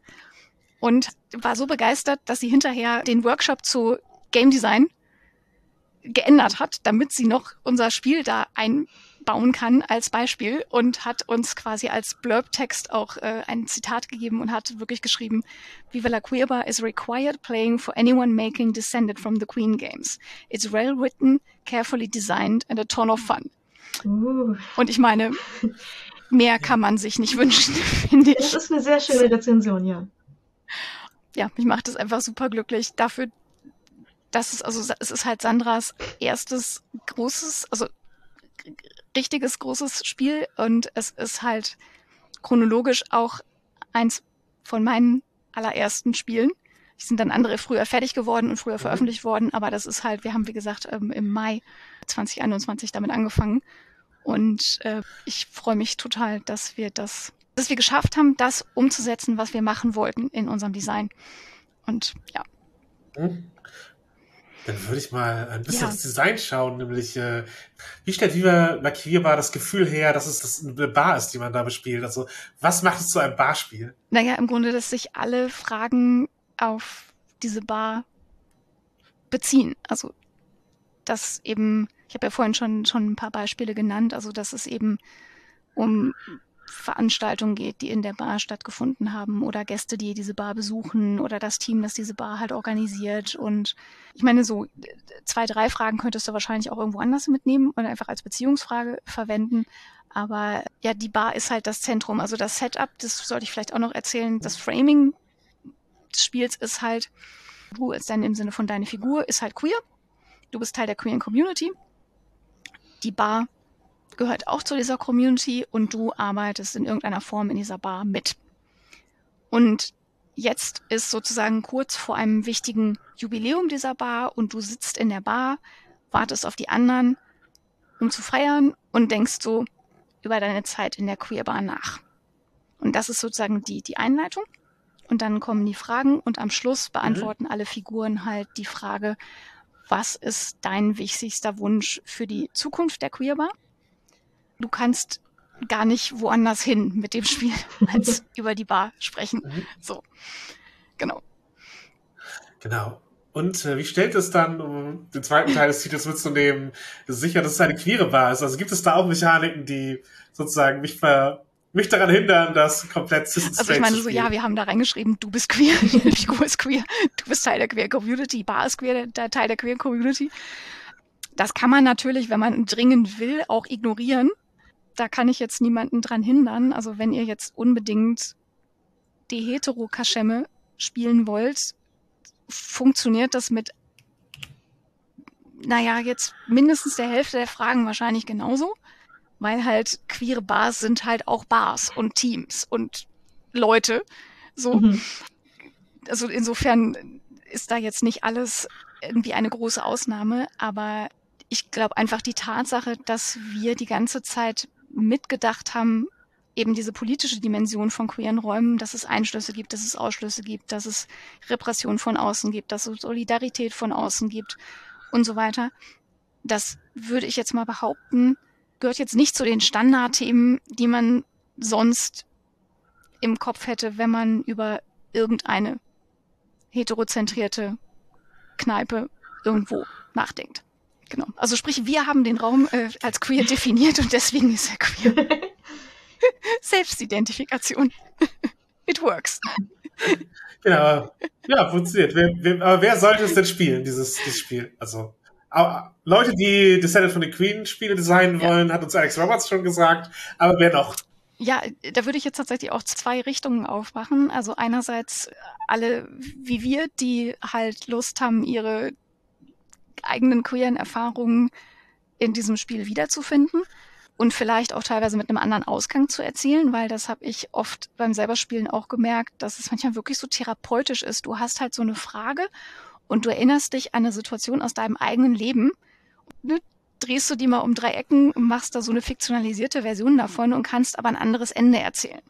und war so begeistert, dass sie hinterher den Workshop zu Game Design geändert hat, damit sie noch unser Spiel da ein bauen kann als Beispiel und hat uns quasi als Blurb-Text auch äh, ein Zitat gegeben und hat wirklich geschrieben, Viva la Queerba is required playing for anyone making Descended from the Queen Games. It's well written, carefully designed and a ton of fun. Uh. Und ich meine, mehr kann man sich nicht wünschen, finde ich. Das ist eine sehr schöne Rezension, ja. Ja, mich macht es einfach super glücklich dafür, dass es, also es ist halt Sandras erstes großes, also richtiges großes Spiel und es ist halt chronologisch auch eins von meinen allerersten Spielen. Die sind dann andere früher fertig geworden und früher mhm. veröffentlicht worden, aber das ist halt, wir haben wie gesagt ähm, im Mai 2021 damit angefangen und äh, ich freue mich total, dass wir das, dass wir geschafft haben, das umzusetzen, was wir machen wollten in unserem Design. Und ja. Mhm. Dann würde ich mal ein bisschen ja. ins Design schauen, nämlich äh, wie stellt Viva la Queer das Gefühl her, dass es das eine Bar ist, die man da bespielt? Also was macht es zu einem Barspiel? Naja, im Grunde, dass sich alle Fragen auf diese Bar beziehen. Also dass eben, ich habe ja vorhin schon, schon ein paar Beispiele genannt, also dass es eben um Veranstaltungen geht, die in der Bar stattgefunden haben oder Gäste, die diese Bar besuchen oder das Team, das diese Bar halt organisiert. Und ich meine, so zwei, drei Fragen könntest du wahrscheinlich auch irgendwo anders mitnehmen und einfach als Beziehungsfrage verwenden. Aber ja, die Bar ist halt das Zentrum. Also das Setup, das sollte ich vielleicht auch noch erzählen. Das Framing des Spiels ist halt, du ist dann im Sinne von deine Figur, ist halt queer. Du bist Teil der queeren Community. Die Bar gehört auch zu dieser Community und du arbeitest in irgendeiner Form in dieser Bar mit. Und jetzt ist sozusagen kurz vor einem wichtigen Jubiläum dieser Bar und du sitzt in der Bar, wartest auf die anderen, um zu feiern und denkst so über deine Zeit in der Queerbar nach. Und das ist sozusagen die, die Einleitung. Und dann kommen die Fragen und am Schluss beantworten mhm. alle Figuren halt die Frage, was ist dein wichtigster Wunsch für die Zukunft der Queerbar? Du kannst gar nicht woanders hin mit dem Spiel als über die Bar sprechen. Mhm. So, genau. Genau. Und äh, wie stellt es dann, um den zweiten Teil des Titels mitzunehmen, sicher, dass es eine queere Bar ist? Also gibt es da auch Mechaniken, die sozusagen mich ver mich daran hindern, das komplett cis Also ich meine so, ja, wir haben da reingeschrieben, du bist queer, die Figur ist queer, du bist Teil der queer Community, Bar ist queer, der Teil der queer Community. Das kann man natürlich, wenn man dringend will, auch ignorieren. Da kann ich jetzt niemanden dran hindern. Also wenn ihr jetzt unbedingt die Hetero-Kaschemme spielen wollt, funktioniert das mit, naja, jetzt mindestens der Hälfte der Fragen wahrscheinlich genauso weil halt queere Bars sind halt auch Bars und Teams und Leute. So. Mhm. Also insofern ist da jetzt nicht alles irgendwie eine große Ausnahme, aber ich glaube einfach die Tatsache, dass wir die ganze Zeit mitgedacht haben, eben diese politische Dimension von queeren Räumen, dass es Einschlüsse gibt, dass es Ausschlüsse gibt, dass es Repression von außen gibt, dass es Solidarität von außen gibt und so weiter. Das würde ich jetzt mal behaupten, gehört jetzt nicht zu den Standardthemen, die man sonst im Kopf hätte, wenn man über irgendeine heterozentrierte Kneipe irgendwo nachdenkt. Genau. Also sprich, wir haben den Raum äh, als queer definiert und deswegen ist er queer. Selbstidentifikation. It works. Genau. Ja, funktioniert. Wer, wer, aber wer sollte es denn spielen, dieses, dieses Spiel? Also Leute, die Descendant von the Queen Spiele designen wollen, ja. hat uns Alex Roberts schon gesagt. Aber wer noch? Ja, da würde ich jetzt tatsächlich auch zwei Richtungen aufmachen. Also einerseits alle wie wir, die halt Lust haben, ihre eigenen queeren Erfahrungen in diesem Spiel wiederzufinden und vielleicht auch teilweise mit einem anderen Ausgang zu erzielen, weil das habe ich oft beim selberspielen auch gemerkt, dass es manchmal wirklich so therapeutisch ist. Du hast halt so eine Frage und du erinnerst dich an eine Situation aus deinem eigenen Leben, ne, drehst du die mal um drei Ecken machst da so eine fiktionalisierte Version davon und kannst aber ein anderes Ende erzählen.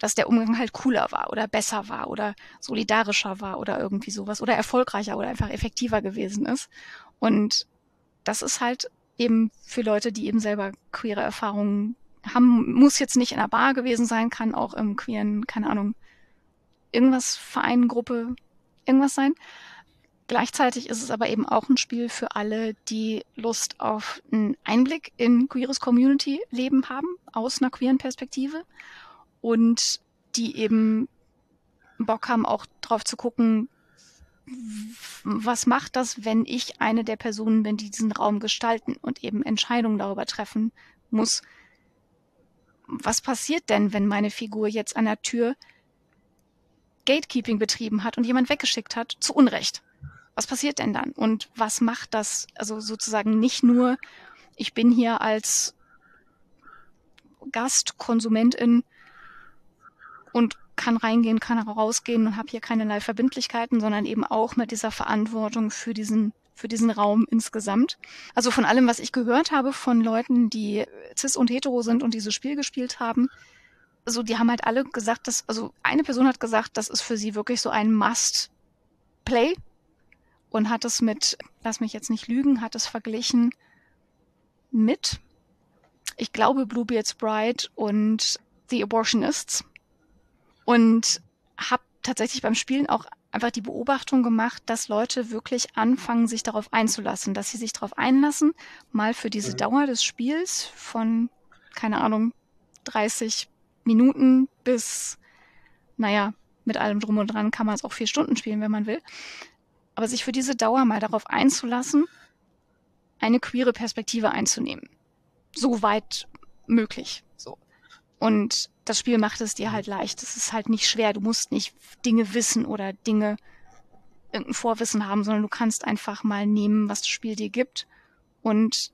Dass der Umgang halt cooler war oder besser war oder solidarischer war oder irgendwie sowas oder erfolgreicher oder einfach effektiver gewesen ist. Und das ist halt eben für Leute, die eben selber queere Erfahrungen haben, muss jetzt nicht in einer Bar gewesen sein, kann auch im queeren, keine Ahnung, irgendwas Verein, Gruppe, irgendwas sein. Gleichzeitig ist es aber eben auch ein Spiel für alle, die Lust auf einen Einblick in queeres Community-Leben haben, aus einer queeren Perspektive. Und die eben Bock haben, auch drauf zu gucken, was macht das, wenn ich eine der Personen bin, die diesen Raum gestalten und eben Entscheidungen darüber treffen muss. Was passiert denn, wenn meine Figur jetzt an der Tür Gatekeeping betrieben hat und jemand weggeschickt hat, zu Unrecht? was passiert denn dann? Und was macht das? Also sozusagen nicht nur, ich bin hier als Gast, Konsumentin und kann reingehen, kann rausgehen und habe hier keinerlei Verbindlichkeiten, sondern eben auch mit dieser Verantwortung für diesen für diesen Raum insgesamt. Also von allem, was ich gehört habe von Leuten, die cis und hetero sind und dieses Spiel gespielt haben, also die haben halt alle gesagt, dass, also eine Person hat gesagt, das ist für sie wirklich so ein Must-Play und hat es mit, lass mich jetzt nicht lügen, hat es verglichen mit, ich glaube, Bluebeard's Bride und The Abortionists und habe tatsächlich beim Spielen auch einfach die Beobachtung gemacht, dass Leute wirklich anfangen, sich darauf einzulassen, dass sie sich darauf einlassen, mal für diese mhm. Dauer des Spiels von, keine Ahnung, 30 Minuten bis, naja, mit allem drum und dran kann man es auch vier Stunden spielen, wenn man will, aber sich für diese Dauer mal darauf einzulassen, eine queere Perspektive einzunehmen. So weit möglich. So. Und das Spiel macht es dir halt leicht. Es ist halt nicht schwer. Du musst nicht Dinge wissen oder Dinge irgendein Vorwissen haben, sondern du kannst einfach mal nehmen, was das Spiel dir gibt und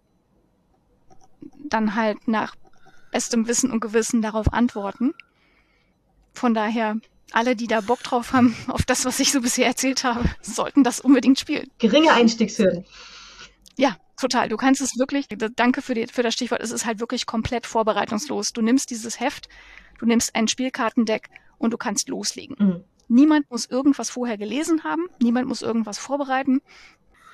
dann halt nach bestem Wissen und Gewissen darauf antworten. Von daher alle, die da Bock drauf haben, auf das, was ich so bisher erzählt habe, sollten das unbedingt spielen. Geringe Einstiegshürden. Ja, total. Du kannst es wirklich, danke für, die, für das Stichwort, es ist halt wirklich komplett vorbereitungslos. Du nimmst dieses Heft, du nimmst ein Spielkartendeck und du kannst loslegen. Mhm. Niemand muss irgendwas vorher gelesen haben, niemand muss irgendwas vorbereiten.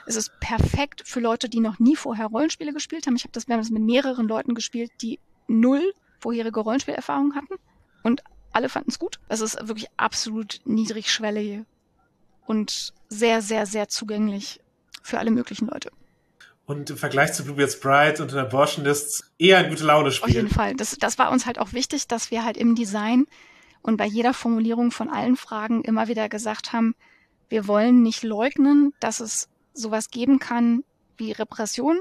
Es ist perfekt für Leute, die noch nie vorher Rollenspiele gespielt haben. Ich habe das, wir haben das mit mehreren Leuten gespielt, die null vorherige Rollenspielerfahrung hatten und alle fanden es gut. Es ist wirklich absolut niedrigschwellig und sehr, sehr, sehr zugänglich für alle möglichen Leute. Und im Vergleich zu Bluebeard's Bride und den Abortionists eher ein gute Laune-Spiel. Auf jeden Fall. Das, das war uns halt auch wichtig, dass wir halt im Design und bei jeder Formulierung von allen Fragen immer wieder gesagt haben, wir wollen nicht leugnen, dass es sowas geben kann wie Repression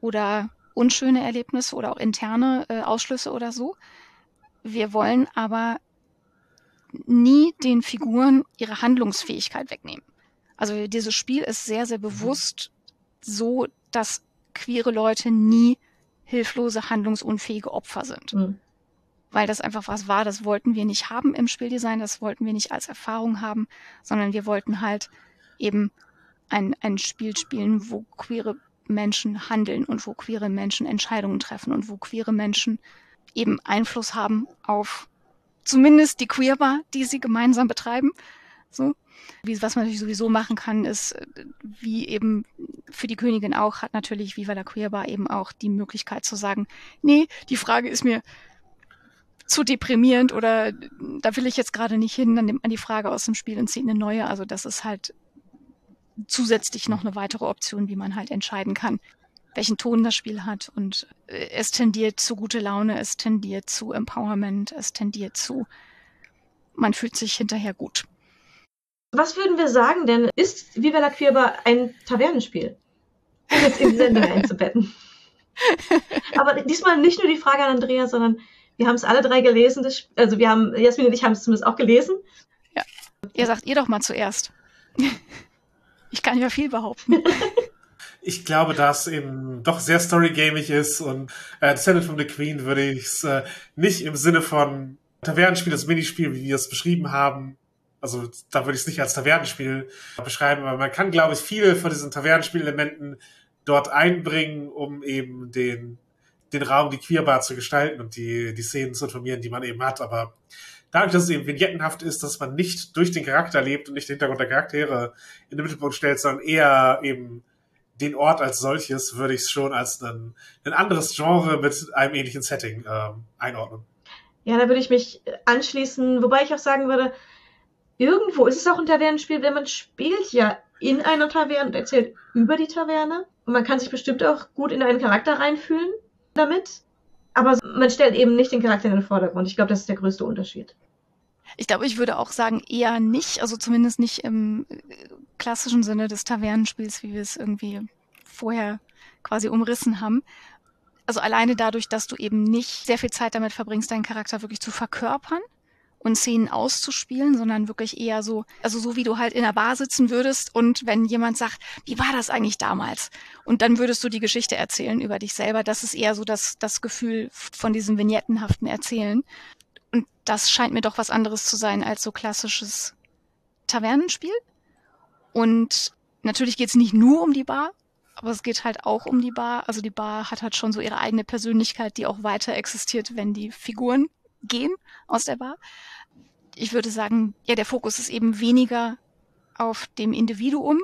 oder unschöne Erlebnisse oder auch interne äh, Ausschlüsse oder so. Wir wollen aber nie den Figuren ihre Handlungsfähigkeit wegnehmen. Also dieses Spiel ist sehr, sehr bewusst so, dass queere Leute nie hilflose, handlungsunfähige Opfer sind. Mhm. Weil das einfach was war, das wollten wir nicht haben im Spieldesign, das wollten wir nicht als Erfahrung haben, sondern wir wollten halt eben ein, ein Spiel spielen, wo queere Menschen handeln und wo queere Menschen Entscheidungen treffen und wo queere Menschen eben Einfluss haben auf zumindest die Queerbar, die sie gemeinsam betreiben. So. Wie, was man natürlich sowieso machen kann, ist, wie eben für die Königin auch, hat natürlich Viva la Queerbar eben auch die Möglichkeit zu sagen, nee, die Frage ist mir zu deprimierend oder da will ich jetzt gerade nicht hin, dann nimmt man die Frage aus dem Spiel und zieht eine neue. Also das ist halt zusätzlich noch eine weitere Option, wie man halt entscheiden kann, welchen Ton das Spiel hat. Und äh, es tendiert zu gute Laune, es tendiert zu Empowerment, es tendiert zu, man fühlt sich hinterher gut. Was würden wir sagen denn, ist Viva la Quierba ein Tavernenspiel? Um jetzt in die Sendung einzubetten. Aber diesmal nicht nur die Frage an Andrea, sondern wir haben es alle drei gelesen. Das, also wir haben, Jasmin und ich haben es zumindest auch gelesen. Ja. Ihr sagt ihr doch mal zuerst. Ich kann ja viel behaupten. ich glaube, dass eben doch sehr storygamig ist und äh, Descendant from the Queen würde ich es äh, nicht im Sinne von Tavernenspiel, das Minispiel, wie wir es beschrieben haben. Also da würde ich es nicht als Tavernenspiel beschreiben, aber man kann, glaube ich, viele von diesen Tavernenspielelementen dort einbringen, um eben den, den Raum, die Queerbar zu gestalten und die, die Szenen zu informieren, die man eben hat. Aber dadurch, dass es eben vignettenhaft ist, dass man nicht durch den Charakter lebt und nicht den Hintergrund der Charaktere in den Mittelpunkt stellt, sondern eher eben den Ort als solches, würde ich es schon als ein, ein anderes Genre mit einem ähnlichen Setting ähm, einordnen. Ja, da würde ich mich anschließen, wobei ich auch sagen würde, irgendwo ist es auch ein Tavernenspiel, wenn man spielt ja in einer Taverne und erzählt über die Taverne. Und man kann sich bestimmt auch gut in einen Charakter reinfühlen damit. Aber man stellt eben nicht den Charakter in den Vordergrund. Ich glaube, das ist der größte Unterschied. Ich glaube, ich würde auch sagen, eher nicht, also zumindest nicht im klassischen Sinne des Tavernenspiels, wie wir es irgendwie vorher quasi umrissen haben. Also alleine dadurch, dass du eben nicht sehr viel Zeit damit verbringst, deinen Charakter wirklich zu verkörpern und Szenen auszuspielen, sondern wirklich eher so, also so wie du halt in der Bar sitzen würdest und wenn jemand sagt, wie war das eigentlich damals? Und dann würdest du die Geschichte erzählen über dich selber. Das ist eher so das, das Gefühl von diesem vignettenhaften Erzählen. Und das scheint mir doch was anderes zu sein als so klassisches Tavernenspiel. Und natürlich geht es nicht nur um die Bar, aber es geht halt auch um die Bar. Also die Bar hat halt schon so ihre eigene Persönlichkeit, die auch weiter existiert, wenn die Figuren gehen aus der Bar. Ich würde sagen, ja, der Fokus ist eben weniger auf dem Individuum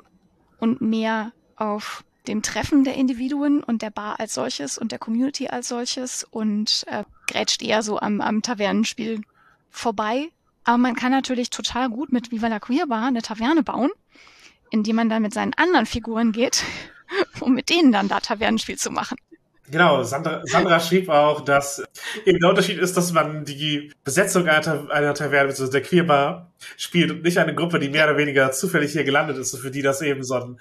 und mehr auf dem Treffen der Individuen und der Bar als solches und der Community als solches und äh, grätscht eher so am, am Tavernenspiel vorbei. Aber man kann natürlich total gut mit Viva la Queer Bar eine Taverne bauen, indem man dann mit seinen anderen Figuren geht, um mit denen dann da Tavernenspiel zu machen. Genau, Sandra, Sandra schrieb auch, dass eben der Unterschied ist, dass man die Besetzung einer, einer Taverne, also der Queerbar, spielt und nicht eine Gruppe, die mehr oder weniger zufällig hier gelandet ist und für die das eben so ein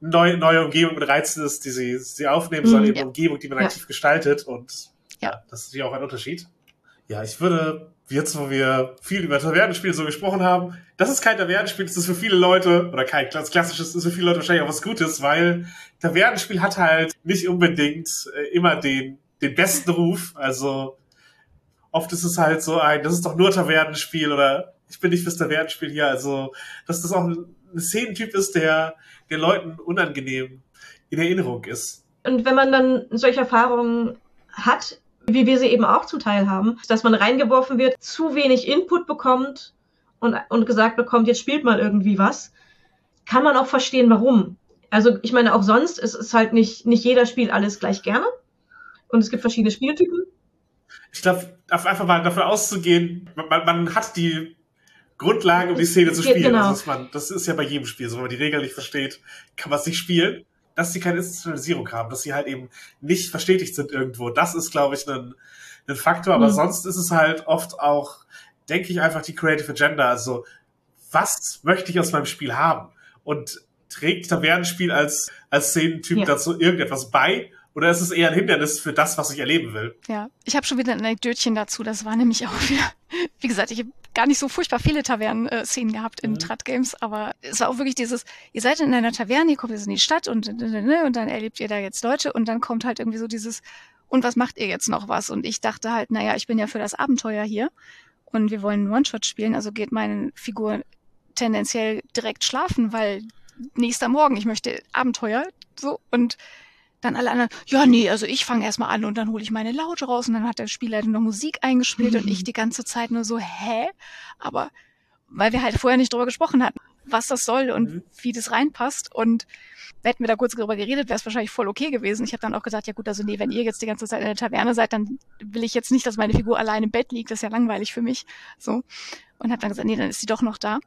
neue, neue Umgebung mit Reizen ist, die sie, sie aufnehmen, sondern mhm, eben ja. Umgebung, die man ja. aktiv gestaltet und ja, das ist natürlich auch ein Unterschied. Ja, ich würde jetzt, wo wir viel über Tavernenspiele so gesprochen haben, das ist kein Tavernenspiel, das ist für viele Leute, oder kein klassisches, ist für viele Leute wahrscheinlich auch was Gutes, weil Tavernenspiel hat halt nicht unbedingt äh, immer den, den besten Ruf. Also oft ist es halt so ein, das ist doch nur Tavernenspiel oder ich bin nicht fürs Tavernenspiel hier. Also, dass das auch ein Szenentyp ist, der den Leuten unangenehm in Erinnerung ist. Und wenn man dann solche Erfahrungen hat, wie wir sie eben auch zuteil haben, dass man reingeworfen wird, zu wenig Input bekommt und, und gesagt bekommt, jetzt spielt mal irgendwie was, kann man auch verstehen, warum. Also ich meine, auch sonst ist es halt nicht, nicht jeder spielt alles gleich gerne. Und es gibt verschiedene Spieltypen. Ich glaube, einfach mal davon auszugehen, man, man hat die Grundlage, um die Szene zu spielen. Genau. Das, ist man, das ist ja bei jedem Spiel so. Wenn man die Regeln nicht versteht, kann man es nicht spielen. dass sie keine Institutionalisierung haben, dass sie halt eben nicht verstetigt sind irgendwo. Das ist, glaube ich, ein, ein Faktor. Aber mhm. sonst ist es halt oft auch, denke ich, einfach die Creative Agenda. Also, was möchte ich aus meinem Spiel haben? Und trägt Tavernenspiel als, als Szenentyp ja. dazu irgendetwas bei? Oder ist es eher ein Hindernis für das, was ich erleben will? Ja, ich habe schon wieder ein Anekdötchen dazu. Das war nämlich auch wieder, wie gesagt, ich habe gar nicht so furchtbar viele Tavernen-Szenen gehabt in mhm. Trat-Games, aber es war auch wirklich dieses, ihr seid in einer Taverne, ihr kommt jetzt in die Stadt und, und dann erlebt ihr da jetzt Leute und dann kommt halt irgendwie so dieses, und was macht ihr jetzt noch was? Und ich dachte halt, naja, ich bin ja für das Abenteuer hier und wir wollen One-Shot spielen, also geht meine Figur tendenziell direkt schlafen, weil nächster Morgen, ich möchte Abenteuer, so, und dann alle anderen, ja, nee, also ich fange erstmal an und dann hole ich meine Laute raus und dann hat der Spieler noch Musik eingespielt und ich die ganze Zeit nur so, hä? Aber weil wir halt vorher nicht drüber gesprochen hatten, was das soll und mhm. wie das reinpasst und hätten wir da kurz drüber geredet, wäre es wahrscheinlich voll okay gewesen. Ich habe dann auch gesagt, ja gut, also nee, wenn ihr jetzt die ganze Zeit in der Taverne seid, dann will ich jetzt nicht, dass meine Figur allein im Bett liegt, das ist ja langweilig für mich. So. Und habe dann gesagt, nee, dann ist sie doch noch da.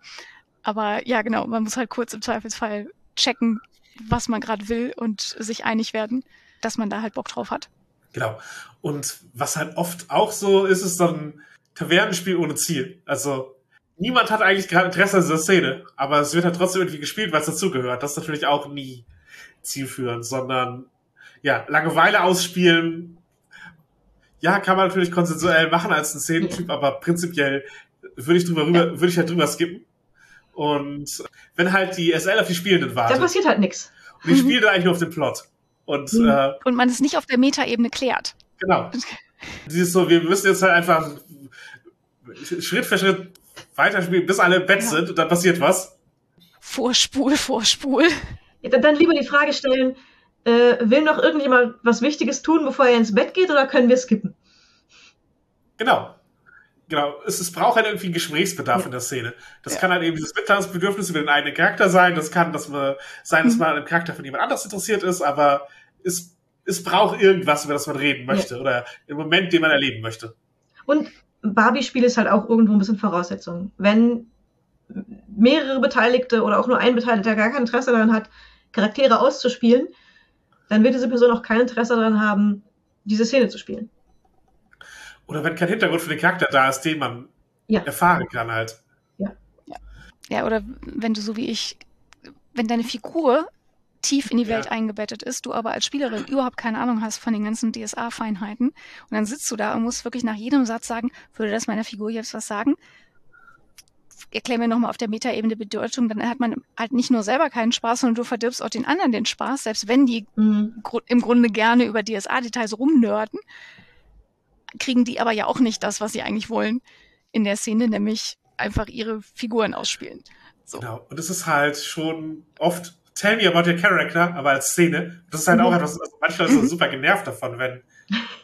Aber ja, genau, man muss halt kurz im Zweifelsfall checken, was man gerade will und sich einig werden, dass man da halt Bock drauf hat. Genau. Und was halt oft auch so ist, ist dann Tavernenspiel ohne Ziel. Also niemand hat eigentlich gerade Interesse an dieser Szene, aber es wird halt trotzdem irgendwie gespielt, weil es dazugehört. Das ist natürlich auch nie zielführend, sondern ja, Langeweile ausspielen. Ja, kann man natürlich konsensuell machen als ein Szenentyp, aber prinzipiell würde ich drüber rüber, würde ich halt drüber skippen. Und wenn halt die SL auf die Spielenden wartet. Da passiert halt nichts. Und die spielen eigentlich nur auf den Plot. Und, mhm. äh, und man es nicht auf der Metaebene klärt. Genau. Dieses so, wir müssen jetzt halt einfach Schritt für Schritt weiterspielen, bis alle im Bett ja. sind und dann passiert was. Vorspul, Vorspul. Ja, dann, dann lieber die Frage stellen, äh, will noch irgendjemand was Wichtiges tun, bevor er ins Bett geht, oder können wir skippen? Genau genau, es, es braucht halt irgendwie einen Gesprächsbedarf ja. in der Szene. Das ja. kann halt eben dieses Mitteilungsbedürfnis über den eigenen Charakter sein, das kann dass man, sein, dass mhm. man an dem Charakter von jemand anders interessiert ist, aber es, es braucht irgendwas, über das man reden möchte ja. oder im Moment, den man erleben möchte. Und Barbie-Spiel ist halt auch irgendwo ein bisschen Voraussetzung. Wenn mehrere Beteiligte oder auch nur ein Beteiligter gar kein Interesse daran hat, Charaktere auszuspielen, dann wird diese Person auch kein Interesse daran haben, diese Szene zu spielen. Oder wenn kein Hintergrund für den Charakter da ist, den man ja. erfahren kann halt. Ja. ja. Ja, oder wenn du so wie ich, wenn deine Figur tief in die Welt ja. eingebettet ist, du aber als Spielerin überhaupt keine Ahnung hast von den ganzen DSA-Feinheiten und dann sitzt du da und musst wirklich nach jedem Satz sagen, würde das meiner Figur jetzt was sagen? Erklär mir nochmal auf der Metaebene Bedeutung, dann hat man halt nicht nur selber keinen Spaß, sondern du verdirbst auch den anderen den Spaß, selbst wenn die mhm. im Grunde gerne über DSA-Details rumnörden kriegen die aber ja auch nicht das, was sie eigentlich wollen in der Szene, nämlich einfach ihre Figuren ausspielen. So. Genau. Und es ist halt schon oft Tell me about your character, aber als Szene. Das ist halt mhm. auch etwas, also manchmal ist man super genervt davon, wenn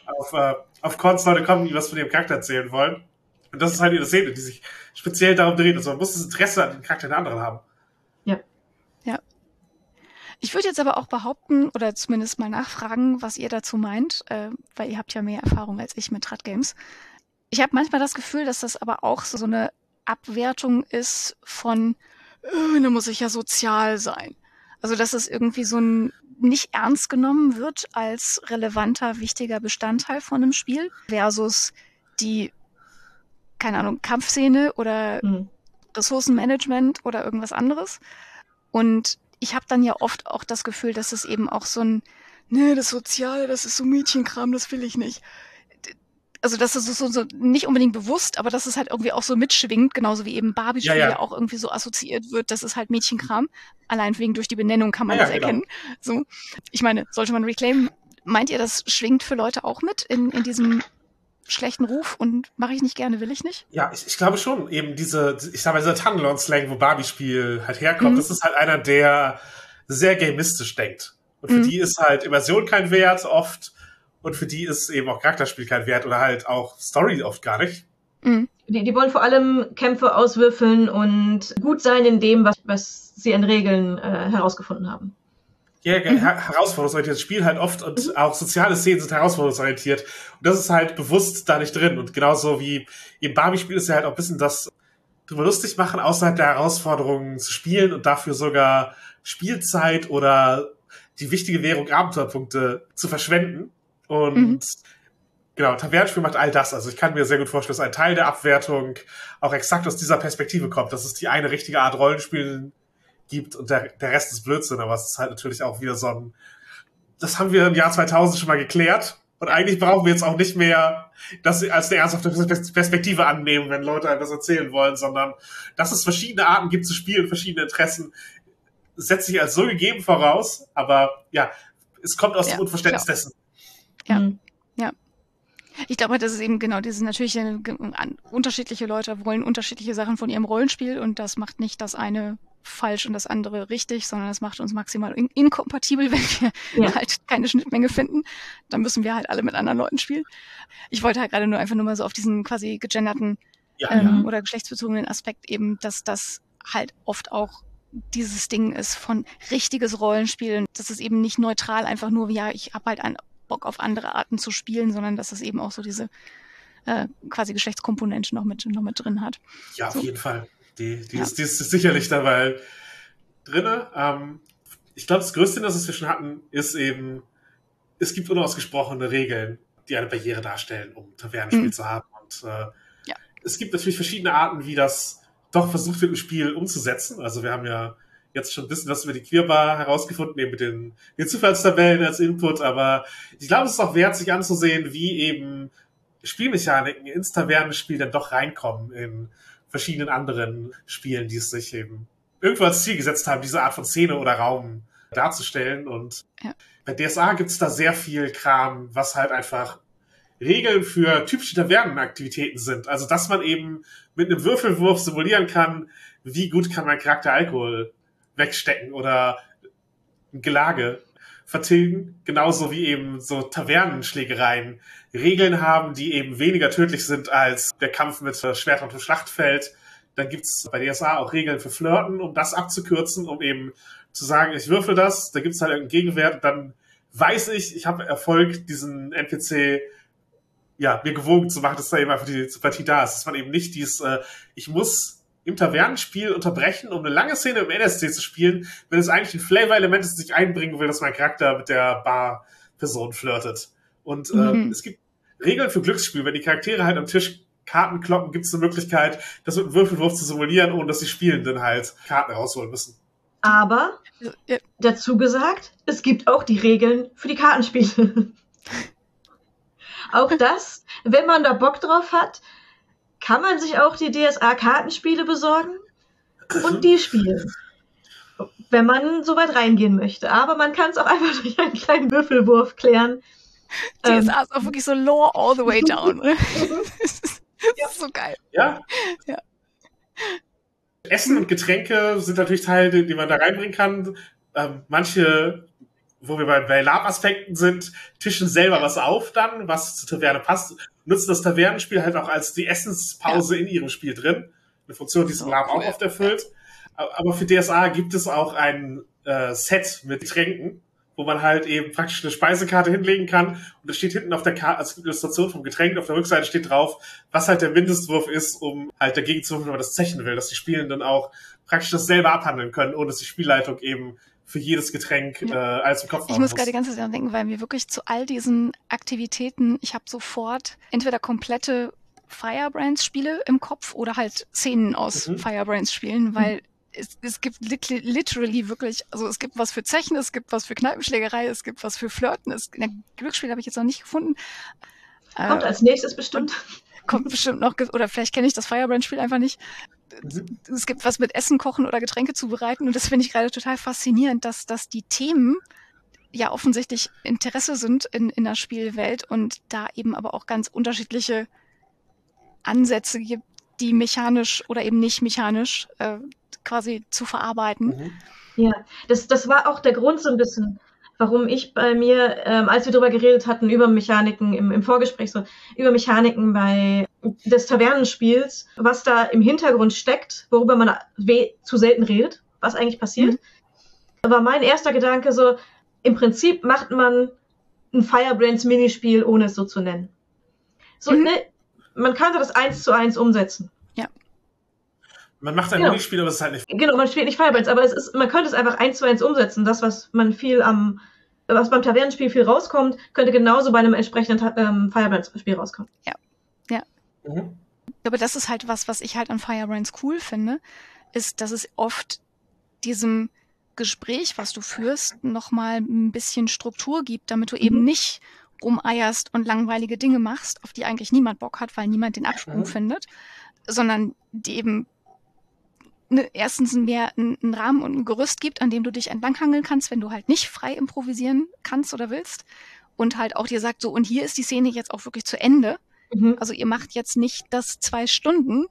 auf, äh, auf Cons Leute kommen, die was von ihrem Charakter erzählen wollen. Und das ist halt ihre Szene, die sich speziell darum dreht. Also man muss das Interesse an den Charakter der anderen haben. Ich würde jetzt aber auch behaupten oder zumindest mal nachfragen, was ihr dazu meint, äh, weil ihr habt ja mehr Erfahrung als ich mit Rad Games. Ich habe manchmal das Gefühl, dass das aber auch so, eine Abwertung ist von, äh, da muss ich ja sozial sein. Also dass es irgendwie so ein nicht ernst genommen wird als relevanter, wichtiger Bestandteil von einem Spiel versus die, keine Ahnung, Kampfszene oder mhm. Ressourcenmanagement oder irgendwas anderes. Und ich habe dann ja oft auch das Gefühl, dass es eben auch so ein, ne, das Soziale, das ist so Mädchenkram, das will ich nicht. Also das ist so, so nicht unbedingt bewusst, aber dass es halt irgendwie auch so mitschwingt, genauso wie eben Barbie-Spiel ja, ja. auch irgendwie so assoziiert wird, das ist halt Mädchenkram. Allein wegen durch die Benennung kann man ja, das genau. erkennen. So, ich meine, sollte man reclaimen, meint ihr, das schwingt für Leute auch mit in, in diesem schlechten Ruf und mache ich nicht gerne, will ich nicht? Ja, ich, ich glaube schon. Eben diese, ich sag mal, dieser Tunnelon-Slang, wo Barbie-Spiel halt herkommt, mhm. das ist halt einer, der sehr gamistisch denkt. Und für mhm. die ist halt Immersion kein Wert oft. Und für die ist eben auch Charakterspiel kein Wert oder halt auch Story oft gar nicht. Mhm. Die, die wollen vor allem Kämpfe auswürfeln und gut sein in dem, was, was sie an Regeln äh, herausgefunden haben ja, mhm. herausforderungsorientiert. Das Spiel halt oft und mhm. auch soziale Szenen sind herausforderungsorientiert. Und das ist halt bewusst da nicht drin. Und genauso wie im Barbie-Spiel ist ja halt auch ein bisschen das drüber lustig machen, außerhalb der Herausforderungen zu spielen und dafür sogar Spielzeit oder die wichtige Währung Abenteuerpunkte zu verschwenden. Und mhm. genau, Tavernenspiel macht all das. Also ich kann mir sehr gut vorstellen, dass ein Teil der Abwertung auch exakt aus dieser Perspektive kommt, dass es die eine richtige Art Rollenspiel gibt und der, der Rest ist Blödsinn. Aber es ist halt natürlich auch wieder so ein, das haben wir im Jahr 2000 schon mal geklärt. Und eigentlich brauchen wir jetzt auch nicht mehr das als eine ernsthafte Perspektive annehmen, wenn Leute einem das erzählen wollen, sondern dass es verschiedene Arten gibt zu spielen, verschiedene Interessen, setzt sich als so gegeben voraus. Aber ja, es kommt aus ja, dem Unverständnis ja. dessen. Ja, mhm. ja. Ich glaube, das ist eben genau dieses natürlich äh, unterschiedliche Leute wollen unterschiedliche Sachen von ihrem Rollenspiel und das macht nicht das eine falsch und das andere richtig, sondern das macht uns maximal in inkompatibel, wenn wir ja. halt keine Schnittmenge finden. Dann müssen wir halt alle mit anderen Leuten spielen. Ich wollte halt gerade nur einfach nur mal so auf diesen quasi gegenderten ja, ähm, ja. oder geschlechtsbezogenen Aspekt eben, dass das halt oft auch dieses Ding ist von richtiges Rollenspielen, dass es eben nicht neutral einfach nur, ja, ich hab halt einen Bock auf andere Arten zu spielen, sondern dass es eben auch so diese äh, quasi Geschlechtskomponente noch mit, noch mit drin hat. Ja, auf so. jeden Fall. Die, die, ja. ist, die ist sicherlich dabei drinne. Ähm, ich glaube, das Größte, das wir schon hatten, ist eben, es gibt unausgesprochene Regeln, die eine Barriere darstellen, um Tavernenspiel mhm. zu haben. Und äh, ja. es gibt natürlich verschiedene Arten, wie das doch versucht wird im Spiel umzusetzen. Also wir haben ja jetzt schon ein bisschen was über die Queerbar herausgefunden, eben mit den, den Zufallstabellen als Input, aber ich glaube, es ist auch wert, sich anzusehen, wie eben Spielmechaniken ins Tavernenspiel dann doch reinkommen in verschiedenen anderen Spielen, die es sich eben irgendwo als Ziel gesetzt haben, diese Art von Szene oder Raum darzustellen. Und ja. bei DSA gibt es da sehr viel Kram, was halt einfach Regeln für typische Tavernenaktivitäten sind. Also, dass man eben mit einem Würfelwurf simulieren kann, wie gut kann mein Charakter Alkohol wegstecken oder Gelage vertilgen. Genauso wie eben so Tavernenschlägereien Regeln haben, die eben weniger tödlich sind als der Kampf mit Schwert auf dem Schlachtfeld. Dann gibt's bei DSA auch Regeln für Flirten, um das abzukürzen, um eben zu sagen, ich würfel das, da gibt's halt irgendeinen Gegenwert, dann weiß ich, ich habe Erfolg, diesen NPC ja, mir gewogen zu machen, dass da eben einfach die Sympathie da ist. Dass man eben nicht dieses, äh, ich muss im Tavernenspiel unterbrechen, um eine lange Szene im NSC zu spielen, wenn es eigentlich ein Flavor-Element ist, das ich einbringen will, dass mein Charakter mit der Bar-Person flirtet. Und äh, mhm. es gibt Regeln für Glücksspiel. Wenn die Charaktere halt am Tisch Karten kloppen, gibt es eine Möglichkeit, das mit einem Würfelwurf zu simulieren, ohne dass die Spielenden halt Karten rausholen müssen. Aber ja. dazu gesagt, es gibt auch die Regeln für die Kartenspiele. auch das, wenn man da Bock drauf hat, kann man sich auch die DSA-Kartenspiele besorgen und die spielen. Wenn man so weit reingehen möchte. Aber man kann es auch einfach durch einen kleinen Würfelwurf klären. DSA ähm, ist auch wirklich so lore all the way down. das, ist, das ist so geil. Ja. ja. Essen und Getränke sind natürlich Teile, die man da reinbringen kann. Ähm, manche, wo wir bei, bei Lab-Aspekten sind, tischen selber was auf dann, was zur Taverne passt, nutzen das Tavernenspiel halt auch als die Essenspause ja. in ihrem Spiel drin. Eine Funktion, die es im Lab cool. auch oft erfüllt. Aber für DSA gibt es auch ein äh, Set mit Getränken, wo man halt eben praktisch eine Speisekarte hinlegen kann und da steht hinten auf der Karte, also Illustration vom Getränk, auf der Rückseite steht drauf, was halt der Mindestwurf ist, um halt dagegen zu würfeln, wenn man das zechen will, dass die Spielenden auch praktisch dasselbe abhandeln können, ohne dass die Spielleitung eben für jedes Getränk ja. äh, alles im Kopf haben Ich muss gerade die ganze Zeit denken, weil mir wirklich zu all diesen Aktivitäten, ich habe sofort entweder komplette Firebrands-Spiele im Kopf oder halt Szenen aus mhm. Firebrands-Spielen, weil mhm es, es gibt literally wirklich, also es gibt was für Zechen, es gibt was für Kneipenschlägerei, es gibt was für Flirten. Es, ne, Glücksspiel habe ich jetzt noch nicht gefunden. Kommt äh, als nächstes bestimmt. Kommt bestimmt noch, oder vielleicht kenne ich das Firebrand-Spiel einfach nicht. Mhm. Es gibt was mit Essen kochen oder Getränke zubereiten und das finde ich gerade total faszinierend, dass, dass die Themen ja offensichtlich Interesse sind in, in der Spielwelt und da eben aber auch ganz unterschiedliche Ansätze gibt, die mechanisch oder eben nicht mechanisch äh, quasi zu verarbeiten. Mhm. Ja, das, das war auch der Grund so ein bisschen, warum ich bei mir, ähm, als wir darüber geredet hatten, über Mechaniken im, im Vorgespräch, so über Mechaniken bei des Tavernenspiels, was da im Hintergrund steckt, worüber man zu selten redet, was eigentlich passiert. Mhm. war mein erster Gedanke so, im Prinzip macht man ein Firebrands Minispiel, ohne es so zu nennen. So, mhm. ne, man könnte das eins zu eins umsetzen. Ja. Man macht ein Genau. Minispiel, aber es ist halt nicht. Genau, man spielt nicht Firebrands, aber es ist, man könnte es einfach eins zu eins umsetzen. Das, was man viel am, was beim Tavernenspiel viel rauskommt, könnte genauso bei einem entsprechenden ähm, Firebrands-Spiel rauskommen. Mhm. Aber das ist halt was, was ich halt an Firebrands cool finde, ist, dass es oft diesem Gespräch, was du führst, nochmal ein bisschen Struktur gibt, damit du eben Mhm. nicht rumeierst und langweilige Dinge machst, auf die eigentlich niemand Bock hat, weil niemand den Absprung Mhm. findet, sondern die eben ne, erstens mehr einen Rahmen und ein Gerüst gibt, an dem du dich entlanghangeln kannst, wenn du halt nicht frei improvisieren kannst oder willst. Und halt auch dir sagt, so, und hier ist die Szene jetzt auch wirklich zu Ende. Mhm. Also ihr macht jetzt nicht das zwei Stunden,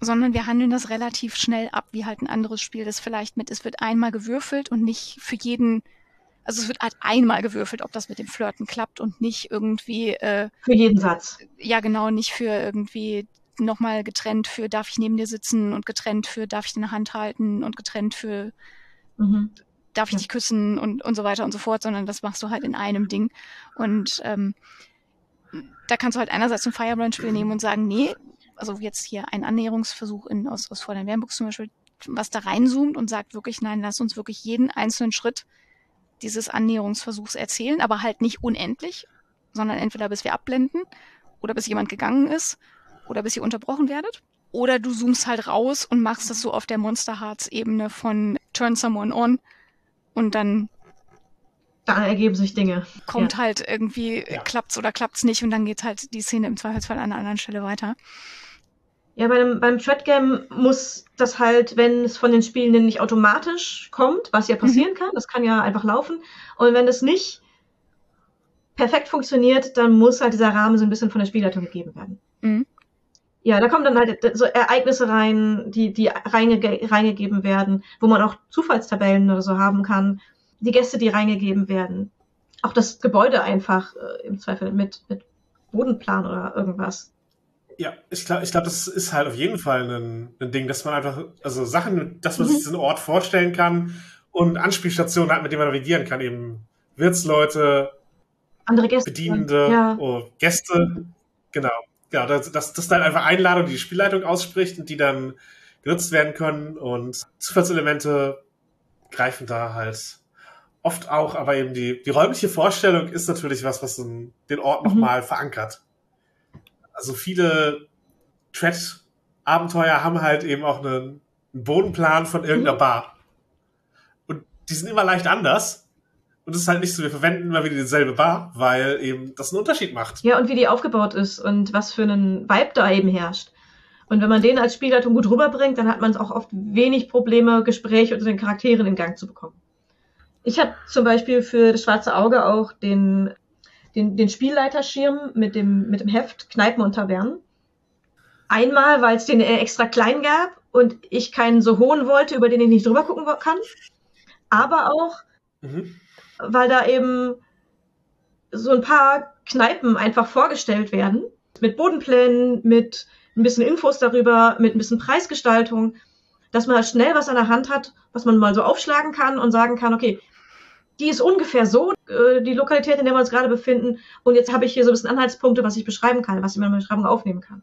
sondern wir handeln das relativ schnell ab, wie halt ein anderes Spiel das vielleicht mit, es wird einmal gewürfelt und nicht für jeden, also es wird halt einmal gewürfelt, ob das mit dem Flirten klappt und nicht irgendwie, äh, Für jeden Satz. ja genau, nicht für irgendwie nochmal getrennt für darf ich neben dir sitzen und getrennt für darf ich deine Hand halten und getrennt für Mhm. darf ich Ja. dich küssen und, und so weiter und so fort, sondern das machst du halt in einem Ding. Und ähm, da kannst du halt einerseits ein Firebrand-Spiel nehmen und sagen, nee, also jetzt hier ein Annäherungsversuch in, aus, aus Fräulein Wernbooks zum Beispiel, was da reinzoomt und sagt wirklich, nein, lass uns wirklich jeden einzelnen Schritt dieses Annäherungsversuchs erzählen, aber halt nicht unendlich, sondern entweder bis wir abblenden oder bis jemand gegangen ist oder bis ihr unterbrochen werdet. Oder du zoomst halt raus und machst das so auf der Monster Hearts Ebene von Turn Someone On und dann Da ergeben sich Dinge. kommt halt irgendwie, Ja. klappt's oder klappt's nicht und dann geht halt die Szene im Zweifelsfall an einer anderen Stelle weiter. Ja, bei einem, beim Thread Game muss das halt, wenn es von den Spielenden nicht automatisch kommt, was ja passieren kann, das kann ja einfach laufen. Und wenn es nicht perfekt funktioniert, dann muss halt dieser Rahmen so ein bisschen von der Spielleitung gegeben werden. Mhm. Ja, da kommen dann halt so Ereignisse rein, die, die reingege reingegeben werden, wo man auch Zufallstabellen oder so haben kann. Die Gäste, die reingegeben werden. Auch das Gebäude einfach äh, im Zweifel mit, mit Bodenplan oder irgendwas. Ja, ich glaube, ich glaub, das ist halt auf jeden Fall ein, ein Ding, dass man einfach, also Sachen, dass man Mhm. sich diesen Ort vorstellen kann und Anspielstationen hat, mit denen man navigieren kann. Eben Wirtsleute, Andere Gäste. Bedienende, Ja. oh, Gäste. Genau. Genau, das, das, das dann einfach Einladung, die die Spielleitung ausspricht und die dann genutzt werden können. Und Zufallselemente greifen da halt oft auch, aber eben die, die räumliche Vorstellung ist natürlich was, was den den Ort Mhm. nochmal verankert. Also viele Thread-Abenteuer haben halt eben auch einen, einen Bodenplan von irgendeiner Mhm. Bar. Und die sind immer leicht anders. Und es ist halt nicht so, wir verwenden immer wieder dieselbe Bar, weil eben das einen Unterschied macht. Ja, und wie die aufgebaut ist und was für einen Vibe da eben herrscht. Und wenn man den als Spielleitung gut rüberbringt, dann hat man auch oft wenig Probleme, Gespräche unter den Charakteren in Gang zu bekommen. Ich habe zum Beispiel für das Schwarze Auge auch den, den, den Spielleiterschirm mit dem, mit dem Heft Kneipen und Tavernen. Einmal, weil es den extra klein gab und ich keinen so hohen wollte, über den ich nicht drüber gucken kann. Aber auch, Mhm. Weil da eben so ein paar Kneipen einfach vorgestellt werden. Mit Bodenplänen, mit ein bisschen Infos darüber, mit ein bisschen Preisgestaltung, dass man halt schnell was an der Hand hat, was man mal so aufschlagen kann und sagen kann, okay, die ist ungefähr so, äh, die Lokalität, in der wir uns gerade befinden. Und jetzt habe ich hier so ein bisschen Anhaltspunkte, was ich beschreiben kann, was ich in meiner Beschreibung aufnehmen kann.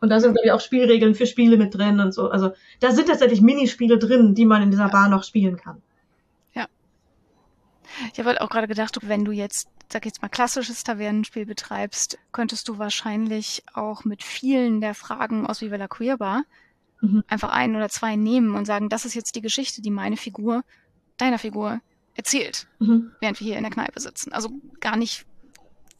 Und da sind, glaube ich, auch Spielregeln für Spiele mit drin und so. Also da sind tatsächlich Minispiele drin, die man in dieser Bar noch spielen kann. Ich habe halt auch gerade gedacht, wenn du jetzt, sag ich jetzt mal, klassisches Tavernenspiel betreibst, könntest du wahrscheinlich auch mit vielen der Fragen aus Viva la Queer Bar Mhm. einfach ein oder zwei nehmen und sagen, das ist jetzt die Geschichte, die meine Figur, deiner Figur erzählt, Mhm. während wir hier in der Kneipe sitzen. Also gar nicht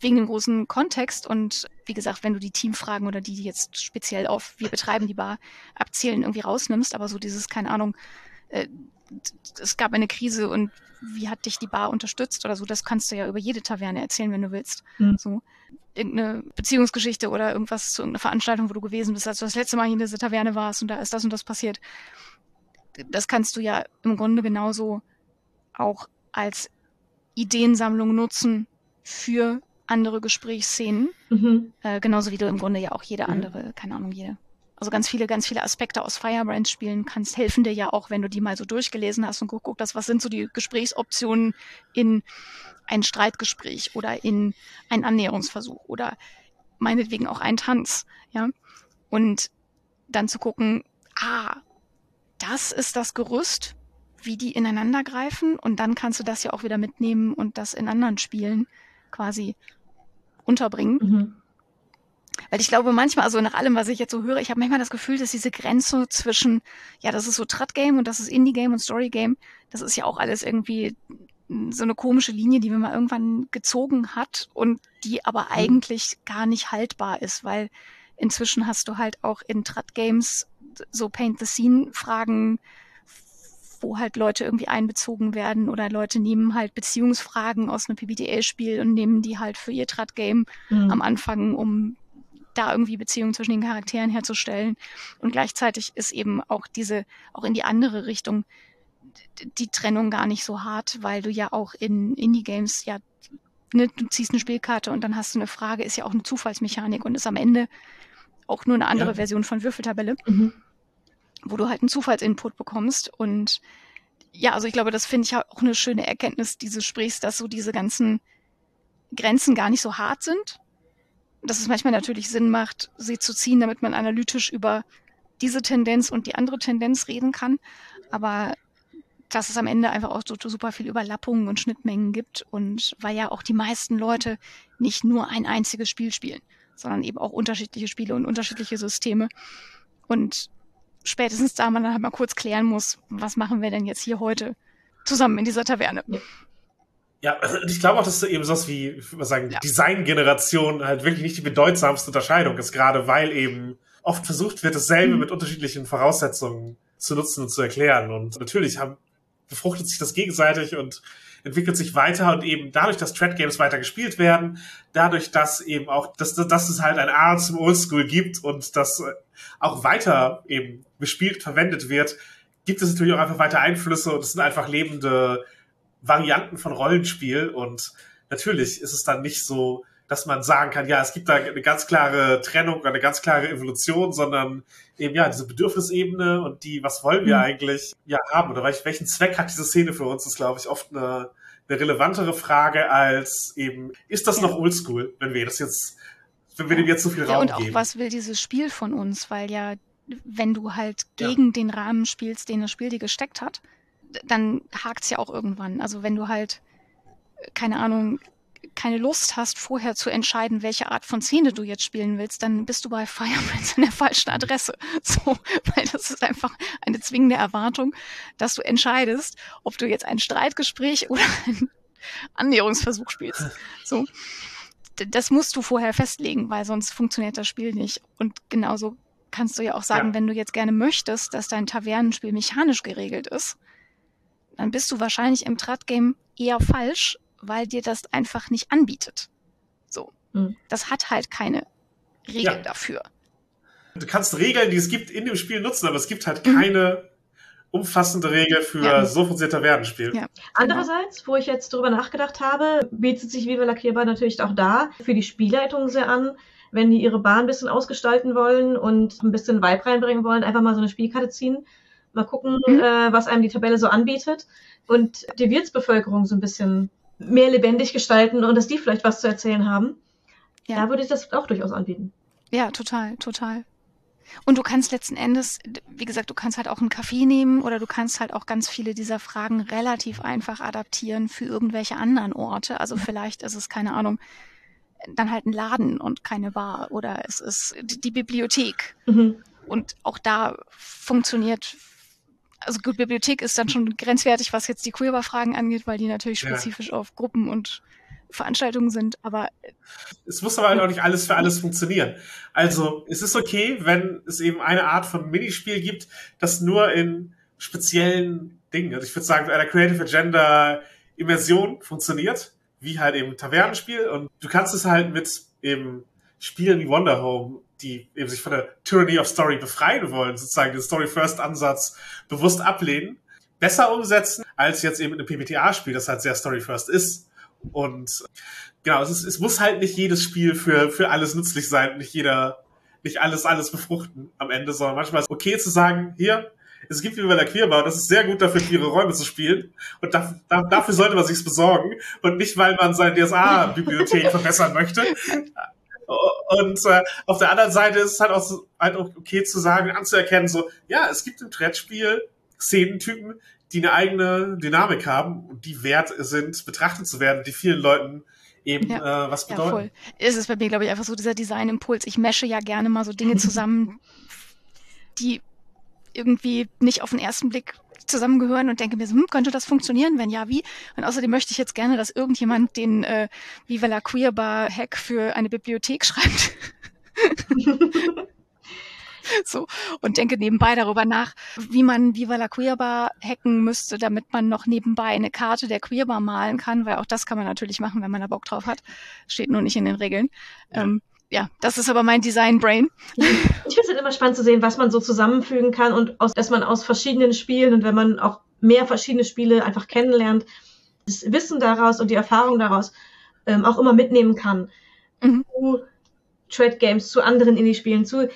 wegen dem großen Kontext und wie gesagt, wenn du die Teamfragen oder die, die jetzt speziell auf wir betreiben die Bar abzählen, irgendwie rausnimmst, aber so dieses, keine Ahnung, äh, es gab eine Krise und wie hat dich die Bar unterstützt oder so, das kannst du ja über jede Taverne erzählen, wenn du willst. Mhm. So irgendeine Beziehungsgeschichte oder irgendwas zu irgendeiner Veranstaltung, wo du gewesen bist, als du das letzte Mal hier in dieser Taverne warst und da ist das und das passiert. Das kannst du ja im Grunde genauso auch als Ideensammlung nutzen für andere Gesprächsszenen. Mhm. Äh, genauso wie du im Grunde ja auch jede andere, keine Ahnung, jede. Also ganz viele, ganz viele Aspekte aus Firebrand spielen kannst, helfen dir ja auch, wenn du die mal so durchgelesen hast und guck, guck was sind so die Gesprächsoptionen in ein Streitgespräch oder in ein Annäherungsversuch oder meinetwegen auch ein Tanz, ja. Und dann zu gucken, ah, das ist das Gerüst, wie die ineinander greifen und dann kannst du das ja auch wieder mitnehmen und das in anderen Spielen quasi unterbringen. Mhm. Weil ich glaube manchmal, also nach allem, was ich jetzt so höre, ich habe manchmal das Gefühl, dass diese Grenze zwischen, ja, das ist so Trat-Game und das ist Indie-Game und Story-Game, das ist ja auch alles irgendwie so eine komische Linie, die man mal irgendwann gezogen hat und die aber mhm. eigentlich gar nicht haltbar ist, weil inzwischen hast du halt auch in Trat-Games so Paint-the-Scene-Fragen, wo halt Leute irgendwie einbezogen werden oder Leute nehmen halt Beziehungsfragen aus einem PBTA-Spiel und nehmen die halt für ihr Trat-Game mhm. am Anfang, um da irgendwie Beziehungen zwischen den Charakteren herzustellen. Und gleichzeitig ist eben auch diese, auch in die andere Richtung, die Trennung gar nicht so hart, weil du ja auch in Indie-Games ja, ne, du ziehst eine Spielkarte und dann hast du eine Frage, ist ja auch eine Zufallsmechanik und ist am Ende auch nur eine andere ja. Version von Würfeltabelle, mhm. wo du halt einen Zufallsinput bekommst und ja, also ich glaube, das finde ich auch eine schöne Erkenntnis dieses Sprichs, dass so diese ganzen Grenzen gar nicht so hart sind, dass es manchmal natürlich Sinn macht, sie zu ziehen, damit man analytisch über diese Tendenz und die andere Tendenz reden kann. Aber dass es am Ende einfach auch so, super viel Überlappungen und Schnittmengen gibt und weil ja auch die meisten Leute nicht nur ein einziges Spiel spielen, sondern eben auch unterschiedliche Spiele und unterschiedliche Systeme. Und spätestens da man dann halt mal kurz klären muss, was machen wir denn jetzt hier heute zusammen in dieser Taverne. Ja, ich glaube auch, dass eben sowas wie, ich würde sagen, ja. Designgeneration halt wirklich nicht die bedeutsamste Unterscheidung ist, gerade weil eben oft versucht wird, dasselbe mhm. mit unterschiedlichen Voraussetzungen zu nutzen und zu erklären. Und natürlich haben, befruchtet sich das gegenseitig und entwickelt sich weiter und eben dadurch, dass Thread Games weiter gespielt werden, dadurch, dass eben auch, dass, dass es halt ein A zum Oldschool gibt und das auch weiter eben bespielt, verwendet wird, gibt es natürlich auch einfach weiter Einflüsse und es sind einfach lebende Varianten von Rollenspiel und natürlich ist es dann nicht so, dass man sagen kann, ja, es gibt da eine ganz klare Trennung, eine ganz klare Evolution, sondern eben ja, diese Bedürfnisebene und die, was wollen wir mhm. eigentlich ja haben oder welchen Zweck hat diese Szene für uns, ist, glaube ich, oft eine, eine relevantere Frage als eben, ist das ja. noch oldschool, wenn wir das jetzt, wenn wir dem jetzt so viel Raum ja, und auch, was will dieses Spiel von uns, weil ja, wenn du halt gegen ja. den Rahmen spielst, den das Spiel dir gesteckt hat, dann hakt's ja auch irgendwann. Also wenn du halt, keine Ahnung, keine Lust hast, vorher zu entscheiden, welche Art von Szene du jetzt spielen willst, dann bist du bei Firemans an der falschen Adresse. So, weil das ist einfach eine zwingende Erwartung, dass du entscheidest, ob du jetzt ein Streitgespräch oder einen Annäherungsversuch spielst. So. Das musst du vorher festlegen, weil sonst funktioniert das Spiel nicht. Und genauso kannst du ja auch sagen, ja. wenn du jetzt gerne möchtest, dass dein Tavernenspiel mechanisch geregelt ist, dann bist du wahrscheinlich im Trat-Game eher falsch, weil dir das einfach nicht anbietet. So. Mhm. Das hat halt keine Regeln ja. dafür. Du kannst Regeln, die es gibt, in dem Spiel nutzen, aber es gibt halt keine mhm. umfassende Regel für ja. so funktioniert Tavernenspiel. Ja. Andererseits, wo ich jetzt drüber nachgedacht habe, bietet sich Viva Lackierbar natürlich auch da für die Spielleitung sehr an, wenn die ihre Bahn ein bisschen ausgestalten wollen und ein bisschen Vibe reinbringen wollen, einfach mal so eine Spielkarte ziehen. Mal gucken, mhm. äh, was einem die Tabelle so anbietet und die Wirtsbevölkerung so ein bisschen mehr lebendig gestalten und dass die vielleicht was zu erzählen haben. Ja. Da würde ich das auch durchaus anbieten. Ja, total, total. Und du kannst letzten Endes, wie gesagt, du kannst halt auch einen Kaffee nehmen oder du kannst halt auch ganz viele dieser Fragen relativ einfach adaptieren für irgendwelche anderen Orte. Also vielleicht ist es, keine Ahnung, dann halt ein Laden und keine Bar oder es ist die Bibliothek. Mhm. Und auch da funktioniert also gut, Bibliothek ist dann schon grenzwertig, was jetzt die Queerbar-Fragen angeht, weil die natürlich spezifisch ja. auf Gruppen und Veranstaltungen sind, aber es muss aber halt auch nicht alles für alles funktionieren. Also es ist okay, wenn es eben eine Art von Minispiel gibt, das nur in speziellen Dingen, also ich würde sagen, einer Creative Agenda Immersion funktioniert, wie halt eben Tavernenspiel und du kannst es halt mit eben Spielen wie Wonder Home die eben sich von der Tyranny of Story befreien wollen, sozusagen den Story-First-Ansatz bewusst ablehnen, besser umsetzen, als jetzt eben in einem PBTA-Spiel, das halt sehr Story-First ist. Und genau, es, ist, es muss halt nicht jedes Spiel für, für alles nützlich sein, nicht jeder, nicht alles, alles befruchten am Ende, sondern manchmal ist es okay zu sagen, hier, es gibt wie bei der Queerbau, das ist sehr gut dafür, queere Räume zu spielen. Und da, da, dafür sollte man sich's besorgen. Und nicht, weil man seine DSA-Bibliothek verbessern möchte. Und äh, auf der anderen Seite ist es halt auch, so, halt auch okay zu sagen, anzuerkennen, so, ja, es gibt im Brettspiel Szenentypen, die eine eigene Dynamik haben und die wert sind, betrachtet zu werden, die vielen Leuten eben ja. äh, was bedeuten. Ja, voll. Ist es bei mir, glaube ich, einfach so dieser Designimpuls. Ich mesche ja gerne mal so Dinge zusammen, die irgendwie nicht auf den ersten Blick zusammengehören und denke mir so, hm, könnte das funktionieren? Wenn ja, wie? Und außerdem möchte ich jetzt gerne, dass irgendjemand den äh, Viva la Queerbar Hack für eine Bibliothek schreibt. so und denke nebenbei darüber nach, wie man Viva la Queerbar hacken müsste, damit man noch nebenbei eine Karte der Queerbar malen kann, weil auch das kann man natürlich machen, wenn man da Bock drauf hat. Steht nur nicht in den Regeln. Ja. Ähm, ja, das ist aber mein Design-Brain. Ich finde es halt immer spannend zu sehen, was man so zusammenfügen kann und aus, dass man aus verschiedenen Spielen und wenn man auch mehr verschiedene Spiele einfach kennenlernt, das Wissen daraus und die Erfahrung daraus ähm, auch immer mitnehmen kann. Mhm. Zu Trade Games, zu anderen Indie-Spielen, zu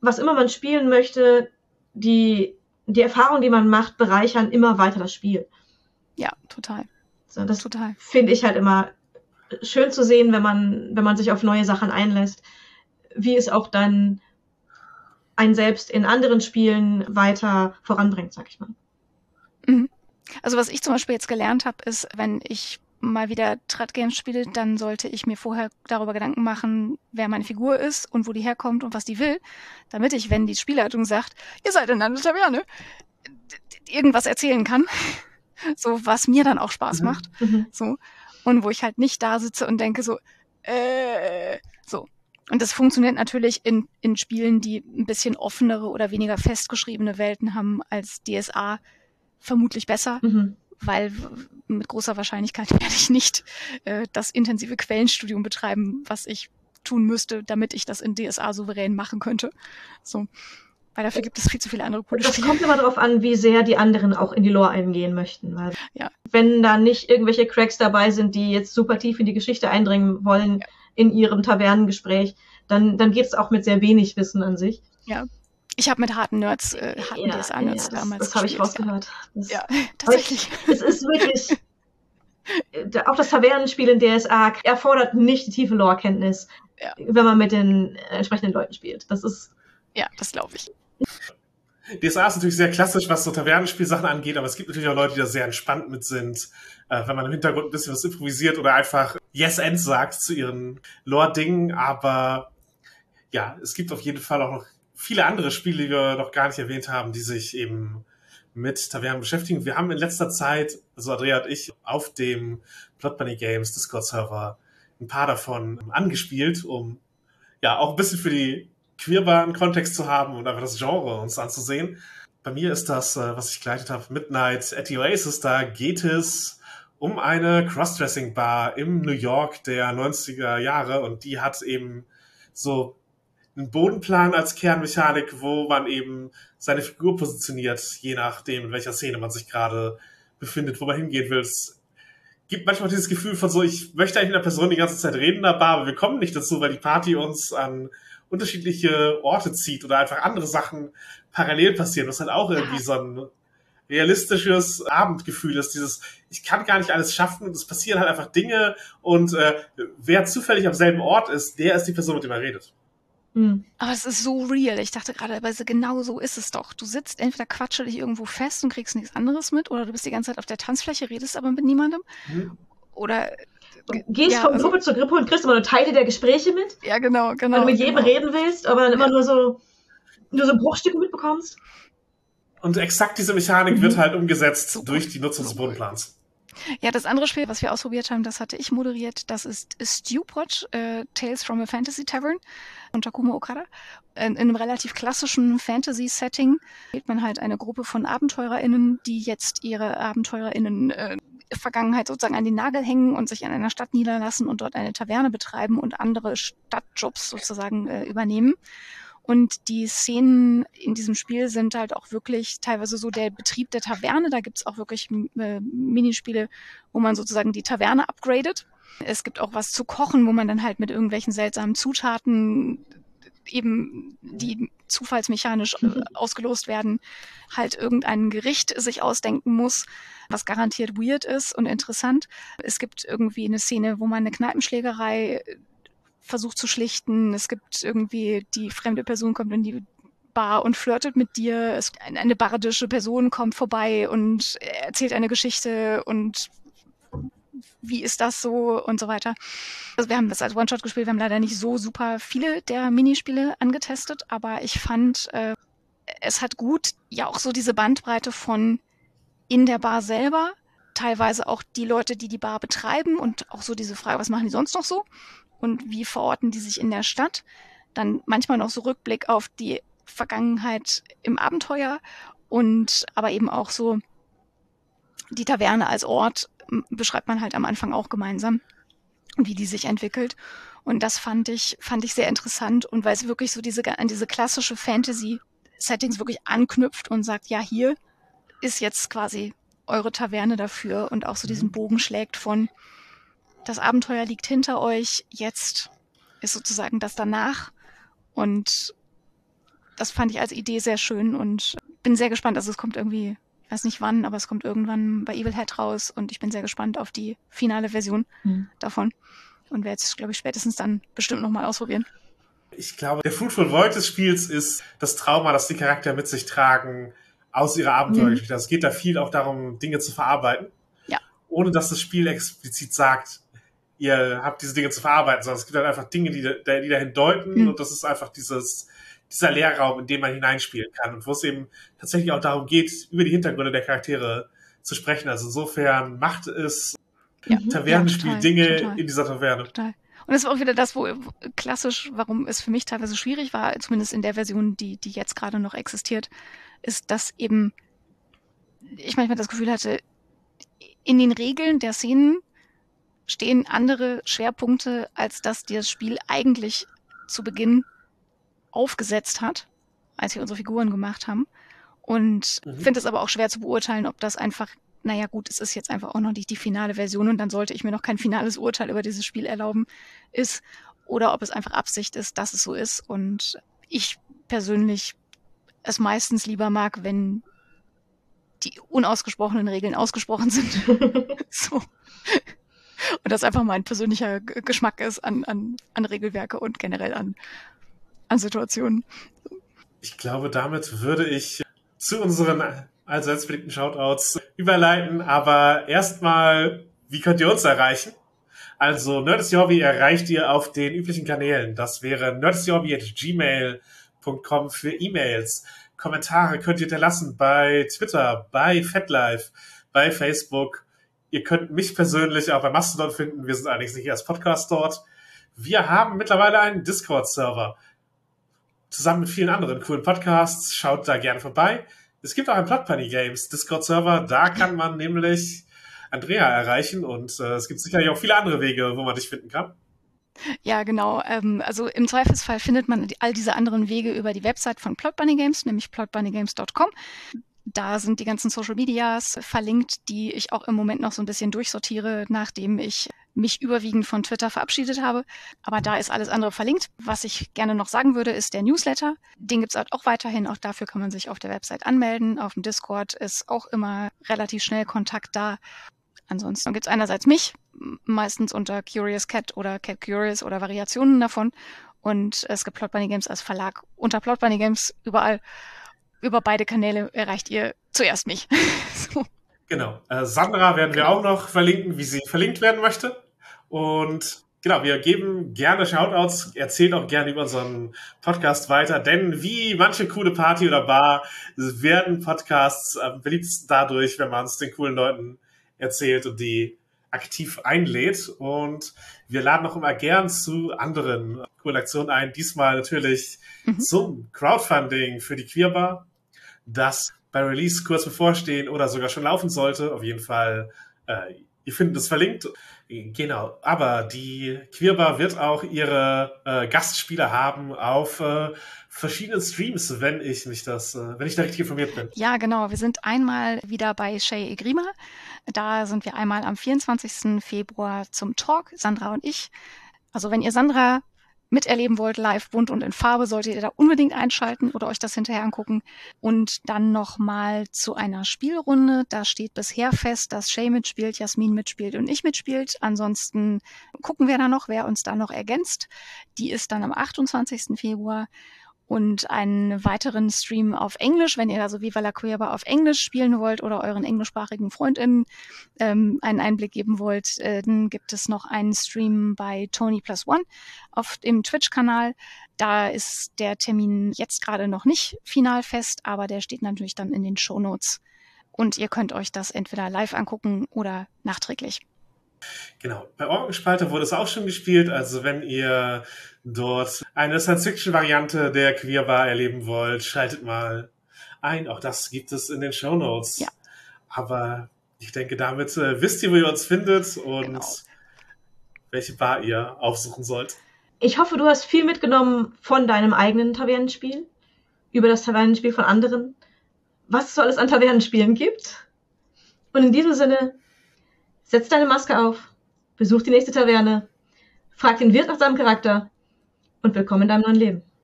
was immer man spielen möchte, die, die Erfahrung, die man macht, bereichern immer weiter das Spiel. Ja, total. So, das total. finde ich halt immer schön zu sehen, wenn man, wenn man sich auf neue Sachen einlässt, wie es auch dann ein selbst in anderen Spielen weiter voranbringt, sag ich mal. Mhm. Also was ich zum Beispiel jetzt gelernt habe, ist, wenn ich mal wieder Trat-Games spiele, dann sollte ich mir vorher darüber Gedanken machen, wer meine Figur ist und wo die herkommt und was die will, damit ich, wenn die Spielleitung sagt, ihr seid in einer Taverne, irgendwas erzählen kann. So, was mir dann auch Spaß mhm. macht. Mhm. So und wo ich halt nicht da sitze und denke so, äh, so. Und das funktioniert natürlich in, in Spielen, die ein bisschen offenere oder weniger festgeschriebene Welten haben als DSA vermutlich besser, mhm. weil mit großer Wahrscheinlichkeit werde ich nicht äh, das intensive Quellenstudium betreiben, was ich tun müsste, damit ich das in DSA souverän machen könnte. So. Weil dafür gibt es viel zu viele andere coole Das kommt immer darauf an, wie sehr die anderen auch in die Lore eingehen möchten. Weil ja. Wenn da nicht irgendwelche Cracks dabei sind, die jetzt super tief in die Geschichte eindringen wollen ja. in ihrem Tavernengespräch, dann, dann geht es auch mit sehr wenig Wissen an sich. Ja. Ich habe mit harten Nerds, äh, harten ja, DSA-Nerds ja, damals. Das, das habe ich rausgehört. Das, ja, tatsächlich. Es ist wirklich. Äh, auch das Tavernenspiel in DSA erfordert nicht die tiefe Lore-Kenntnis, ja. wenn man mit den entsprechenden Leuten spielt. Das ist. Ja, das glaube ich. DSA ist natürlich sehr klassisch, was so Tavernenspielsachen angeht, aber es gibt natürlich auch Leute, die da sehr entspannt mit sind, äh, wenn man im Hintergrund ein bisschen was improvisiert oder einfach Yes End sagt zu ihren Lore-Dingen. Aber ja, es gibt auf jeden Fall auch noch viele andere Spiele, die wir noch gar nicht erwähnt haben, die sich eben mit Tavernen beschäftigen. Wir haben in letzter Zeit, also Andrea und ich, auf dem Plot Bunny Games Discord-Server ein paar davon angespielt, um ja auch ein bisschen für die queerbaren Kontext zu haben und einfach das Genre uns anzusehen. Bei mir ist das, äh, was ich geleitet habe, Midnight at the Oasis. Da geht es um eine Crossdressing-Bar im New York der 90er Jahre und die hat eben so einen Bodenplan als Kernmechanik, wo man eben seine Figur positioniert, je nachdem, in welcher Szene man sich gerade befindet, wo man hingehen will. Es gibt manchmal dieses Gefühl von so, ich möchte eigentlich mit einer Person die ganze Zeit reden in der Bar, aber wir kommen nicht dazu, weil die Party uns an unterschiedliche Orte zieht oder einfach andere Sachen parallel passieren, was halt auch irgendwie so ein realistisches Abendgefühl ist. Dieses, ich kann gar nicht alles schaffen und es passieren halt einfach Dinge und äh, wer zufällig am selben Ort ist, der ist die Person, mit der man redet. Hm. Aber es ist so real. Ich dachte gerade, aber genau so ist es doch. Du sitzt entweder quatsche dich irgendwo fest und kriegst nichts anderes mit, oder du bist die ganze Zeit auf der Tanzfläche, redest aber mit niemandem. Hm. Oder gehst ja, von also, Gruppe zu Gruppe und kriegst immer nur Teile der Gespräche mit. Ja, genau, genau. Weil du mit jedem genau. reden willst, aber dann immer ja. nur so nur so Bruchstücke mitbekommst. Und exakt diese Mechanik mhm. wird halt umgesetzt Super. durch die Nutzung des Bodenplans. Ja, das andere Spiel, was wir ausprobiert haben, das hatte ich moderiert. Das ist Stewpot, äh, Tales from a Fantasy Tavern von Takuma Okada. In, in einem relativ klassischen Fantasy-Setting wählt man halt eine Gruppe von AbenteurerInnen, die jetzt ihre AbenteurerInnen äh, Vergangenheit sozusagen an den Nagel hängen und sich in einer Stadt niederlassen und dort eine Taverne betreiben und andere Stadtjobs sozusagen äh, übernehmen. Und die Szenen in diesem Spiel sind halt auch wirklich teilweise so der Betrieb der Taverne. Da gibt's auch wirklich äh, Minispiele, wo man sozusagen die Taverne upgradet. Es gibt auch was zu kochen, wo man dann halt mit irgendwelchen seltsamen Zutaten eben die zufallsmechanisch äh, ausgelost werden, halt irgendein Gericht sich ausdenken muss, was garantiert weird ist und interessant. Es gibt irgendwie eine Szene, wo man eine Kneipenschlägerei versucht zu schlichten. Es gibt irgendwie, die fremde Person kommt in die Bar und flirtet mit dir. Es, eine bardische Person kommt vorbei und erzählt eine Geschichte und wie ist das so und so weiter. Also wir haben das als One-Shot gespielt, wir haben leider nicht so super viele der Minispiele angetestet, aber ich fand, äh, es hat gut ja auch so diese Bandbreite von in der Bar selber, teilweise auch die Leute, die die Bar betreiben und auch so diese Frage, was machen die sonst noch so und wie verorten die sich in der Stadt. Dann manchmal noch so Rückblick auf die Vergangenheit im Abenteuer und aber eben auch so die Taverne als Ort beschreibt man halt am Anfang auch gemeinsam, wie die sich entwickelt. Und das fand ich, fand ich sehr interessant und weil es wirklich so diese, an diese klassische Fantasy-Settings wirklich anknüpft und sagt, ja, hier ist jetzt quasi eure Taverne dafür und auch so diesen mhm. Bogen schlägt von, das Abenteuer liegt hinter euch, jetzt ist sozusagen das danach. Und das fand ich als Idee sehr schön und bin sehr gespannt. Also es kommt irgendwie, ich weiß nicht wann, aber es kommt irgendwann bei Evil Head raus und ich bin sehr gespannt auf die finale Version mhm. davon. Und werde es, glaube ich, spätestens dann bestimmt nochmal ausprobieren. Ich glaube, der Fruitful Void des Spiels ist das Trauma, das die Charakter mit sich tragen aus ihrer Abenteuergeschichte. Mhm. Also es geht da viel auch darum, Dinge zu verarbeiten. Ja. Ohne dass das Spiel explizit sagt, ihr habt diese Dinge zu verarbeiten, sondern es gibt halt einfach Dinge, die, die dahin deuten mhm. und das ist einfach dieses dieser Lehrraum, in dem man hineinspielen kann und wo es eben tatsächlich auch darum geht, über die Hintergründe der Charaktere zu sprechen. Also insofern macht es ja, Tavernenspiel ja, Dinge total. in dieser Taverne. Total. Und das war auch wieder das, wo klassisch, warum es für mich teilweise schwierig war, zumindest in der Version, die, die jetzt gerade noch existiert, ist, dass eben ich manchmal das Gefühl hatte, in den Regeln der Szenen stehen andere Schwerpunkte, als dass das Spiel eigentlich zu Beginn aufgesetzt hat, als wir unsere Figuren gemacht haben. Und mhm. finde es aber auch schwer zu beurteilen, ob das einfach, naja gut, es ist jetzt einfach auch noch nicht die finale Version und dann sollte ich mir noch kein finales Urteil über dieses Spiel erlauben, ist, oder ob es einfach Absicht ist, dass es so ist. Und ich persönlich es meistens lieber mag, wenn die unausgesprochenen Regeln ausgesprochen sind. so. Und das einfach mein persönlicher Geschmack ist an, an, an Regelwerke und generell an an Situationen. Ich glaube, damit würde ich zu unseren allseits beliebten Shoutouts überleiten, aber erstmal, wie könnt ihr uns erreichen? Also Nerdisty Hobby erreicht ihr auf den üblichen Kanälen. Das wäre nerdistyhobby.gmail.com für E-Mails. Kommentare könnt ihr hinterlassen bei Twitter, bei FetLife, bei Facebook. Ihr könnt mich persönlich auch bei Mastodon finden. Wir sind allerdings nicht erst Podcast dort. Wir haben mittlerweile einen Discord-Server zusammen mit vielen anderen coolen Podcasts. Schaut da gerne vorbei. Es gibt auch ein Plot Bunny Games Discord-Server. Da kann man nämlich Andrea erreichen und äh, es gibt sicherlich auch viele andere Wege, wo man dich finden kann. Ja, genau. Ähm, also im Zweifelsfall findet man all diese anderen Wege über die Website von Plot Bunny Games, nämlich plotbunnygames.com. Da sind die ganzen Social Medias verlinkt, die ich auch im Moment noch so ein bisschen durchsortiere, nachdem ich mich überwiegend von Twitter verabschiedet habe. Aber da ist alles andere verlinkt. Was ich gerne noch sagen würde, ist der Newsletter. Den gibt's halt auch weiterhin. Auch dafür kann man sich auf der Website anmelden. Auf dem Discord ist auch immer relativ schnell Kontakt da. Ansonsten gibt's einerseits mich, meistens unter Curious Cat oder Cat Curious oder Variationen davon. Und es gibt Plot Bunny Games als Verlag unter Plot Bunny Games überall über beide Kanäle erreicht ihr zuerst mich. so. Genau. Äh, Sandra werden wir auch noch verlinken, wie sie verlinkt werden möchte. Und genau, wir geben gerne Shoutouts, erzählt auch gerne über unseren Podcast weiter, denn wie manche coole Party oder Bar werden Podcasts äh, beliebt dadurch, wenn man es den coolen Leuten erzählt und die aktiv einlädt. Und wir laden auch immer gern zu anderen coolen Aktionen ein. Diesmal natürlich mhm. zum Crowdfunding für die Queerbar das bei Release kurz bevorstehen oder sogar schon laufen sollte. Auf jeden Fall, äh, ihr findet es verlinkt. Genau, aber die Queerbar wird auch ihre äh, Gastspieler haben auf äh, verschiedenen Streams, wenn ich mich das, äh, wenn ich da richtig informiert bin. Ja, genau. Wir sind einmal wieder bei Shay Egrima. Da sind wir einmal am 24. Februar zum Talk, Sandra und ich. Also wenn ihr Sandra miterleben wollt, live, bunt und in Farbe, solltet ihr da unbedingt einschalten oder euch das hinterher angucken. Und dann nochmal zu einer Spielrunde. Da steht bisher fest, dass Shay mitspielt, Jasmin mitspielt und ich mitspielt. Ansonsten gucken wir da noch, wer uns da noch ergänzt. Die ist dann am 28. Februar und einen weiteren Stream auf Englisch, wenn ihr da so wie la Cueva auf Englisch spielen wollt oder euren englischsprachigen FreundInnen ähm, einen Einblick geben wollt, äh, dann gibt es noch einen Stream bei Tony Plus One auf dem Twitch-Kanal. Da ist der Termin jetzt gerade noch nicht final fest, aber der steht natürlich dann in den Show Notes. Und ihr könnt euch das entweder live angucken oder nachträglich. Genau. Bei Orgenspalte wurde es auch schon gespielt. Also wenn ihr dort eine Science-Fiction-Variante der Queer Bar erleben wollt, schaltet mal ein. Auch das gibt es in den Show Notes. Ja. Aber ich denke, damit äh, wisst ihr, wo ihr uns findet und genau. welche Bar ihr aufsuchen sollt. Ich hoffe, du hast viel mitgenommen von deinem eigenen Tavernenspiel, über das Tavernenspiel von anderen, was es so alles an Tavernenspielen gibt. Und in diesem Sinne, setz deine Maske auf, besuch die nächste Taverne, frag den Wirt nach seinem Charakter. Und willkommen in deinem neuen Leben.